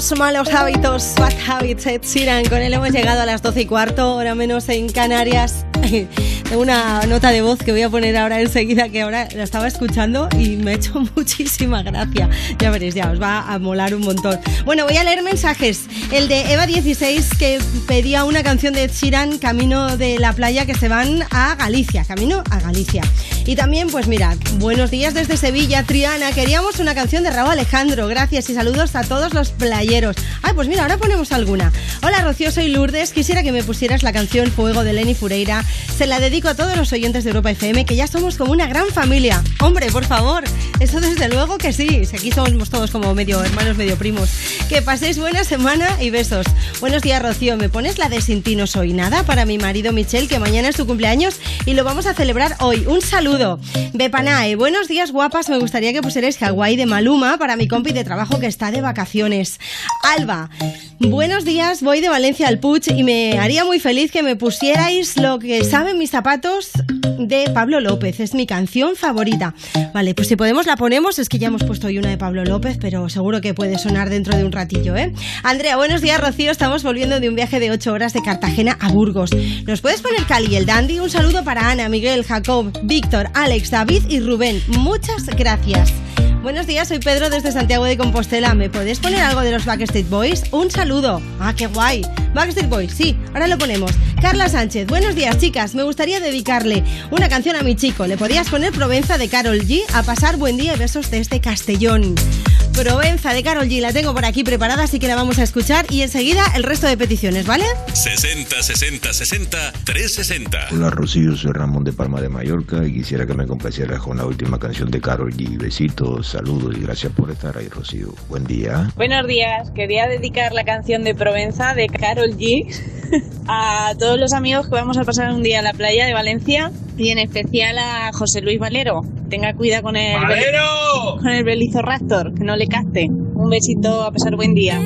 Los malos hábitos, Bad Habits, Ed Sheeran. Con él hemos llegado a las 12 y cuarto, hora menos en Canarias. [laughs] Tengo una nota de voz que voy a poner ahora enseguida, que ahora la estaba escuchando y me ha hecho [laughs] muchísima gracia. Ya veréis, ya os va a molar un montón. Bueno, voy a leer mensajes. El de Eva16 que pedía una canción de Ed Sheeran, Camino de la Playa, que se van a Galicia. Camino a Galicia. Y también, pues mira, buenos días desde Sevilla, Triana. Queríamos una canción de Raúl Alejandro. Gracias y saludos a todos los playeros. Ay, pues mira, ahora ponemos alguna. Hola, Rocío, soy Lourdes. Quisiera que me pusieras la canción Fuego de Lenny Fureira. Se la dedico a todos los oyentes de Europa FM, que ya somos como una gran familia. Hombre, por favor, eso desde luego que sí. Aquí somos todos como medio hermanos, medio primos. Que paséis buena semana y besos. Buenos días, Rocío. ¿Me pones la de Sin ti no soy nada para mi marido Michel, que mañana es su cumpleaños y lo vamos a celebrar hoy? Un saludo. Bepanae, buenos días, guapas. Me gustaría que pusierais Hawái de Maluma para mi compi de trabajo que está de vacaciones. Alba, buenos días. Voy de Valencia al Puig y me haría muy feliz que me pusierais lo que saben mis zapatos de Pablo López. Es mi canción favorita. Vale, pues si podemos la ponemos. Es que ya hemos puesto hoy una de Pablo López, pero seguro que puede sonar dentro de un ratillo, ¿eh? Andrea, buenos días, Rocío. Estamos volviendo de un viaje de 8 horas de Cartagena a Burgos. ¿Nos puedes poner Cali el Dandy? Un saludo para Ana, Miguel, Jacob, Víctor, Alex, David y Rubén. Muchas gracias. Buenos días, soy Pedro desde Santiago de Compostela. ¿Me podés poner algo de los Backstreet Boys? Un saludo. Ah, qué guay. Backstreet Boys, sí, ahora lo ponemos. Carla Sánchez, buenos días, chicas. Me gustaría dedicarle una canción a mi chico. ¿Le podías poner Provenza de Carol G? A pasar buen día y besos desde Castellón. Provenza de Carol G la tengo por aquí preparada, así que la vamos a escuchar y enseguida el resto de peticiones, ¿vale? 60 60 60 360. Hola Rocío, soy Ramón de Palma de Mallorca y quisiera que me complacieras con la última canción de Carol G. Besitos, saludos y gracias por estar ahí, Rocío. Buen día. Buenos días, quería dedicar la canción de Provenza de Carol G [laughs] a todos los amigos que vamos a pasar un día a la playa de Valencia y en especial a José Luis Valero. Tenga cuidado con el, ¡Valero! con el Velociraptor, que no le Un besito, a pasar buen día.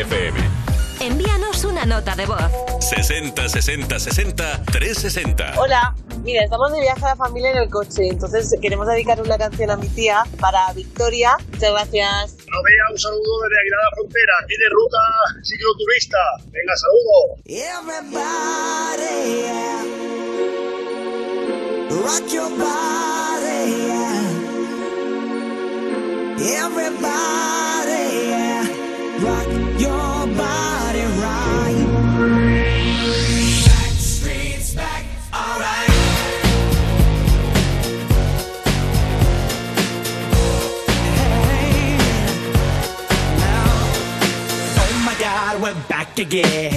FM. Envíanos una nota de voz. 60 60 60 360. Hola, mira, estamos de viaje a la familia en el coche, entonces queremos dedicar una canción a mi tía para Victoria. Muchas gracias. Novea, un saludo desde Aguilar de la Frontera, de ruta cicloturista. Venga, saludo. Everybody, yeah. rock your body, yeah. Everybody, your body right. Back streets back, alright. Hey, now, oh my God, we're back again.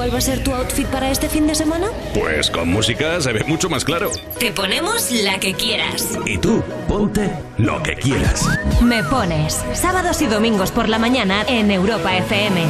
Cuál va a ser tu outfit para este fin de semana? Pues con música se ve mucho más claro. Te ponemos la que quieras. Y tú, ponte lo que quieras. Me pones sábados y domingos por la mañana en Europa FM.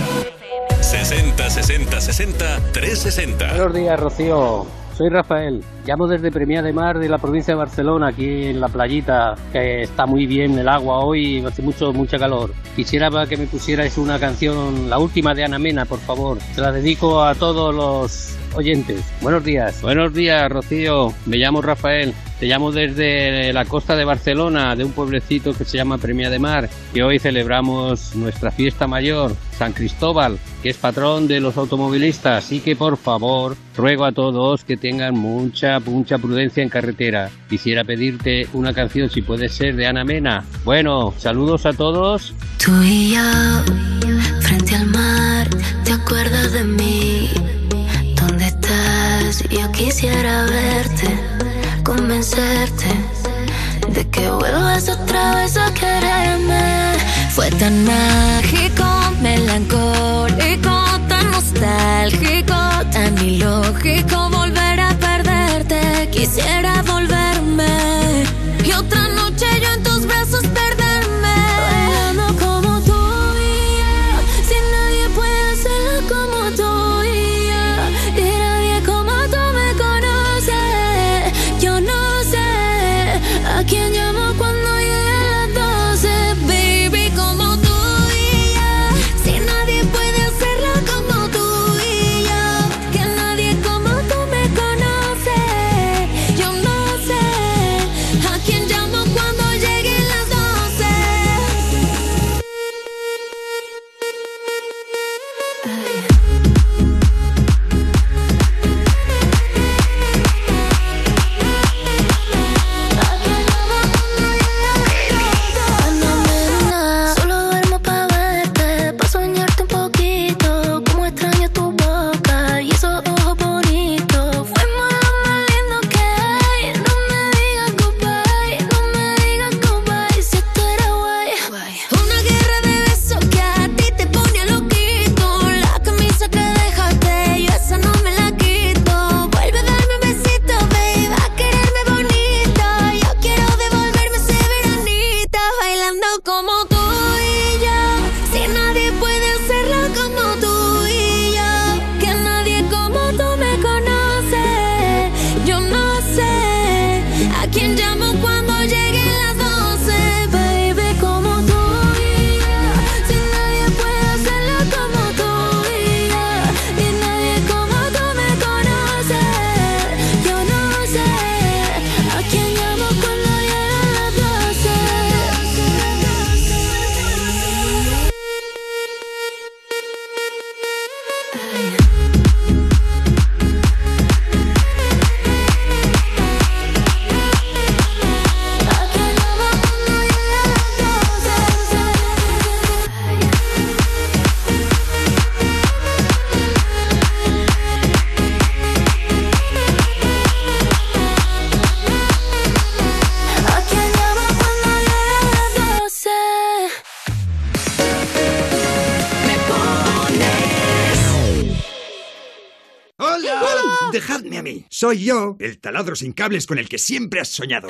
60 60 60 360. Buenos días, Rocío. Soy Rafael. Llamo desde Premiá de Mar de la provincia de Barcelona, aquí en la playita, que está muy bien el agua hoy, hace mucho, mucha calor. Quisiera que me pusierais una canción, la última de Ana Mena, por favor. Se la dedico a todos los oyentes. Buenos días. Buenos días, Rocío. Me llamo Rafael. Te llamo desde la costa de Barcelona, de un pueblecito que se llama Premia de Mar, que hoy celebramos nuestra fiesta mayor, San Cristóbal, que es patrón de los automovilistas. Así que por favor, ruego a todos que tengan mucha, mucha prudencia en carretera. Quisiera pedirte una canción, si puede ser, de Ana Mena. Bueno, saludos a todos. Tú y yo, frente al mar, ¿te acuerdas de mí? ¿Dónde yo quisiera verte, convencerte de que vuelvas otra vez a quererme. Fue tan mágico, melancólico, tan nostálgico, tan ilógico volver a perderte. Quisiera a quién llamo Soy yo, el taladro sin cables con el que siempre has soñado.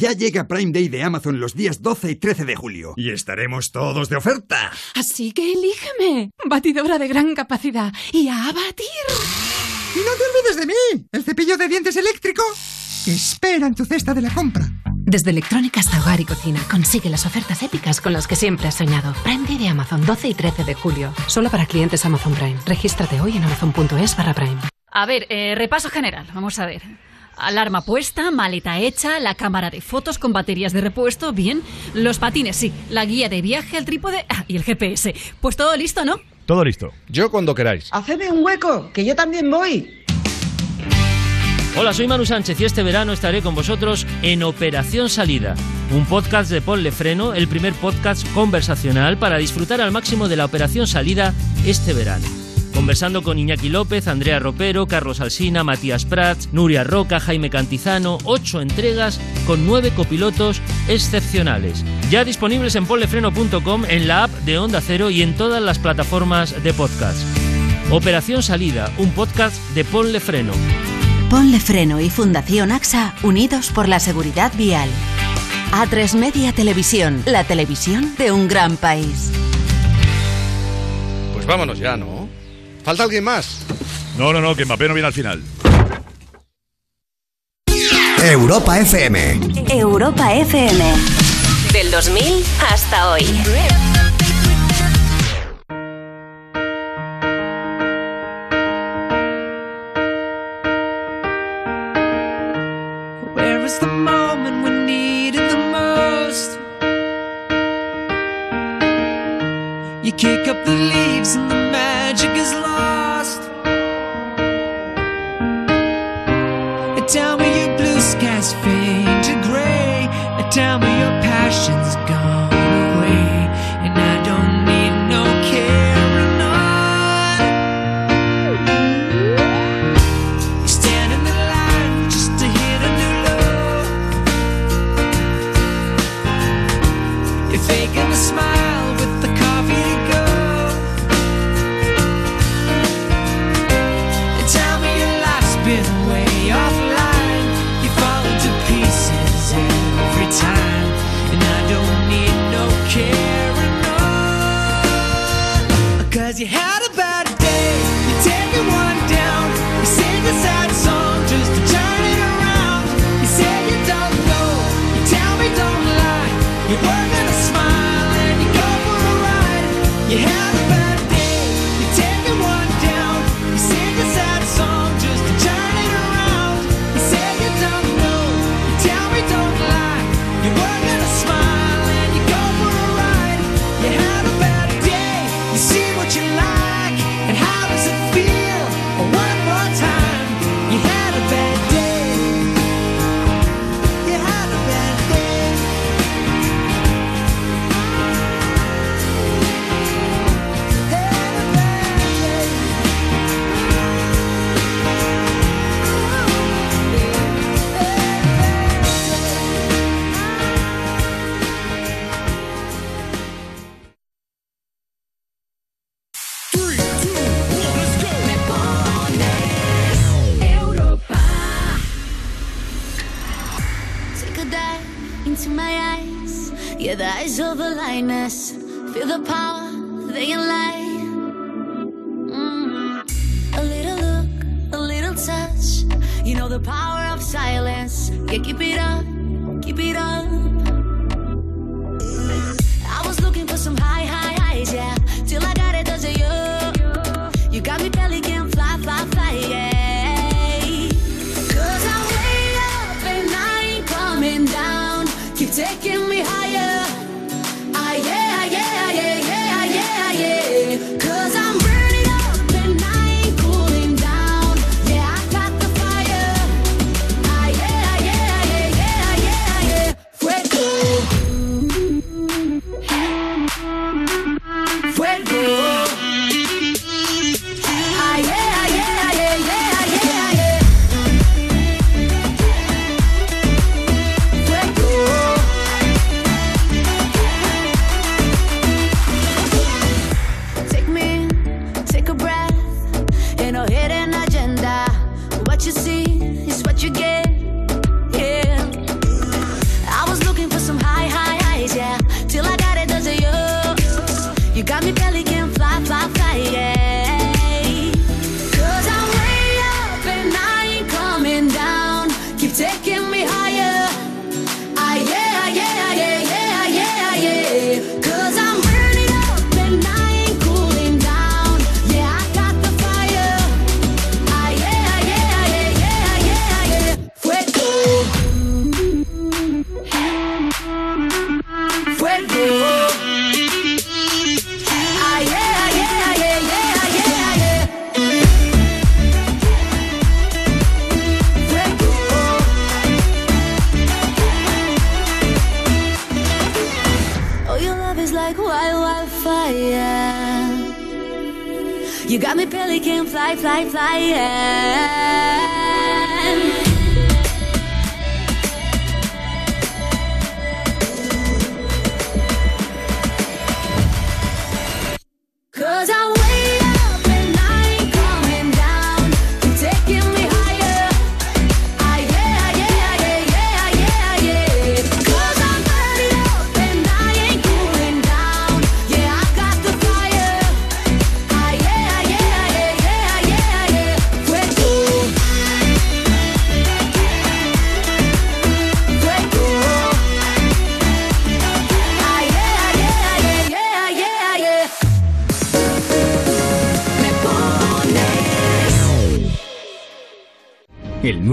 Ya llega Prime Day de Amazon los días 12 y 13 de julio. Y estaremos todos de oferta. Así que elígeme. Batidora de gran capacidad. Y a batir. Y no te olvides de mí, el cepillo de dientes eléctrico que espera en tu cesta de la compra. Desde electrónica hasta hogar y cocina, consigue las ofertas épicas con las que siempre has soñado. Prime Day de Amazon, 12 y 13 de julio. Solo para clientes Amazon Prime. Regístrate hoy en amazon.es barra Prime. A ver, eh, repaso general. Vamos a ver. Alarma puesta, maleta hecha, la cámara de fotos con baterías de repuesto, bien. Los patines, sí. La guía de viaje, el trípode ah, y el GPS. Pues todo listo, ¿no? Todo listo. Yo cuando queráis. Hacedme un hueco, que yo también voy. Hola, soy Manu Sánchez y este verano estaré con vosotros en Operación Salida, un podcast de Ponle Freno, el primer podcast conversacional para disfrutar al máximo de la Operación Salida este verano. Conversando con Iñaki López, Andrea Ropero, Carlos Alsina, Matías Prats, Nuria Roca, Jaime Cantizano, ocho entregas con nueve copilotos excepcionales. Ya disponibles en ponlefreno.com, en la app de Onda Cero y en todas las plataformas de podcast. Operación Salida, un podcast de Ponle Freno. Ponle Freno y Fundación AXA unidos por la seguridad vial. A3 Media Televisión, la televisión de un gran país. Pues vámonos ya, ¿no? ¿Falta alguien más? No, no, no, que Mbappé no viene al final. Europa FM. Europa FM. Del 2000 hasta hoy. Where is the moment we need it the most? You kick up the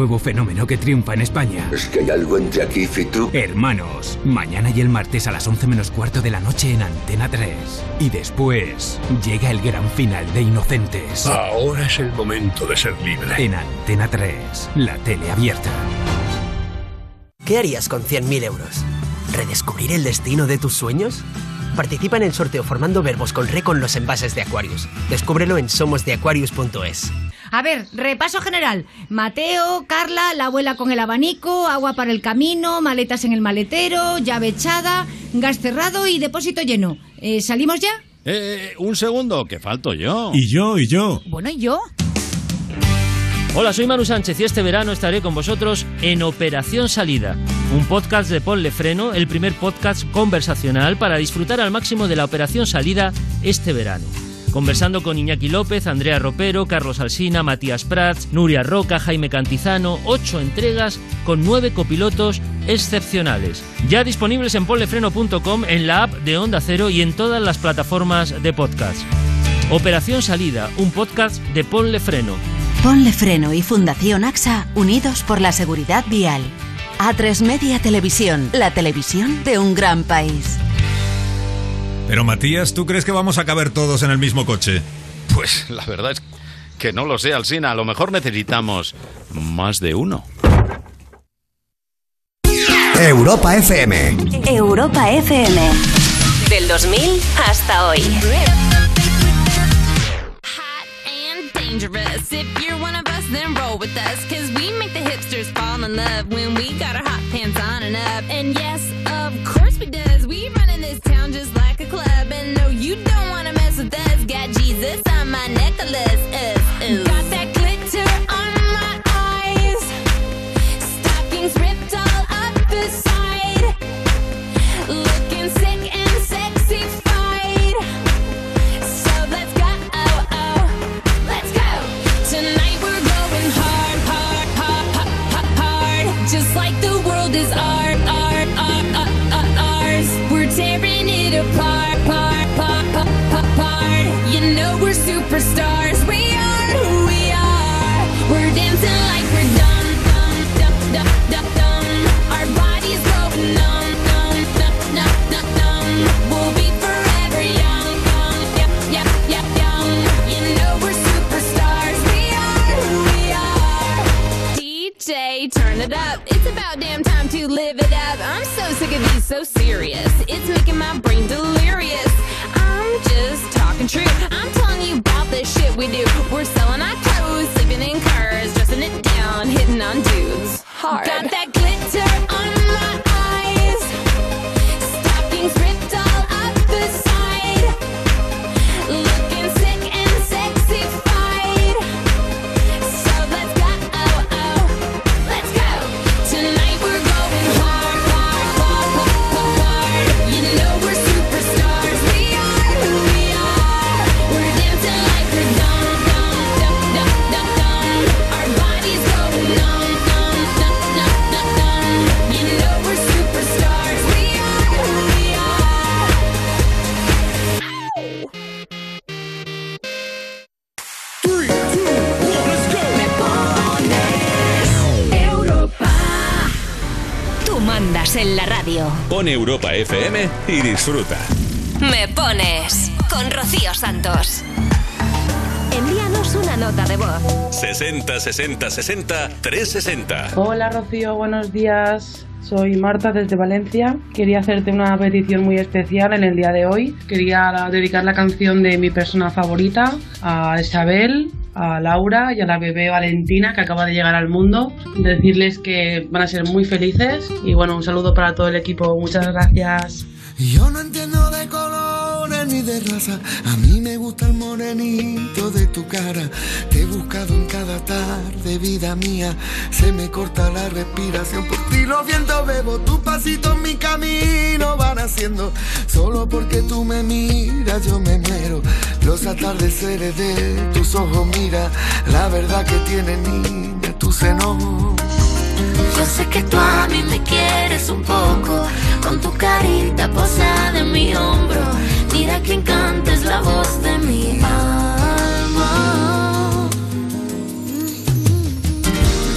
nuevo fenómeno que triunfa en España. Es que hay algo entre aquí y. Hermanos, mañana y el martes a las 11 menos cuarto de la noche en Antena 3. Y después llega el gran final de Inocentes. Ahora es el momento de ser libre. En Antena 3, la tele abierta. ¿Qué harías con 100.000 euros? ¿Redescubrir el destino de tus sueños? Participa en el sorteo formando verbos con re con los envases de Aquarius. Descúbrelo en somosdeaquarius.es. A ver, repaso general. Mateo, Carla, la abuela con el abanico, agua para el camino, maletas en el maletero, llave echada, gas cerrado y depósito lleno. Eh, ¿Salimos ya? Eh, un segundo, que falto yo. Y yo, y yo. Bueno, ¿y yo? Hola, soy Manu Sánchez y este verano estaré con vosotros en Operación Salida, un podcast de Ponle Freno, el primer podcast conversacional para disfrutar al máximo de la Operación Salida este verano. Conversando con Iñaki López, Andrea Ropero, Carlos Alsina, Matías Prats, Nuria Roca, Jaime Cantizano, ocho entregas con nueve copilotos excepcionales. Ya disponibles en ponlefreno.com, en la app de Onda Cero y en todas las plataformas de podcast. Operación Salida, un podcast de Ponle Freno. Ponle Freno y Fundación AXA unidos por la seguridad vial. A3 Media Televisión, la televisión de un gran país. Pero Matías, ¿tú crees que vamos a caber todos en el mismo coche? Pues la verdad es que no lo sé, Alsina. A lo mejor necesitamos más de uno. Europa FM. Europa FM. Del 2000 hasta hoy. dangerous. If you're one of us, then roll with us. Cause we make the hipsters fall in love when we got our hot pants on and up. And yes, of course we does. We this town just like a club. And no, you don't wanna mess with us. Got Jesus on my necklace. Uh, uh. Got that Y disfruta. Me pones con Rocío Santos. Envíanos una nota de voz. 60 60 60 360. Hola Rocío, buenos días. Soy Marta desde Valencia. Quería hacerte una petición muy especial en el día de hoy. Quería dedicar la canción de mi persona favorita a Isabel, a Laura y a la bebé Valentina que acaba de llegar al mundo. Decirles que van a ser muy felices y bueno, un saludo para todo el equipo. Muchas gracias. Yo no entiendo de colores ni de raza. A mí me gusta el morenito de tu cara. Te he buscado en cada tarde, vida mía. Se me corta la respiración. Por ti los vientos bebo. Tus pasitos mi camino van haciendo. Solo porque tú me miras, yo me muero. Los atardeceres de tus ojos, mira. La verdad que tiene niña tu seno. Yo sé que tú a mí me quieres un poco, con tu carita posada en mi hombro. Mira que encanta es la voz de mi alma.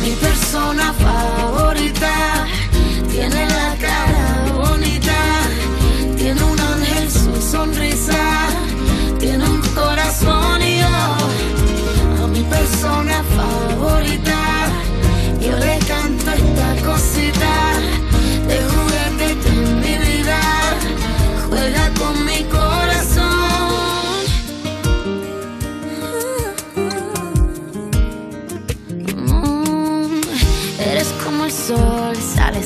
Mi persona favorita tiene la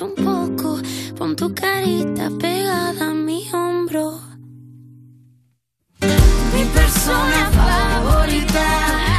Un poco, pon tu carita pegada a mi hombro. Mi persona favorita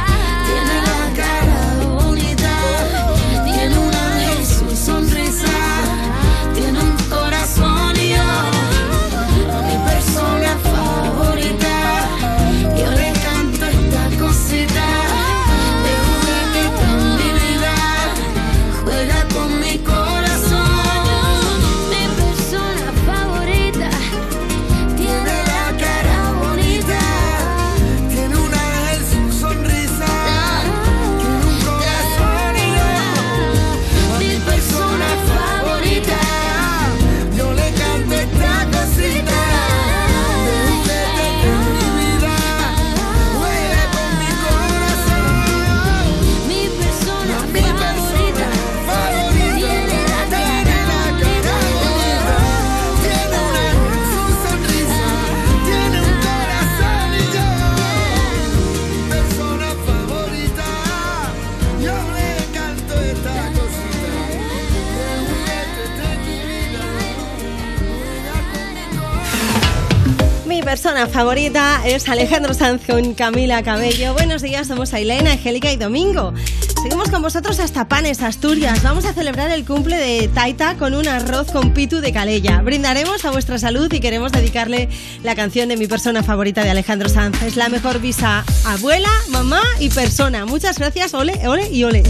persona favorita es Alejandro Sanz con Camila Cabello. Buenos días, somos Ailena, Angélica y Domingo. Seguimos con vosotros hasta Panes, Asturias. Vamos a celebrar el cumple de Taita con un arroz con pitu de calella. Brindaremos a vuestra salud y queremos dedicarle la canción de mi persona favorita de Alejandro Sanz. Es la mejor visa abuela, mamá y persona. Muchas gracias, ole, ole y ole.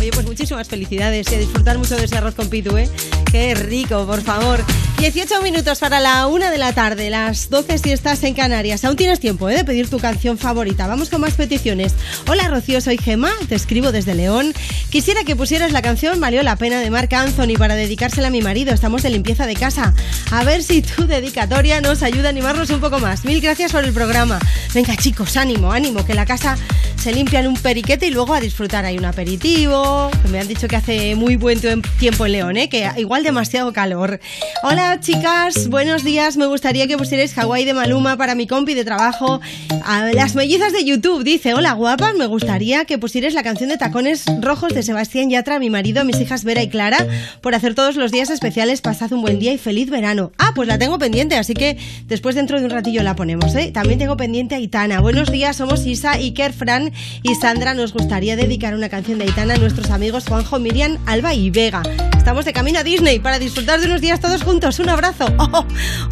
Oye, pues muchísimas felicidades y a disfrutar mucho de ese arroz con pitu, ¿eh? Qué rico, por favor. 18 minutos para la una de la tarde, las 12 si estás en Canarias. Aún tienes tiempo ¿eh? de pedir tu canción favorita. Vamos con más peticiones. Hola Rocío, soy Gema, te escribo desde León. Quisiera que pusieras la canción Valió la pena de Marc Anthony para dedicársela a mi marido. Estamos de limpieza de casa. A ver si tu dedicatoria nos ayuda a animarnos un poco más. Mil gracias por el programa. Venga chicos, ánimo, ánimo, que la casa se limpia en un periquete y luego a disfrutar. Hay un aperitivo, me han dicho que hace muy buen tiempo en León, ¿eh? que igual demasiado calor. Hola chicas, buenos días. Me gustaría que pusierais Hawái de Maluma para mi compi de trabajo. A las mellizas de YouTube dice, hola guapas, me gustaría que pusierais la canción de Tacones Rojos de Sebastián Yatra mi marido, a mis hijas Vera y Clara, por hacer todos los días especiales. Pasad un buen día y feliz verano. Ah, pues la tengo pendiente, así que después dentro de un ratillo la ponemos, ¿eh? También tengo pendiente a Itana. Buenos días, somos Isa, Iker, Fran y Sandra. Nos gustaría dedicar una canción de Aitana a nuestros amigos Juanjo, Miriam, Alba y Vega. Estamos de camino a Disney para disfrutar de unos días todos juntos. Un abrazo. [laughs] Oh,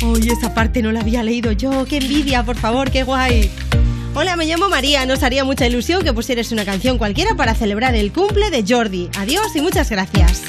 oh, esa parte no la había leído yo. Qué envidia, por favor, qué guay. Hola, me llamo María. Nos haría mucha ilusión que pusieras una canción cualquiera para celebrar el cumple de Jordi. Adiós y muchas gracias.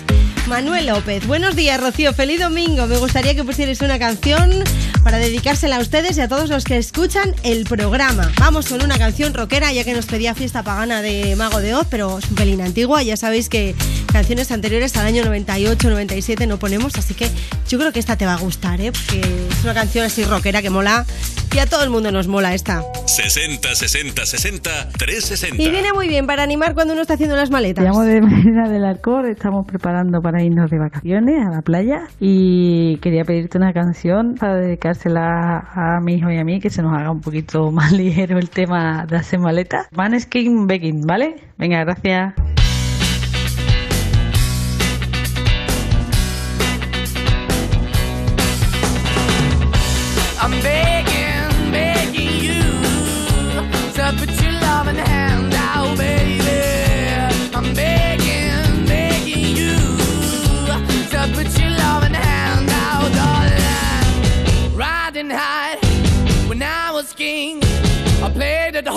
Manuel López, buenos días Rocío, feliz domingo. Me gustaría que pusierais una canción para dedicársela a ustedes y a todos los que escuchan el programa. Vamos con una canción rockera, ya que nos pedía fiesta pagana de Mago de Oz, pero es un pelín antigua. Ya sabéis que canciones anteriores al año 98, 97 no ponemos, así que yo creo que esta te va a gustar, ¿eh? porque es una canción así rockera que mola y a todo el mundo nos mola esta. 60 60 60 360. Y viene muy bien para animar cuando uno está haciendo las maletas. Llamo de [laughs] Medina del Arcor, estamos preparando para irnos de vacaciones a la playa y quería pedirte una canción para dedicársela a mi hijo y a mí, que se nos haga un poquito [laughs] más ligero el tema de hacer maletas. Maneskin Begging, ¿vale? Venga, gracias.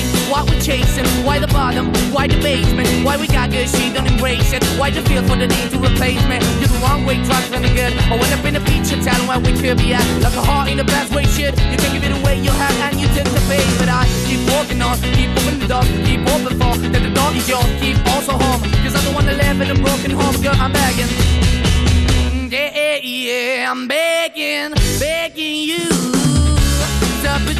We're why we're chasing, why the bottom, why the basement, why we got good, she don't embrace it. Why the feel for the need to replace me? You're the wrong way, trying to the good. I went up in the feature, telling where we could be at. Like a heart in the best way, shit. You can give it away, you have, and you tend to pay. But I keep walking on, keep moving the door, keep open for that the door is yours, keep also home. Cause I'm the one that live in a broken home, girl, I'm begging. Yeah, yeah, yeah, I'm begging, begging you to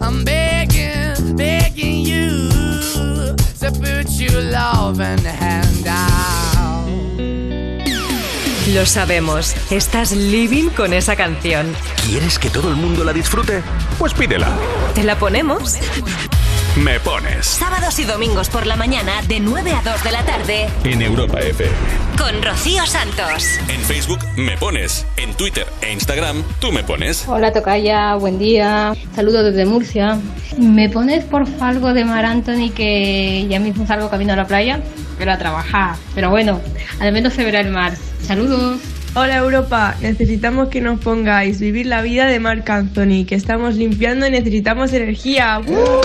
I'm begging, begging you. To put your loving hand out. Lo sabemos, estás living con esa canción. ¿Quieres que todo el mundo la disfrute? Pues pídela. ¿Te la ponemos? Me pones Sábados y domingos por la mañana de 9 a 2 de la tarde en Europa FM. con Rocío Santos. En Facebook me pones, en Twitter e Instagram tú me pones. Hola Tocaya, buen día. Saludos desde Murcia. ¿Me pones porfa algo de Mar Anthony que ya mismo salgo camino a la playa? Pero a trabajar. Pero bueno, al menos se verá el mar. Saludos. Hola Europa, necesitamos que nos pongáis Vivir la vida de Marc Anthony, que estamos limpiando y necesitamos energía. ¡Uh!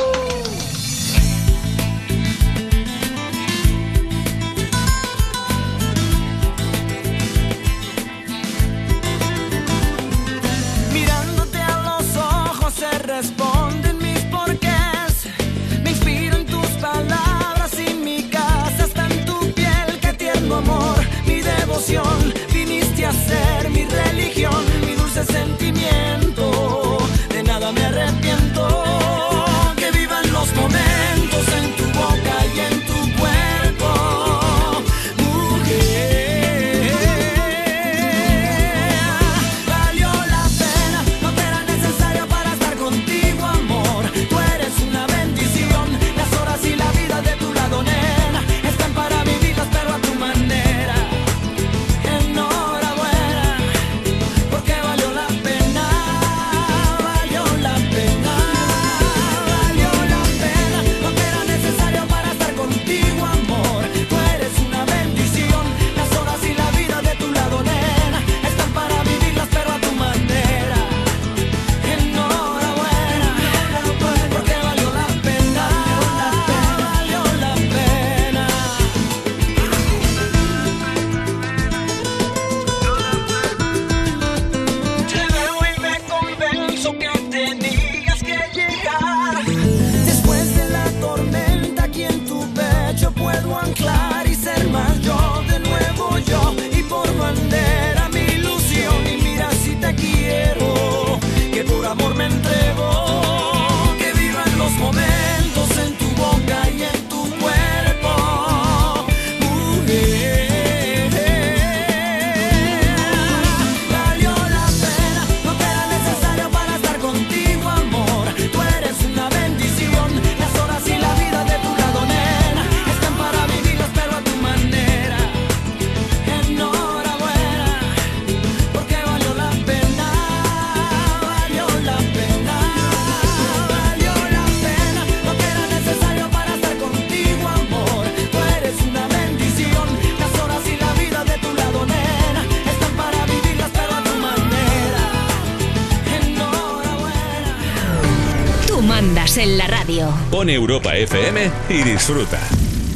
Radio. Pon Europa FM y disfruta.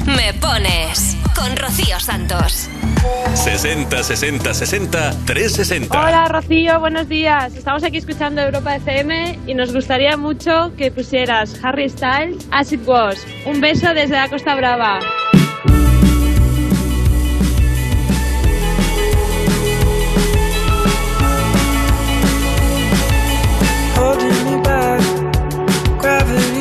Me pones con Rocío Santos. 60 60 60 360. Hola Rocío, buenos días. Estamos aquí escuchando Europa FM y nos gustaría mucho que pusieras Harry Styles As It Was. Un beso desde la Costa Brava.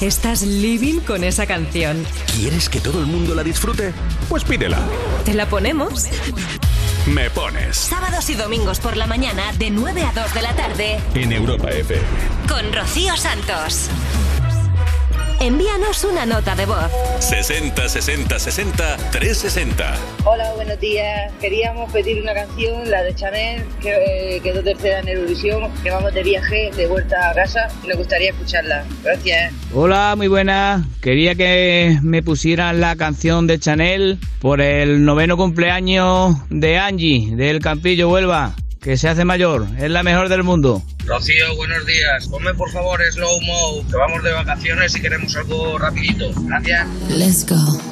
Estás living con esa canción. ¿Quieres que todo el mundo la disfrute? Pues pídela. ¿Te la ponemos? Me pones Sábados y domingos por la mañana de 9 a 2 de la tarde en Europa FM. con Rocío Santos. Envíanos una nota de voz. 60 60 60 360. Hola, buenos días. Queríamos pedir una canción, la de Chanel, que eh, quedó tercera en Eurovisión, que vamos de viaje, de vuelta a casa, y nos gustaría escucharla. Gracias. Hola, muy buenas. Quería que me pusieran la canción de Chanel por el noveno cumpleaños de Angie, del Campillo Huelva, que se hace mayor. Es la mejor del mundo. Rocío, buenos días. Ponme por favor Slow Mo, que vamos de vacaciones y queremos algo rapidito. Gracias. Let's go.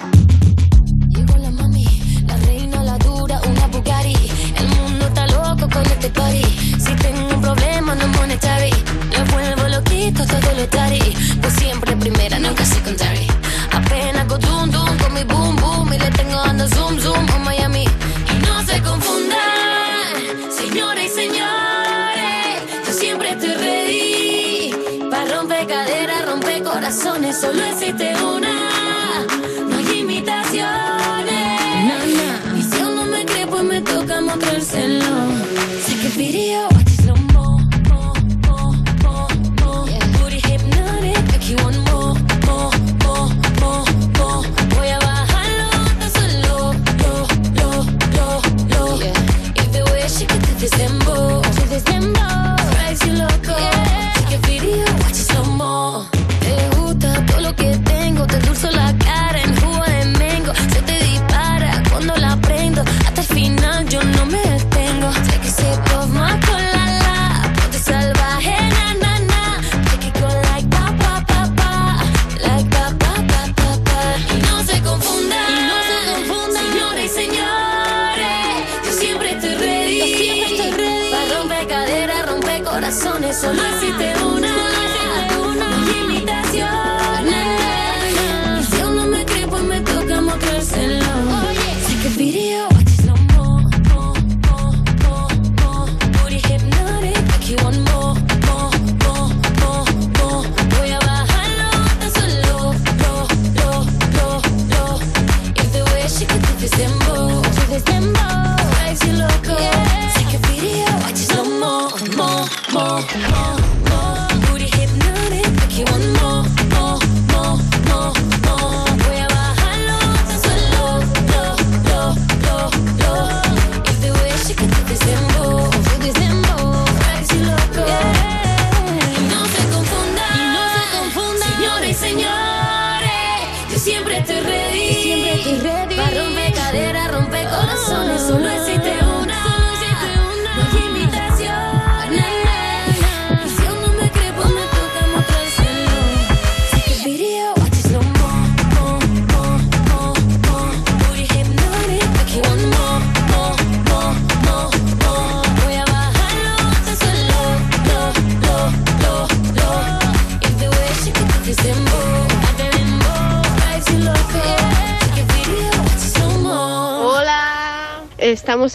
Solo existe una.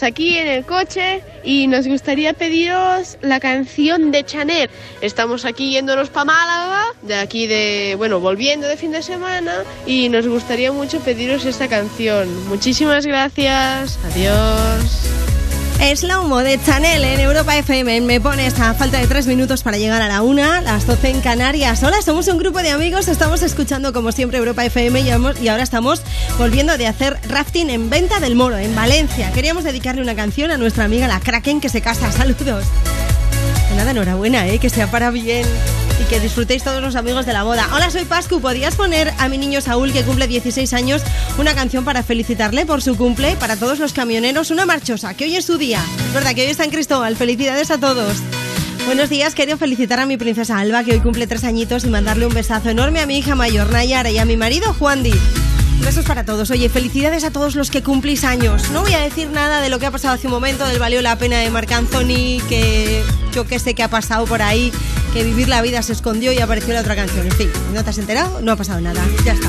Aquí en el coche y nos gustaría pediros la canción de Chanel. Estamos aquí yéndonos para Málaga, de aquí de, bueno, volviendo de fin de semana y nos gustaría mucho pediros esta canción. Muchísimas gracias, adiós. Slow Mo de Chanel en Europa FM. Me pones a falta de tres minutos para llegar a la una, las 12 en Canarias. Hola, somos un grupo de amigos, estamos escuchando como siempre Europa FM y ahora estamos volviendo de hacer rafting en Venta del Moro, en Valencia. Queríamos dedicarle una canción a nuestra amiga la Kraken que se casa. Saludos. Nada, enhorabuena, ¿eh? que sea para bien y que disfrutéis todos los amigos de la boda. Hola, soy Pascu. ¿Podrías poner a mi niño Saúl, que cumple 16 años, una canción para felicitarle por su cumple? Para todos los camioneros, una marchosa, que hoy es su día. Es verdad que hoy está en Cristóbal. Felicidades a todos. Buenos días, quería felicitar a mi princesa Alba, que hoy cumple tres añitos, y mandarle un besazo enorme a mi hija mayor, Nayara, y a mi marido, Juan Di. Besos para todos. Oye, felicidades a todos los que cumplís años. No voy a decir nada de lo que ha pasado hace un momento, del valió la pena de Marc Anthony, que yo que sé que ha pasado por ahí, que vivir la vida se escondió y apareció la otra canción. En fin, ¿no te has enterado? No ha pasado nada. Ya está.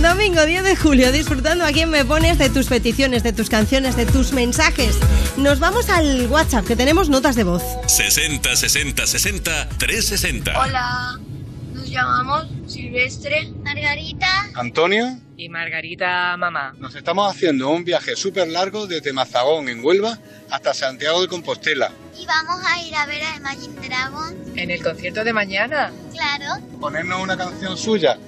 Domingo 10 de julio, disfrutando a quien me pones de tus peticiones, de tus canciones, de tus mensajes. Nos vamos al WhatsApp, que tenemos notas de voz. 60 60 60 360. Hola, nos llamamos Silvestre, Margarita Antonio, y Margarita Mamá. nos estamos haciendo un viaje súper largo desde Mazagón, en Huelva, hasta Santiago de Compostela. Y vamos a ir a ver a Imagine Dragon. ¿En el concierto de mañana? Claro. Ponernos una canción suya.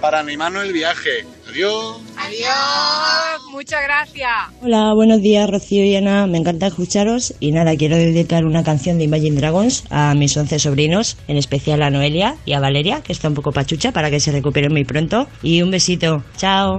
Para animarnos el viaje. Adiós. Adiós, muchas gracias. Hola, buenos días Rocío y Ana, me encanta escucharos y nada, quiero dedicar una canción de Imagine Dragons a mis 11 sobrinos, en especial a Noelia y a Valeria, que está un poco pachucha para que se recuperen muy pronto y un besito, chao.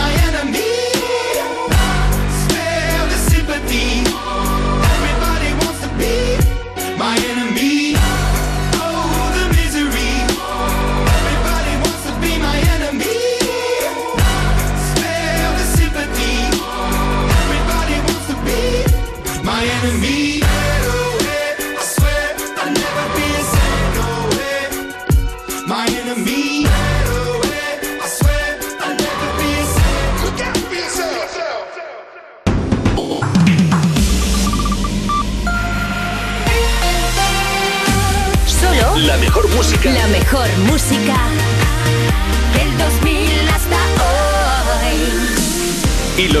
wants to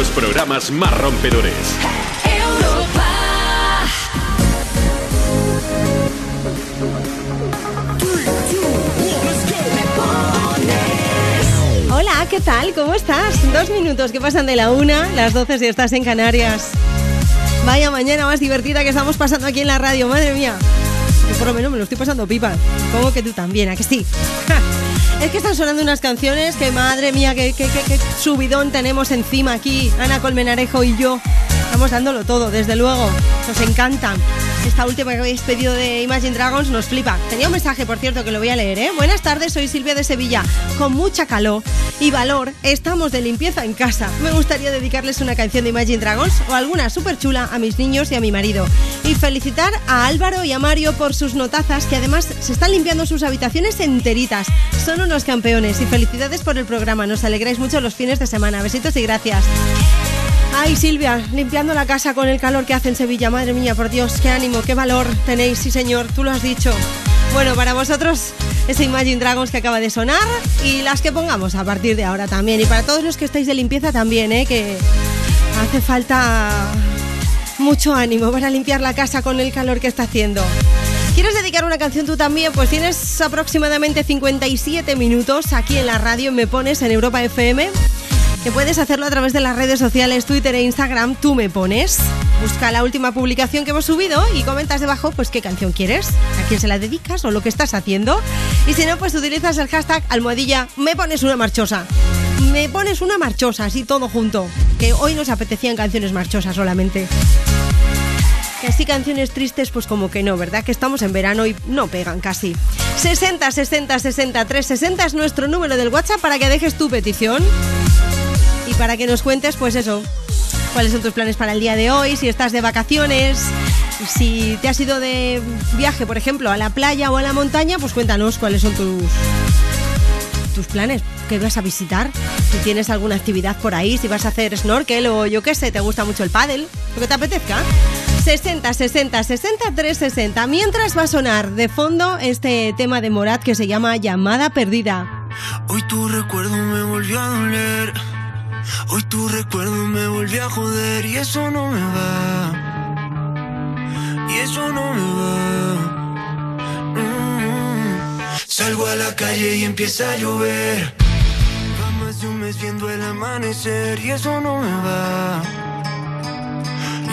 los programas más rompedores. Europa. Hola, ¿qué tal? ¿Cómo estás? Dos minutos que pasan de la una, las doce si estás en Canarias. Vaya mañana más divertida que estamos pasando aquí en la radio, madre mía. Yo por lo menos me lo estoy pasando pipa. Supongo que tú también, ¿a que sí? Es que están sonando unas canciones que, madre mía, qué, qué- qué subidón tenemos encima aquí, Ana Colmenarejo y yo. Estamos dándolo todo, desde luego. Nos encantan. Esta última que habéis pedido de Imagine Dragons nos flipa. Tenía un mensaje, por cierto, que lo voy a leer, ¿eh? Buenas tardes, soy Silvia de Sevilla. Con mucha calor y valor, estamos de limpieza en casa. Me gustaría dedicarles una canción de Imagine Dragons o alguna súper chula a mis niños y a mi marido. Y felicitar a Álvaro y a Mario por sus notazas, que además se están limpiando sus habitaciones enteritas. Son unos campeones y felicidades por el programa. Nos alegráis mucho los fines de semana. Besitos y gracias. Ay, Silvia, limpiando la casa con el calor que hace en Sevilla. Madre mía, por Dios, qué ánimo, qué valor tenéis, sí señor, tú lo has dicho. Bueno, para vosotros ese Imagine Dragons que acaba de sonar y las que pongamos a partir de ahora también. Y para todos los que estáis de limpieza también, ¿eh? que hace falta mucho ánimo para limpiar la casa con el calor que está haciendo. ¿Quieres dedicar una canción tú también? Pues tienes aproximadamente 57 minutos aquí en la radio, me pones en Europa FM. Que puedes hacerlo a través de las redes sociales, Twitter e Instagram, tú me pones. Busca la última publicación que hemos subido y comentas debajo pues qué canción quieres, a quién se la dedicas o lo que estás haciendo. Y si no, pues utilizas el hashtag almohadilla me pones una marchosa. Me pones una marchosa, así todo junto. Que hoy nos apetecían canciones marchosas solamente. Que así canciones tristes, pues como que no, ¿verdad? Que estamos en verano y no pegan casi. 60 60 60 360 es nuestro número del WhatsApp para que dejes tu petición y para que nos cuentes, pues eso, cuáles son tus planes para el día de hoy, si estás de vacaciones, si te has ido de viaje, por ejemplo, a la playa o a la montaña, pues cuéntanos cuáles son tus tus planes, qué vas a visitar, si tienes alguna actividad por ahí, si vas a hacer snorkel o yo qué sé, te gusta mucho el pádel, lo que te apetezca. 60 60 60 360. Mientras va a sonar de fondo este tema de Morat que se llama Llamada Perdida. Hoy tu recuerdo me volvió a doler. Hoy tu recuerdo me volvió a joder y eso no me va. Y eso no me va. Mm. Salgo a la calle y empieza a llover. Va más de un mes viendo el amanecer y eso no me va.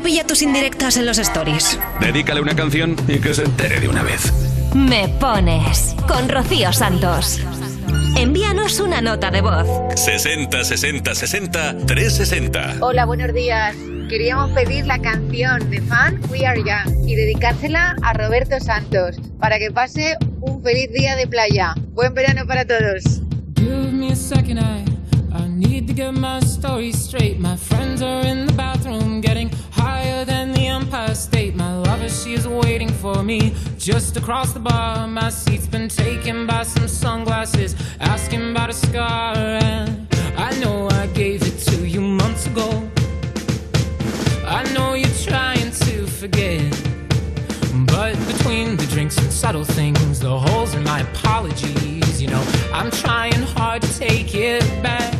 pilla tus indirectas en los stories. Dedícale una canción y que se entere de una vez. Me pones con Rocío Santos. Envíanos una nota de voz. 60 60 60 360. Hola, buenos días. Queríamos pedir la canción de Fan We Are Young y dedicársela a Roberto Santos para que pase un feliz día de playa. Buen verano para todos. Give me a second, I, I need to get my story straight. My friends are in the bathroom getting higher than the Empire State. My lover, she is waiting for me just across the bar. My seat's been taken by some sunglasses, asking about a scar. And I know I gave it to you months ago. I know you're trying to forget. But between the drinks and subtle things, the holes in my apologies, you know, I'm trying hard to take it back.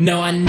No, I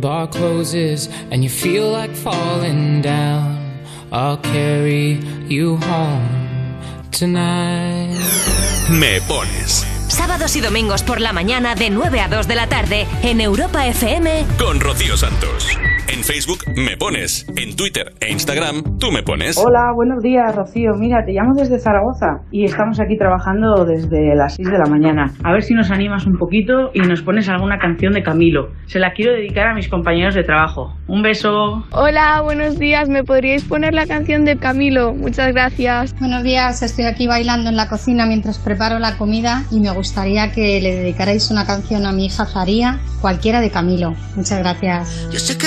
bar closes and you feel like falling down, I'll carry you home tonight. Me pones Sábados y domingos por la mañana de 9 a 2 de la tarde en Europa FM con Rocío Santos. Facebook me pones, en Twitter e Instagram tú me pones. Hola, buenos días, Rocío. Mira, te llamo desde Zaragoza y estamos aquí trabajando desde las 6 de la mañana. A ver si nos animas un poquito y nos pones alguna canción de Camilo. Se la quiero dedicar a mis compañeros de trabajo. Un beso. Hola, buenos días. ¿Me podríais poner la canción de Camilo? Muchas gracias. Buenos días, estoy aquí bailando en la cocina mientras preparo la comida y me gustaría que le dedicarais una canción a mi hija Faría, cualquiera de Camilo. Muchas gracias. Yo sé que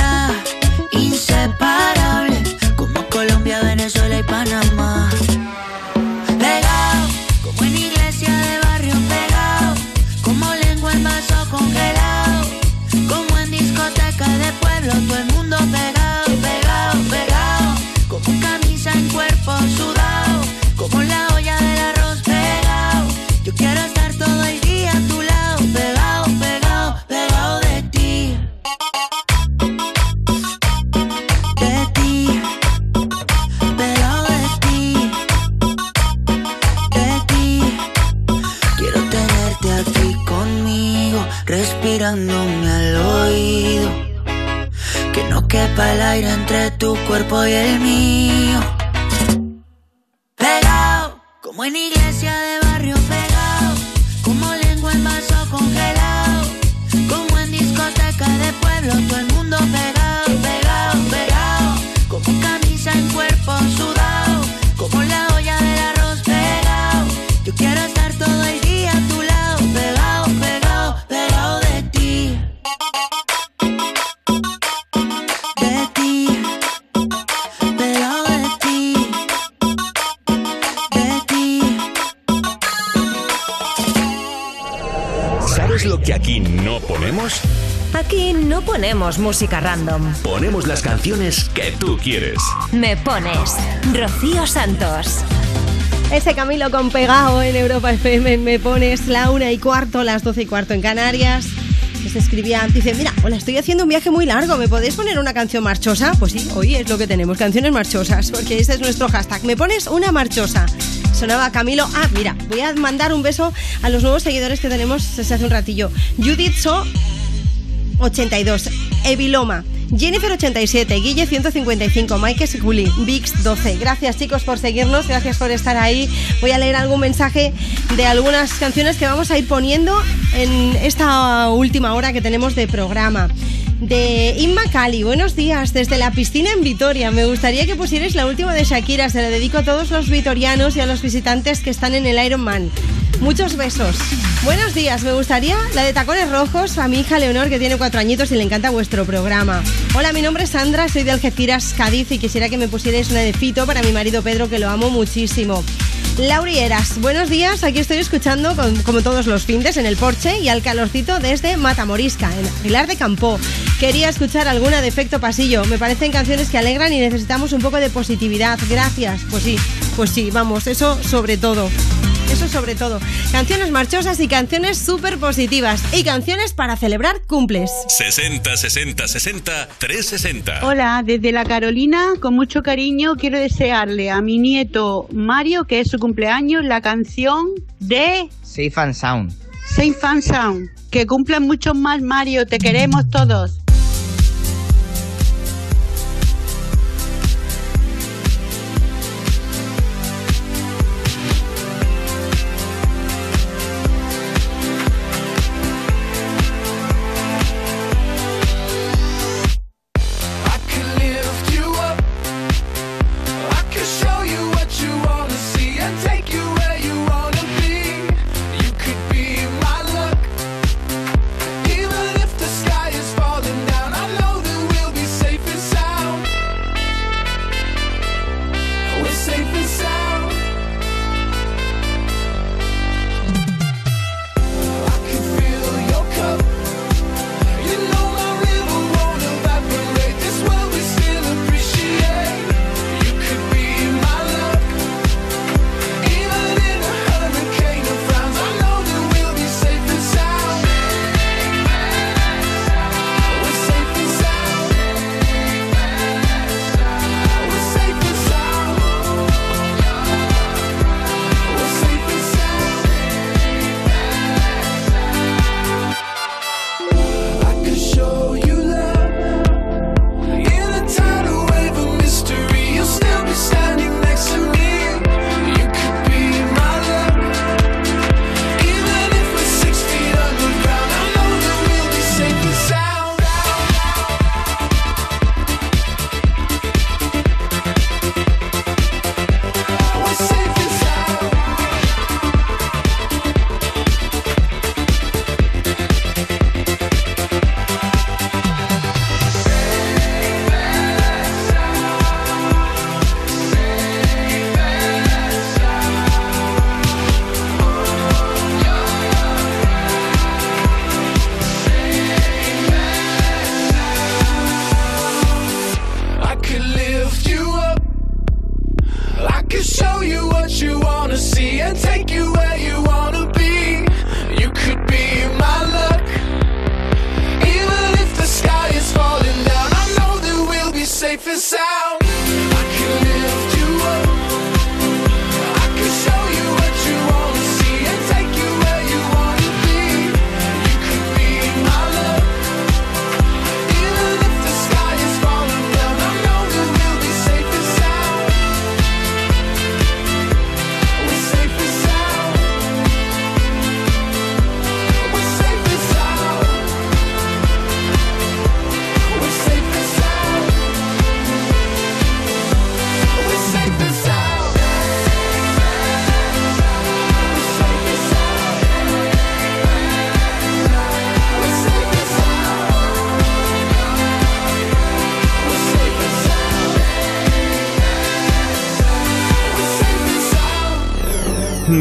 entre tu cuerpo y el mío. Ponemos música random. Ponemos las canciones que tú quieres. Me pones Rocío Santos. Ese Camilo con pegado en Europa FM me pones la una y cuarto, las doce y cuarto en Canarias. Se escribía, dice, mira, hola, estoy haciendo un viaje muy largo, ¿me podéis poner una canción marchosa? Pues sí, hoy es lo que tenemos, canciones marchosas, porque ese es nuestro hashtag. Me pones una marchosa. Sonaba Camilo. Ah, mira, voy a mandar un beso a los nuevos seguidores que tenemos desde hace un ratillo. Judith So 82, Eviloma, Jennifer 87, Guille 155, Mike Seculi, Vix 12. Gracias chicos por seguirnos, gracias por estar ahí. Voy a leer algún mensaje de algunas canciones que vamos a ir poniendo en esta última hora que tenemos de programa. De Inma Cali, buenos días, desde la piscina en Vitoria. Me gustaría que pusierais la última de Shakira, se la dedico a todos los vitorianos y a los visitantes que están en el Ironman. Muchos besos. Buenos días, me gustaría la de Tacones Rojos a mi hija Leonor, que tiene cuatro añitos y le encanta vuestro programa. Hola, mi nombre es Sandra, soy de Algeciras, Cádiz, y quisiera que me pusierais una de para mi marido Pedro, que lo amo muchísimo. Lauri Eras, buenos días, aquí estoy escuchando como todos los findes en el porche y al calorcito desde Matamorisca, en Pilar de Campo. Quería escuchar alguna de efecto pasillo, me parecen canciones que alegran y necesitamos un poco de positividad, gracias. Pues sí, pues sí, vamos, eso sobre todo. Eso sobre todo. Canciones marchosas y canciones súper positivas. Y canciones para celebrar cumples. 60 60 60 360. Hola, desde la Carolina, con mucho cariño, quiero desearle a mi nieto Mario, que es su cumpleaños, la canción de Safe and Sound. Saint Fan Sound. Que cumplan muchos más, Mario, te queremos todos.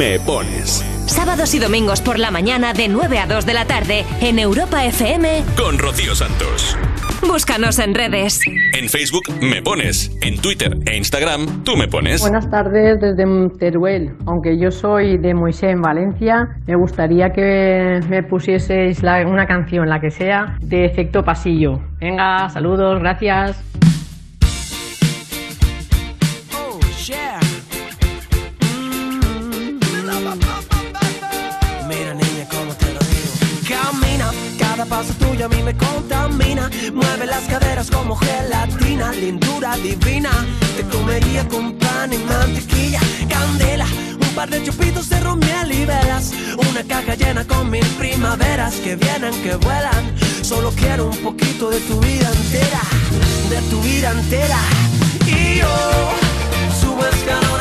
Me pones Sábados y domingos por la mañana de 9 a 2 de la tarde en Europa FM. con Rocío Santos. Búscanos en redes. En Facebook me pones, en Twitter e Instagram tú me pones. Buenas tardes desde Teruel. Aunque yo soy de Moisés en Valencia, me gustaría que me pusieseis la- una canción, la que sea, de efecto pasillo. Venga, saludos, gracias. Como gelatina, lindura divina. Te comería con pan y mantequilla, candela. Un par de chupitos de ron, y velas. Una caja llena con mil primaveras que vienen, que vuelan. Solo quiero un poquito de tu vida entera, de tu vida entera. Y yo subo escalón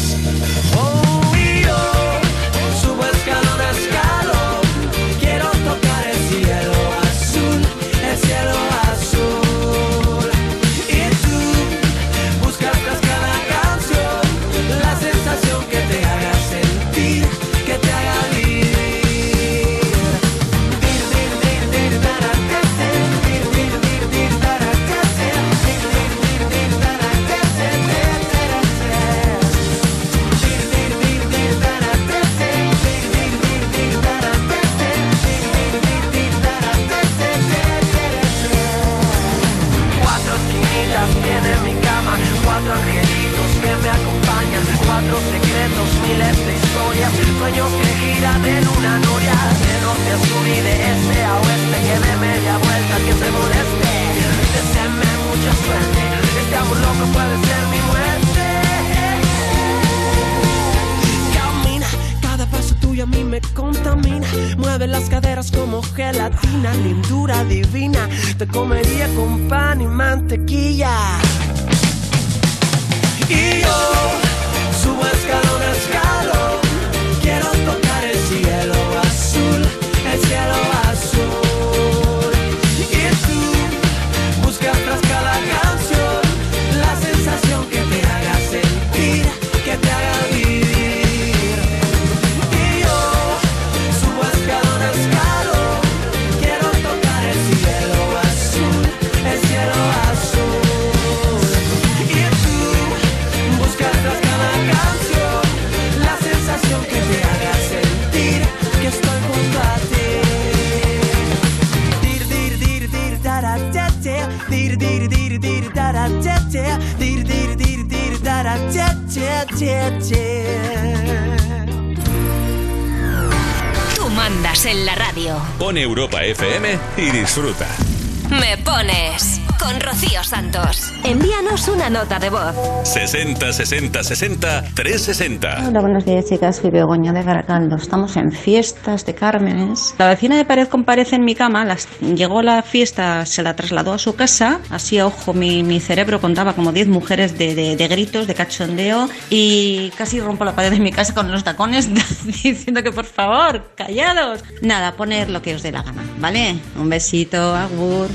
Tú mandas en la radio. Pon Europa FM y disfruta. Me pones. Con Rocío Santos. Envíanos una nota de voz. 60 60 60 360. Hola, buenos días, chicas. Soy Begoña de Gargaldo. Estamos en fiestas de Cármenes. La vecina de pared comparece en mi cama. Las, llegó la fiesta, se la trasladó a su casa. Así a ojo, mi, mi cerebro contaba como 10 mujeres de, de- de gritos, de cachondeo. Y casi rompo la pared de mi casa con los tacones [laughs] diciendo que por favor, callados. Nada, poner lo que os dé la gana, ¿vale? Un besito, agur.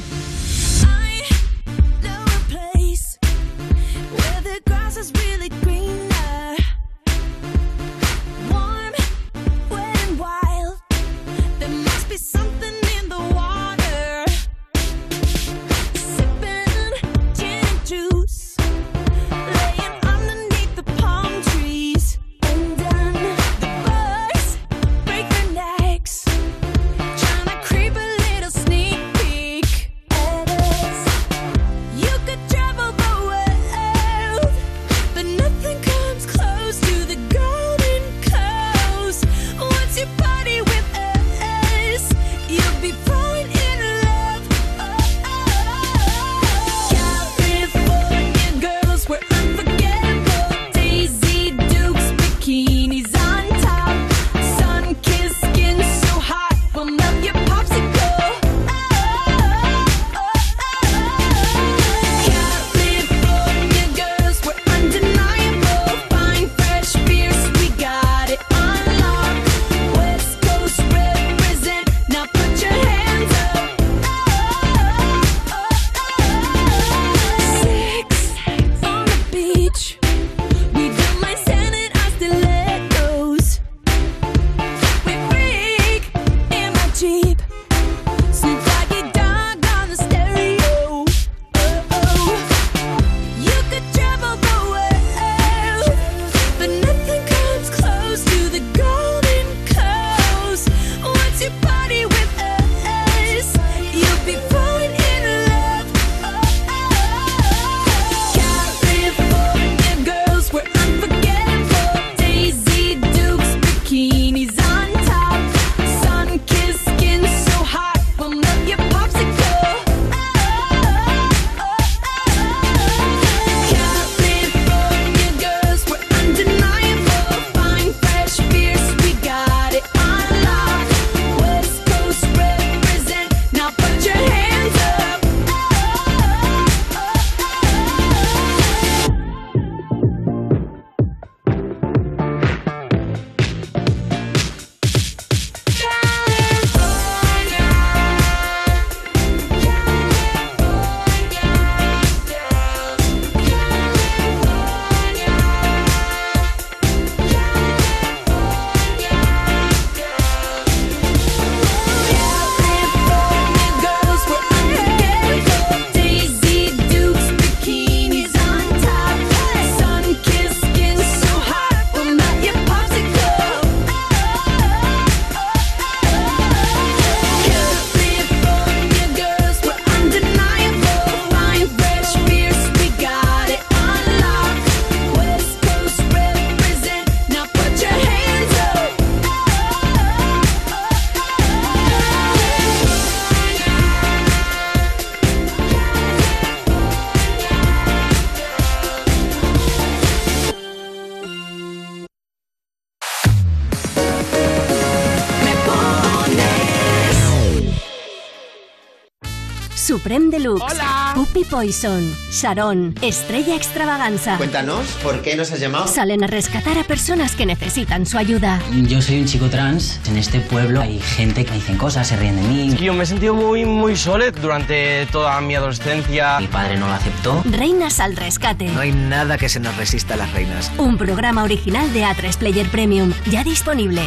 Supreme Deluxe. Puppy Poison. Sharon. Estrella Extravaganza. Cuéntanos, ¿por qué nos has llamado? Salen a rescatar a personas que necesitan su ayuda. Yo soy un chico trans. En este pueblo hay gente que dicen cosas, se ríen de mí. Yo me he sentido muy, muy solo durante toda mi adolescencia. Mi padre no lo aceptó. Reinas al rescate. No hay nada que se nos resista a las reinas. Un programa original de A3 Player Premium. Ya disponible.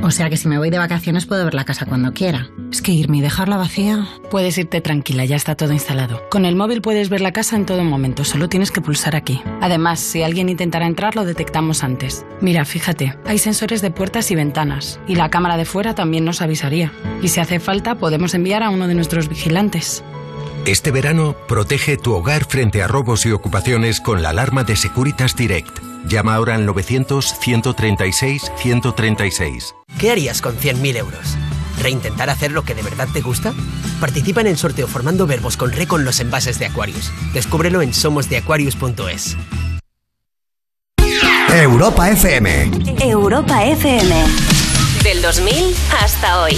O sea que si me voy de vacaciones puedo ver la casa cuando quiera. Que irme y dejarla vacía. Puedes irte tranquila, ya está todo instalado. Con el móvil puedes ver la casa en todo momento, solo tienes que pulsar aquí. Además, si alguien intentara entrar, lo detectamos antes. Mira, fíjate, hay sensores de puertas y ventanas, y la cámara de fuera también nos avisaría. Y si hace falta, podemos enviar a uno de nuestros vigilantes. Este verano, protege tu hogar frente a robos y ocupaciones con la alarma de Securitas Direct. Llama ahora al 900-136-136. ¿Qué harías con 100.000 euros? reintentar hacer lo que de verdad te gusta? Participa en el sorteo formando verbos con re con los envases de Aquarius. Descúbrelo en somosdeaquarius.es. Europa FM. Europa FM. Del 2000 hasta hoy.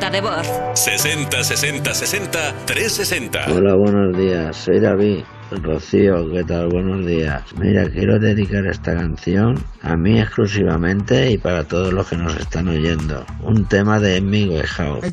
de voz. 60 60 60 360. Hola, buenos días. Soy David. Rocío, ¿qué tal? Buenos días. Mira, quiero dedicar esta canción a mí exclusivamente y para todos los que nos están oyendo. Un tema de Miguel House.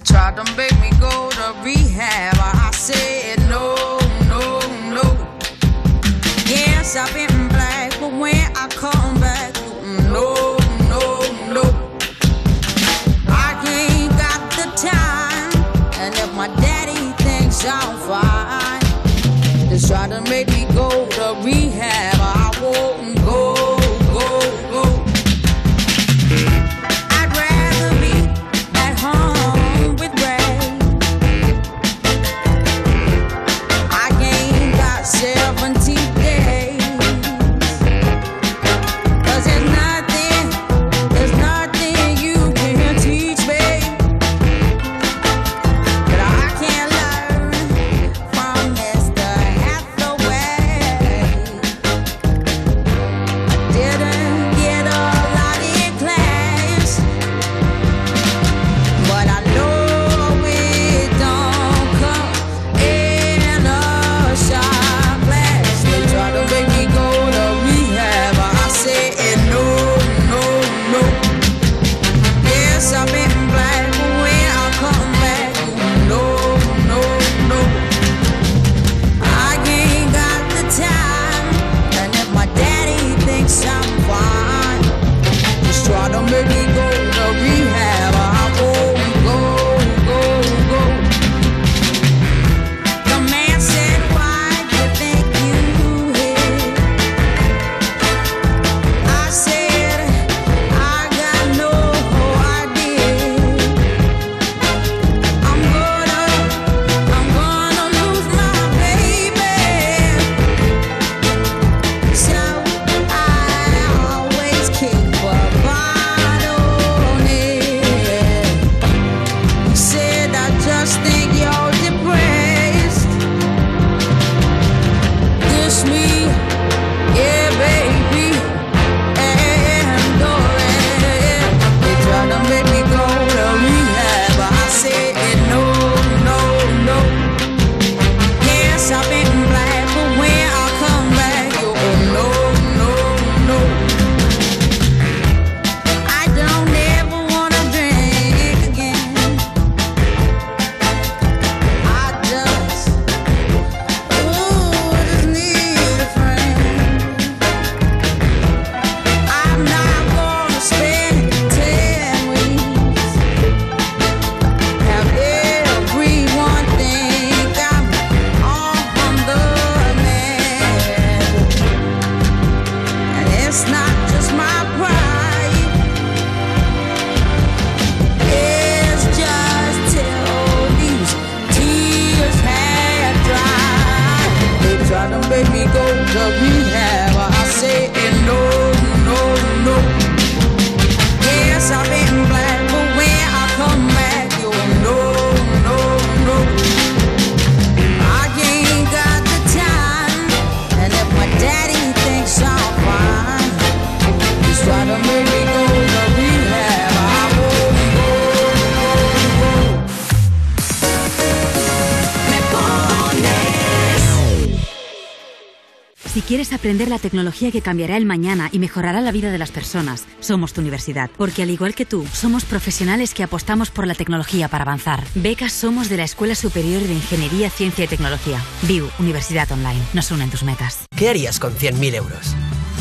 Aprender la tecnología que cambiará el mañana y mejorará la vida de las personas, somos tu universidad. Porque al igual que tú, somos profesionales que apostamos por la tecnología para avanzar. Becas somos de la Escuela Superior de Ingeniería, Ciencia y Tecnología. VIU, Universidad Online. Nos unen tus metas. ¿Qué harías con 100.000 euros?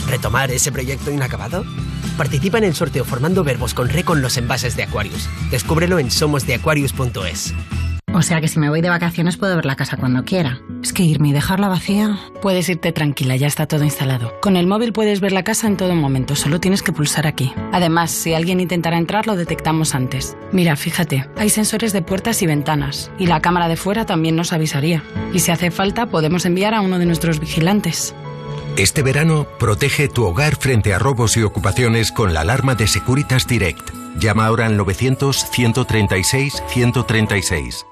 ¿Retomar ese proyecto inacabado? Participa en el sorteo formando verbos con re con los envases de Aquarius. Descúbrelo en somosdeaquarius.es. O sea que si me voy de vacaciones puedo ver la casa cuando quiera. Es que irme y dejarla vacía. Puedes irte tranquila, ya está todo instalado. Con el móvil puedes ver la casa en todo momento, solo tienes que pulsar aquí. Además, si alguien intentara entrar, lo detectamos antes. Mira, fíjate, hay sensores de puertas y ventanas, y la cámara de fuera también nos avisaría. Y si hace falta, podemos enviar a uno de nuestros vigilantes. Este verano, protege tu hogar frente a robos y ocupaciones con la alarma de Securitas Direct. Llama ahora al 900-136-136.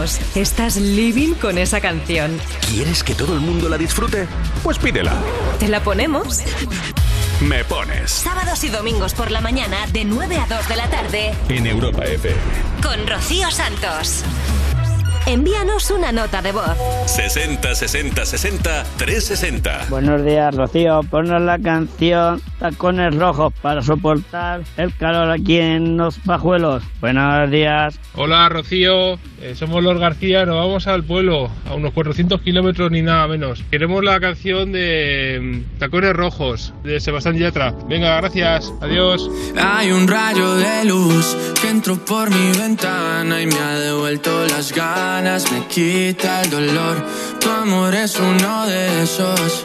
Estás living con esa canción. ¿Quieres que todo el mundo la disfrute? Pues pídela. ¿Te la ponemos? Me pones Sábados y domingos por la mañana de 9 a 2 de la tarde en Europa FM. con Rocío Santos. Envíanos una nota de voz. 60 60 60 360. Buenos días, Rocío. Ponnos la canción Tacones Rojos para soportar el calor aquí en los pajuelos. Buenos días. Hola Rocío, Eh, somos los García, nos vamos al pueblo, a unos 400 kilómetros ni nada menos. Queremos la canción de mm, Tacones Rojos, de Sebastián Yatra. Venga, gracias, adiós. Hay un rayo de luz que entró por mi ventana y me ha devuelto las ganas, me quita el dolor. Tu amor es uno de esos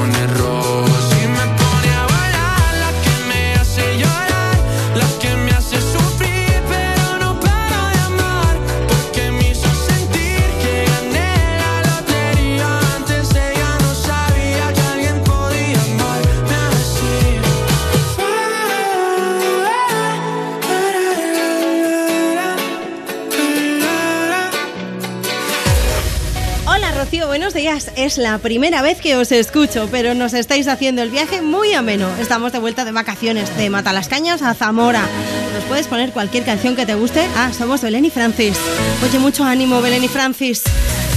Es la primera vez que os escucho, pero nos estáis haciendo el viaje muy ameno. Estamos de vuelta de vacaciones de Matalascañas a Zamora. Nos puedes poner cualquier canción que te guste. Ah, somos Belén y Francis. Oye, mucho ánimo, Belén y Francis.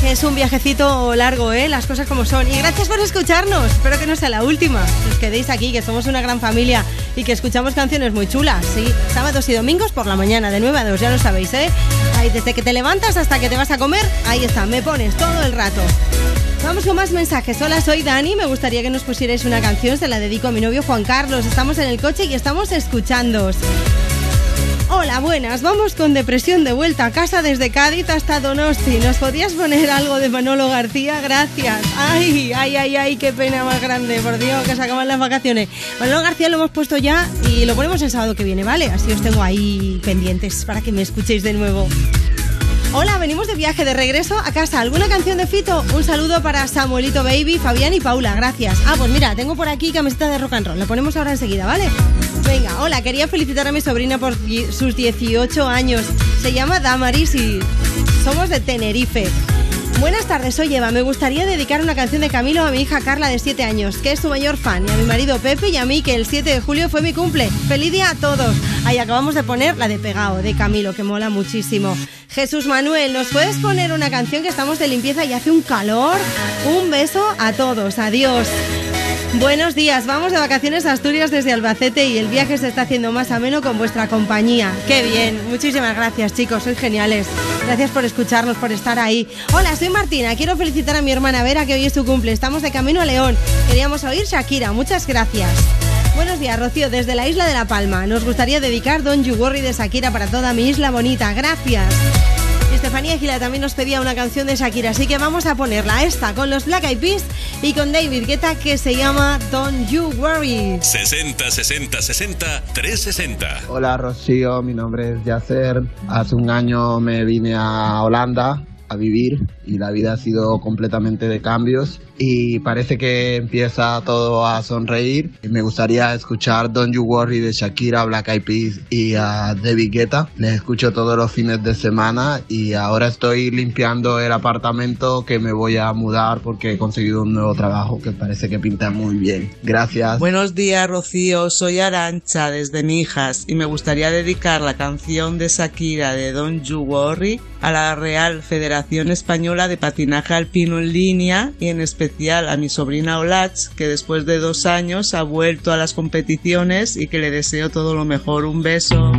Es un viajecito largo, ¿eh? Las cosas como son. Y gracias por escucharnos. Espero que no sea la última. Que os quedéis aquí, que somos una gran familia y que escuchamos canciones muy chulas, ¿sí? Sábados y domingos por la mañana, de 9 a 2, ya lo sabéis, ¿eh? Ahí, desde que te levantas hasta que te vas a comer, ahí está, me pones todo el rato. Vamos con más mensajes. Hola, soy Dani. Me gustaría que nos pusierais una canción. Se la dedico a mi novio Juan Carlos. Estamos en el coche y estamos escuchándoos. Hola, buenas. Vamos con depresión de vuelta a casa desde Cádiz hasta Donosti. ¿Nos podías poner algo de Manolo García? Gracias. Ay, ay, ay, ay, qué pena más grande. Por Dios, que se acaban las vacaciones. Manolo García lo hemos puesto ya y lo ponemos el sábado que viene, ¿vale? Así os tengo ahí pendientes para que me escuchéis de nuevo. Hola, venimos de viaje de regreso a casa. ¿Alguna canción de Fito? Un saludo para Samuelito Baby, Fabián y Paula. Gracias. Ah, pues mira, tengo por aquí camiseta de rock and roll. La ponemos ahora enseguida, ¿vale? Venga, hola, quería felicitar a mi sobrina por sus 18 años. Se llama Damaris y somos de Tenerife. Buenas tardes, soy Eva. Me gustaría dedicar una canción de Camilo a mi hija Carla de 7 años, que es su mayor fan, y a mi marido Pepe y a mí, que el 7 de julio fue mi cumple. ¡Feliz día a todos! Ahí acabamos de poner la de Pegao, de Camilo, que mola muchísimo. Jesús Manuel, ¿nos puedes poner una canción que estamos de limpieza y hace un calor? Un beso a todos. Adiós. Buenos días, vamos de vacaciones a Asturias desde Albacete y el viaje se está haciendo más ameno con vuestra compañía. ¡Qué bien! Muchísimas gracias chicos, sois geniales. Gracias por escucharnos, por estar ahí. Hola, soy Martina, quiero felicitar a mi hermana Vera que hoy es su cumple. Estamos de camino a León. Queríamos oír Shakira, muchas gracias. Buenos días, Rocío, desde la isla de La Palma. Nos gustaría dedicar Don You Worry de Shakira para toda mi isla bonita. Gracias. Estefanía Gila también nos pedía una canción de Shakira, así que vamos a ponerla esta con los Black Eyed Peas y con David Guetta que se llama Don't You Worry. 60 60 60 360. Hola Rocío, mi nombre es Yacer. Hace un año me vine a Holanda a vivir y la vida ha sido completamente de cambios y parece que empieza todo a sonreír. Me gustaría escuchar Don't You Worry de Shakira, Black Eyed Peas y a David Guetta. Les escucho todos los fines de semana y ahora estoy limpiando el apartamento que me voy a mudar porque he conseguido un nuevo trabajo que parece que pinta muy bien. Gracias. Buenos días, Rocío. Soy Arancha desde Mijas y me gustaría dedicar la canción de Shakira de Don't You Worry a la Real Federación Española de Patinaje Alpino en línea y en especial a mi sobrina Olach, que después de dos años ha vuelto a las competiciones y que le deseo todo lo mejor. Un beso.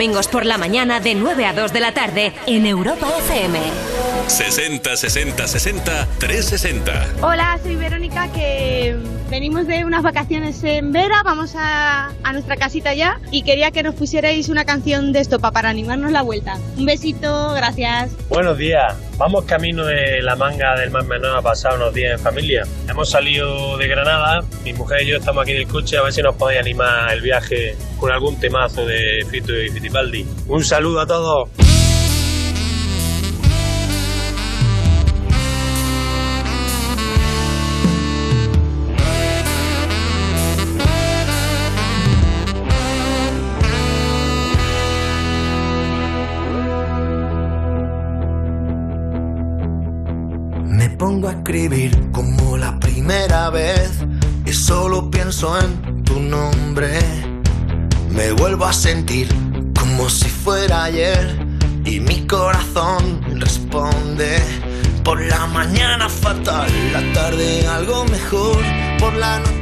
domingos por la mañana de 9 a 2 de la tarde en Europa FM. 60 60 60 360. Hola, soy Verónica que venimos de unas vacaciones en Vera, vamos a, a nuestra casita ya y quería que nos pusierais una canción de estopa para animarnos la vuelta. Un besito, gracias. Buenos días. Vamos camino de la manga del Mar Menor a pasar unos días en familia. Hemos salido de Granada, mi mujer y yo estamos aquí en el coche a ver si nos podéis animar el viaje con algún temazo de Fito y Fitipaldi. Un saludo a todos.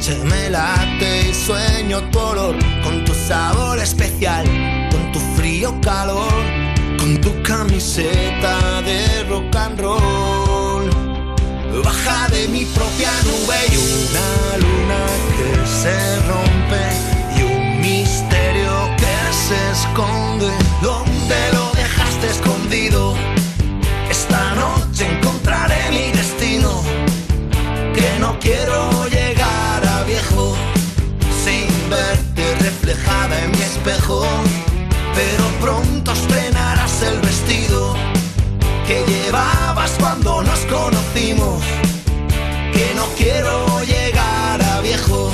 noche me late y sueño tu olor, con tu sabor especial, con tu frío calor, con tu camiseta de rock and roll. Baja de mi propia nube y una luna que se rompe recuerdas cuando nos conocimos? Que no quiero llegar a viejo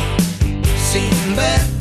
sin ver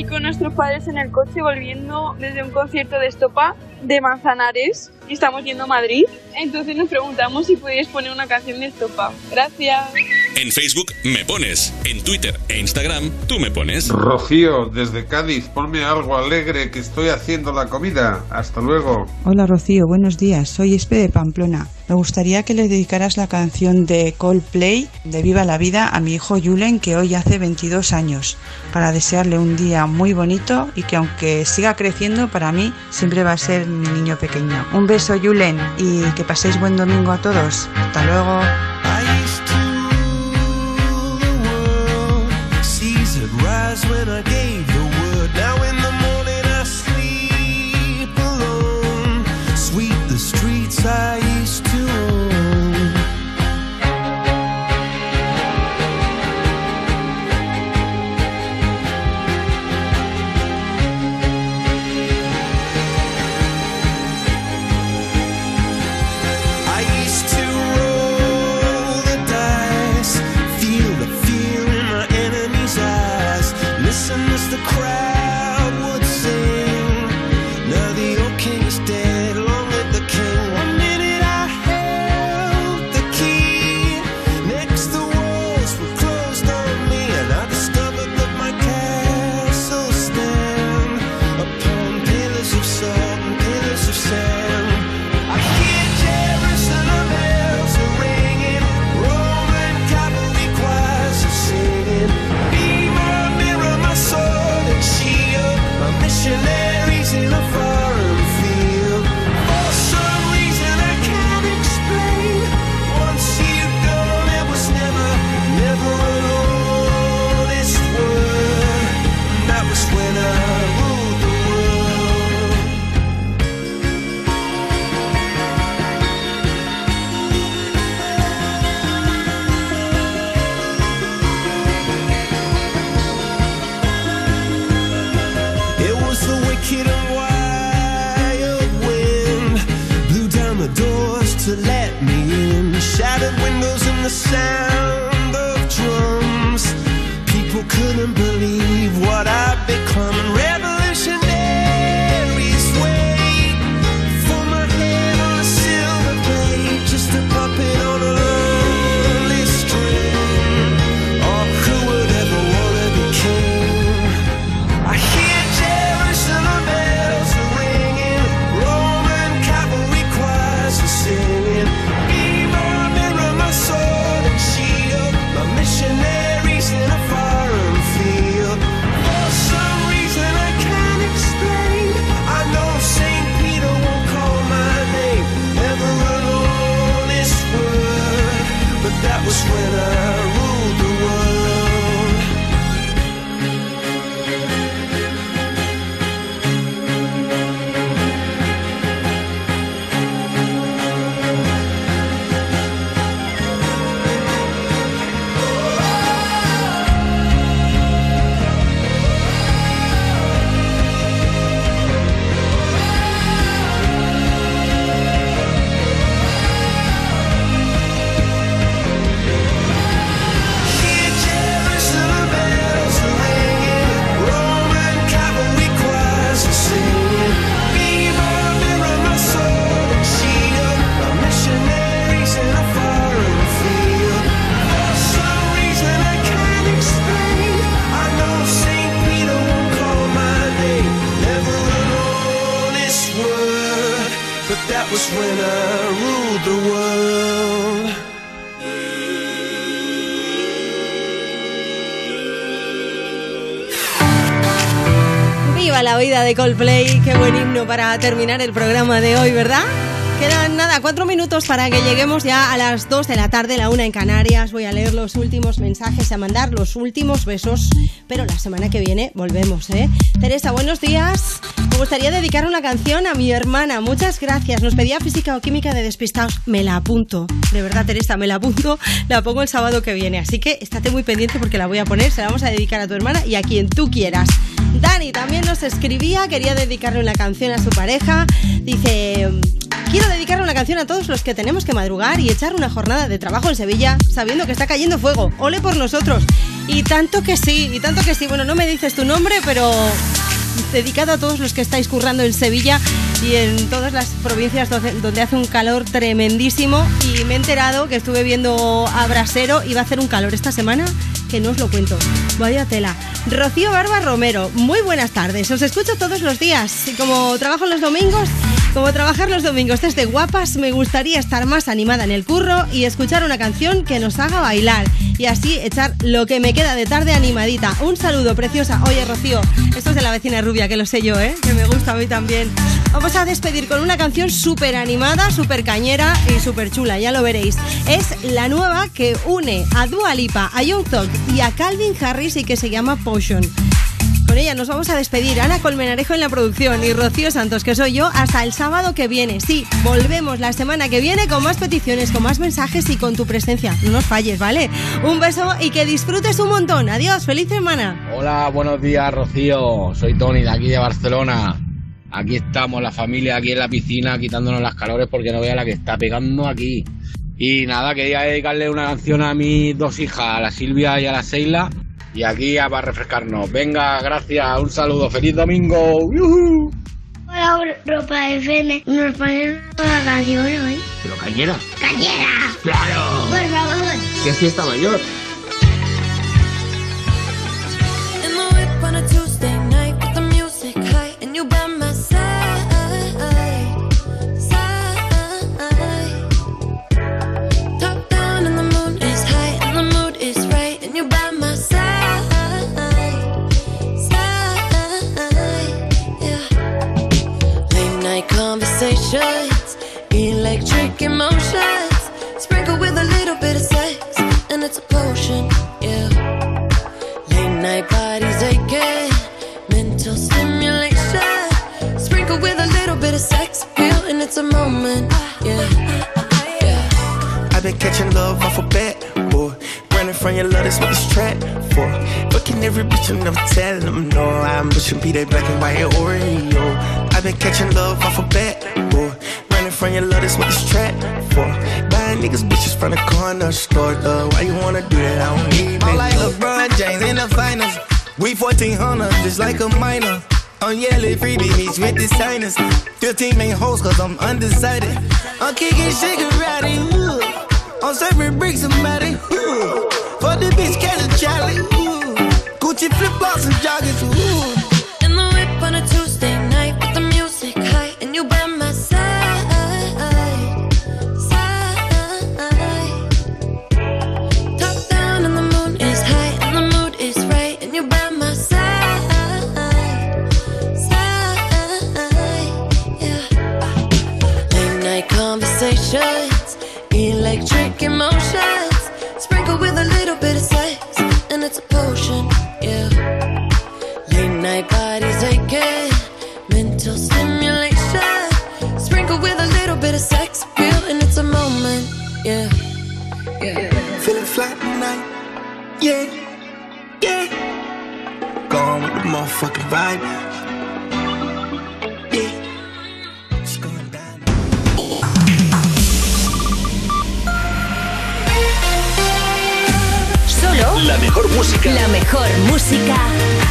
aquí con nuestros padres en el coche volviendo desde un concierto de estopa de Manzanares y estamos yendo a Madrid. Entonces nos preguntamos si podéis poner una canción de estopa. Gracias. En Facebook me pones, en Twitter e Instagram tú me pones. Rocío, desde Cádiz, ponme algo alegre que estoy haciendo la comida. Hasta luego. Hola Rocío, buenos días. Soy Espe de Pamplona. Me gustaría que le dedicaras la canción de Coldplay de Viva la Vida a mi hijo Julen que hoy hace 22 años para desearle un día muy bonito y que aunque siga creciendo para mí siempre va a ser mi niño pequeño. Un beso Julen y que paséis buen domingo a todos. Hasta luego. When I gave sound Viva la vida de Coldplay, qué buen himno para terminar el programa de hoy, ¿verdad? Quedan nada, cuatro minutos para que lleguemos ya a las dos de la tarde, la una en Canarias. Voy a leer los últimos mensajes, a mandar los últimos besos, pero la semana que viene volvemos, ¿eh? Teresa, buenos días. Me gustaría dedicar una canción a mi hermana. Muchas gracias. Nos pedía física o química de despistados. Me la apunto. De verdad, Teresa, me la apunto. La pongo el sábado que viene. Así que estate muy pendiente porque la voy a poner. Se la vamos a dedicar a tu hermana y a quien tú quieras. Dani también nos escribía, quería dedicarle una canción a su pareja. Dice, quiero dedicarle una canción a todos los que tenemos que madrugar y echar una jornada de trabajo en Sevilla sabiendo que está cayendo fuego. Ole por nosotros. Y tanto que sí, y tanto que sí. Bueno, no me dices tu nombre, pero dedicado a todos los que estáis currando en Sevilla y en todas las provincias donde, hace un calor tremendísimo. Y me he enterado que estuve viendo a Brasero y va a hacer un calor esta semana que no os lo cuento. Vaya tela. Rocío Barba Romero, muy buenas tardes. Os escucho todos los días y como trabajo los domingos, como trabajar los domingos desde guapas, me gustaría estar más animada en el curro y escuchar una canción que nos haga bailar y así echar lo que me queda de tarde animadita. Un saludo, preciosa. Oye, Rocío, esto es de la vecina rubia, que lo sé yo, ¿eh? Que me gusta a mí también. Vamos a despedir con una canción súper animada, súper cañera y súper chula, ya lo veréis. Es la nueva que une a Dua Lipa, a Young Thug y a Calvin Harris y que se llama Potion. Con ella nos vamos a despedir. Ana Colmenarejo en la producción y Rocío Santos, que soy yo, hasta el sábado que viene. Sí, volvemos la semana que viene con más peticiones, con más mensajes y con tu presencia. No nos falles, ¿vale? Un beso y que disfrutes un montón. Adiós, feliz semana. Hola, buenos días, Rocío. Soy Tony de aquí de Barcelona. Aquí estamos, la familia, aquí en la piscina, quitándonos las calores porque no vea la que está pegando aquí. Y nada, quería dedicarle una canción a mis dos hijas, a la Silvia y a la Seila. Y aquí a para refrescarnos. Venga, gracias, un saludo, feliz domingo. ¡Yujú! Hola, Europa FM. Nos ponen una canción hoy. ¿Pero cañera? ¡Cañera! ¡Claro! Por favor. ¿Qué fiesta mayor? Conversations, electric emotions, sprinkle with a little bit of sex and it's a potion. Yeah. Late night bodies aching, mental stimulation. Sprinkle with a little bit of sex appeal, and it's a moment. Yeah. I've been catching love off a bat, boy. From your love, that's what this track for. Fucking every bitch and never telling them no. I'm pushing be that black and white Oreo. I've been catching love off a bat, boy. Running from your love, that's what this track for. Buying niggas bitches from the corner store, though. Why you wanna do that? I don't need I'm it. like LeBron James in the finals. We 1400, just like a minor. Oh, I'm yelling freebie meets with the signers. 15 main hoes, cause I'm undecided. I'm kicking Shigarati, ooh. I'm serving bricks matty, ooh. The bitch, catch a Charlie, ooh. Gucci flip flops and joggers, ooh. In the whip on a Tuesday night with the music high, and you by my side, side. Top down and the moon is high and the mood is right, and you by my side, side. Yeah. Late night conversations, electric emotions, potion. Yeah. Late night bodies aching, mental stimulation. Sprinkle with a little bit of sex appeal, and it's a moment. Yeah, yeah. Feeling flat tonight, yeah, yeah. Gone with the motherfucking vibe. La mejor música. la mejor música del 2000.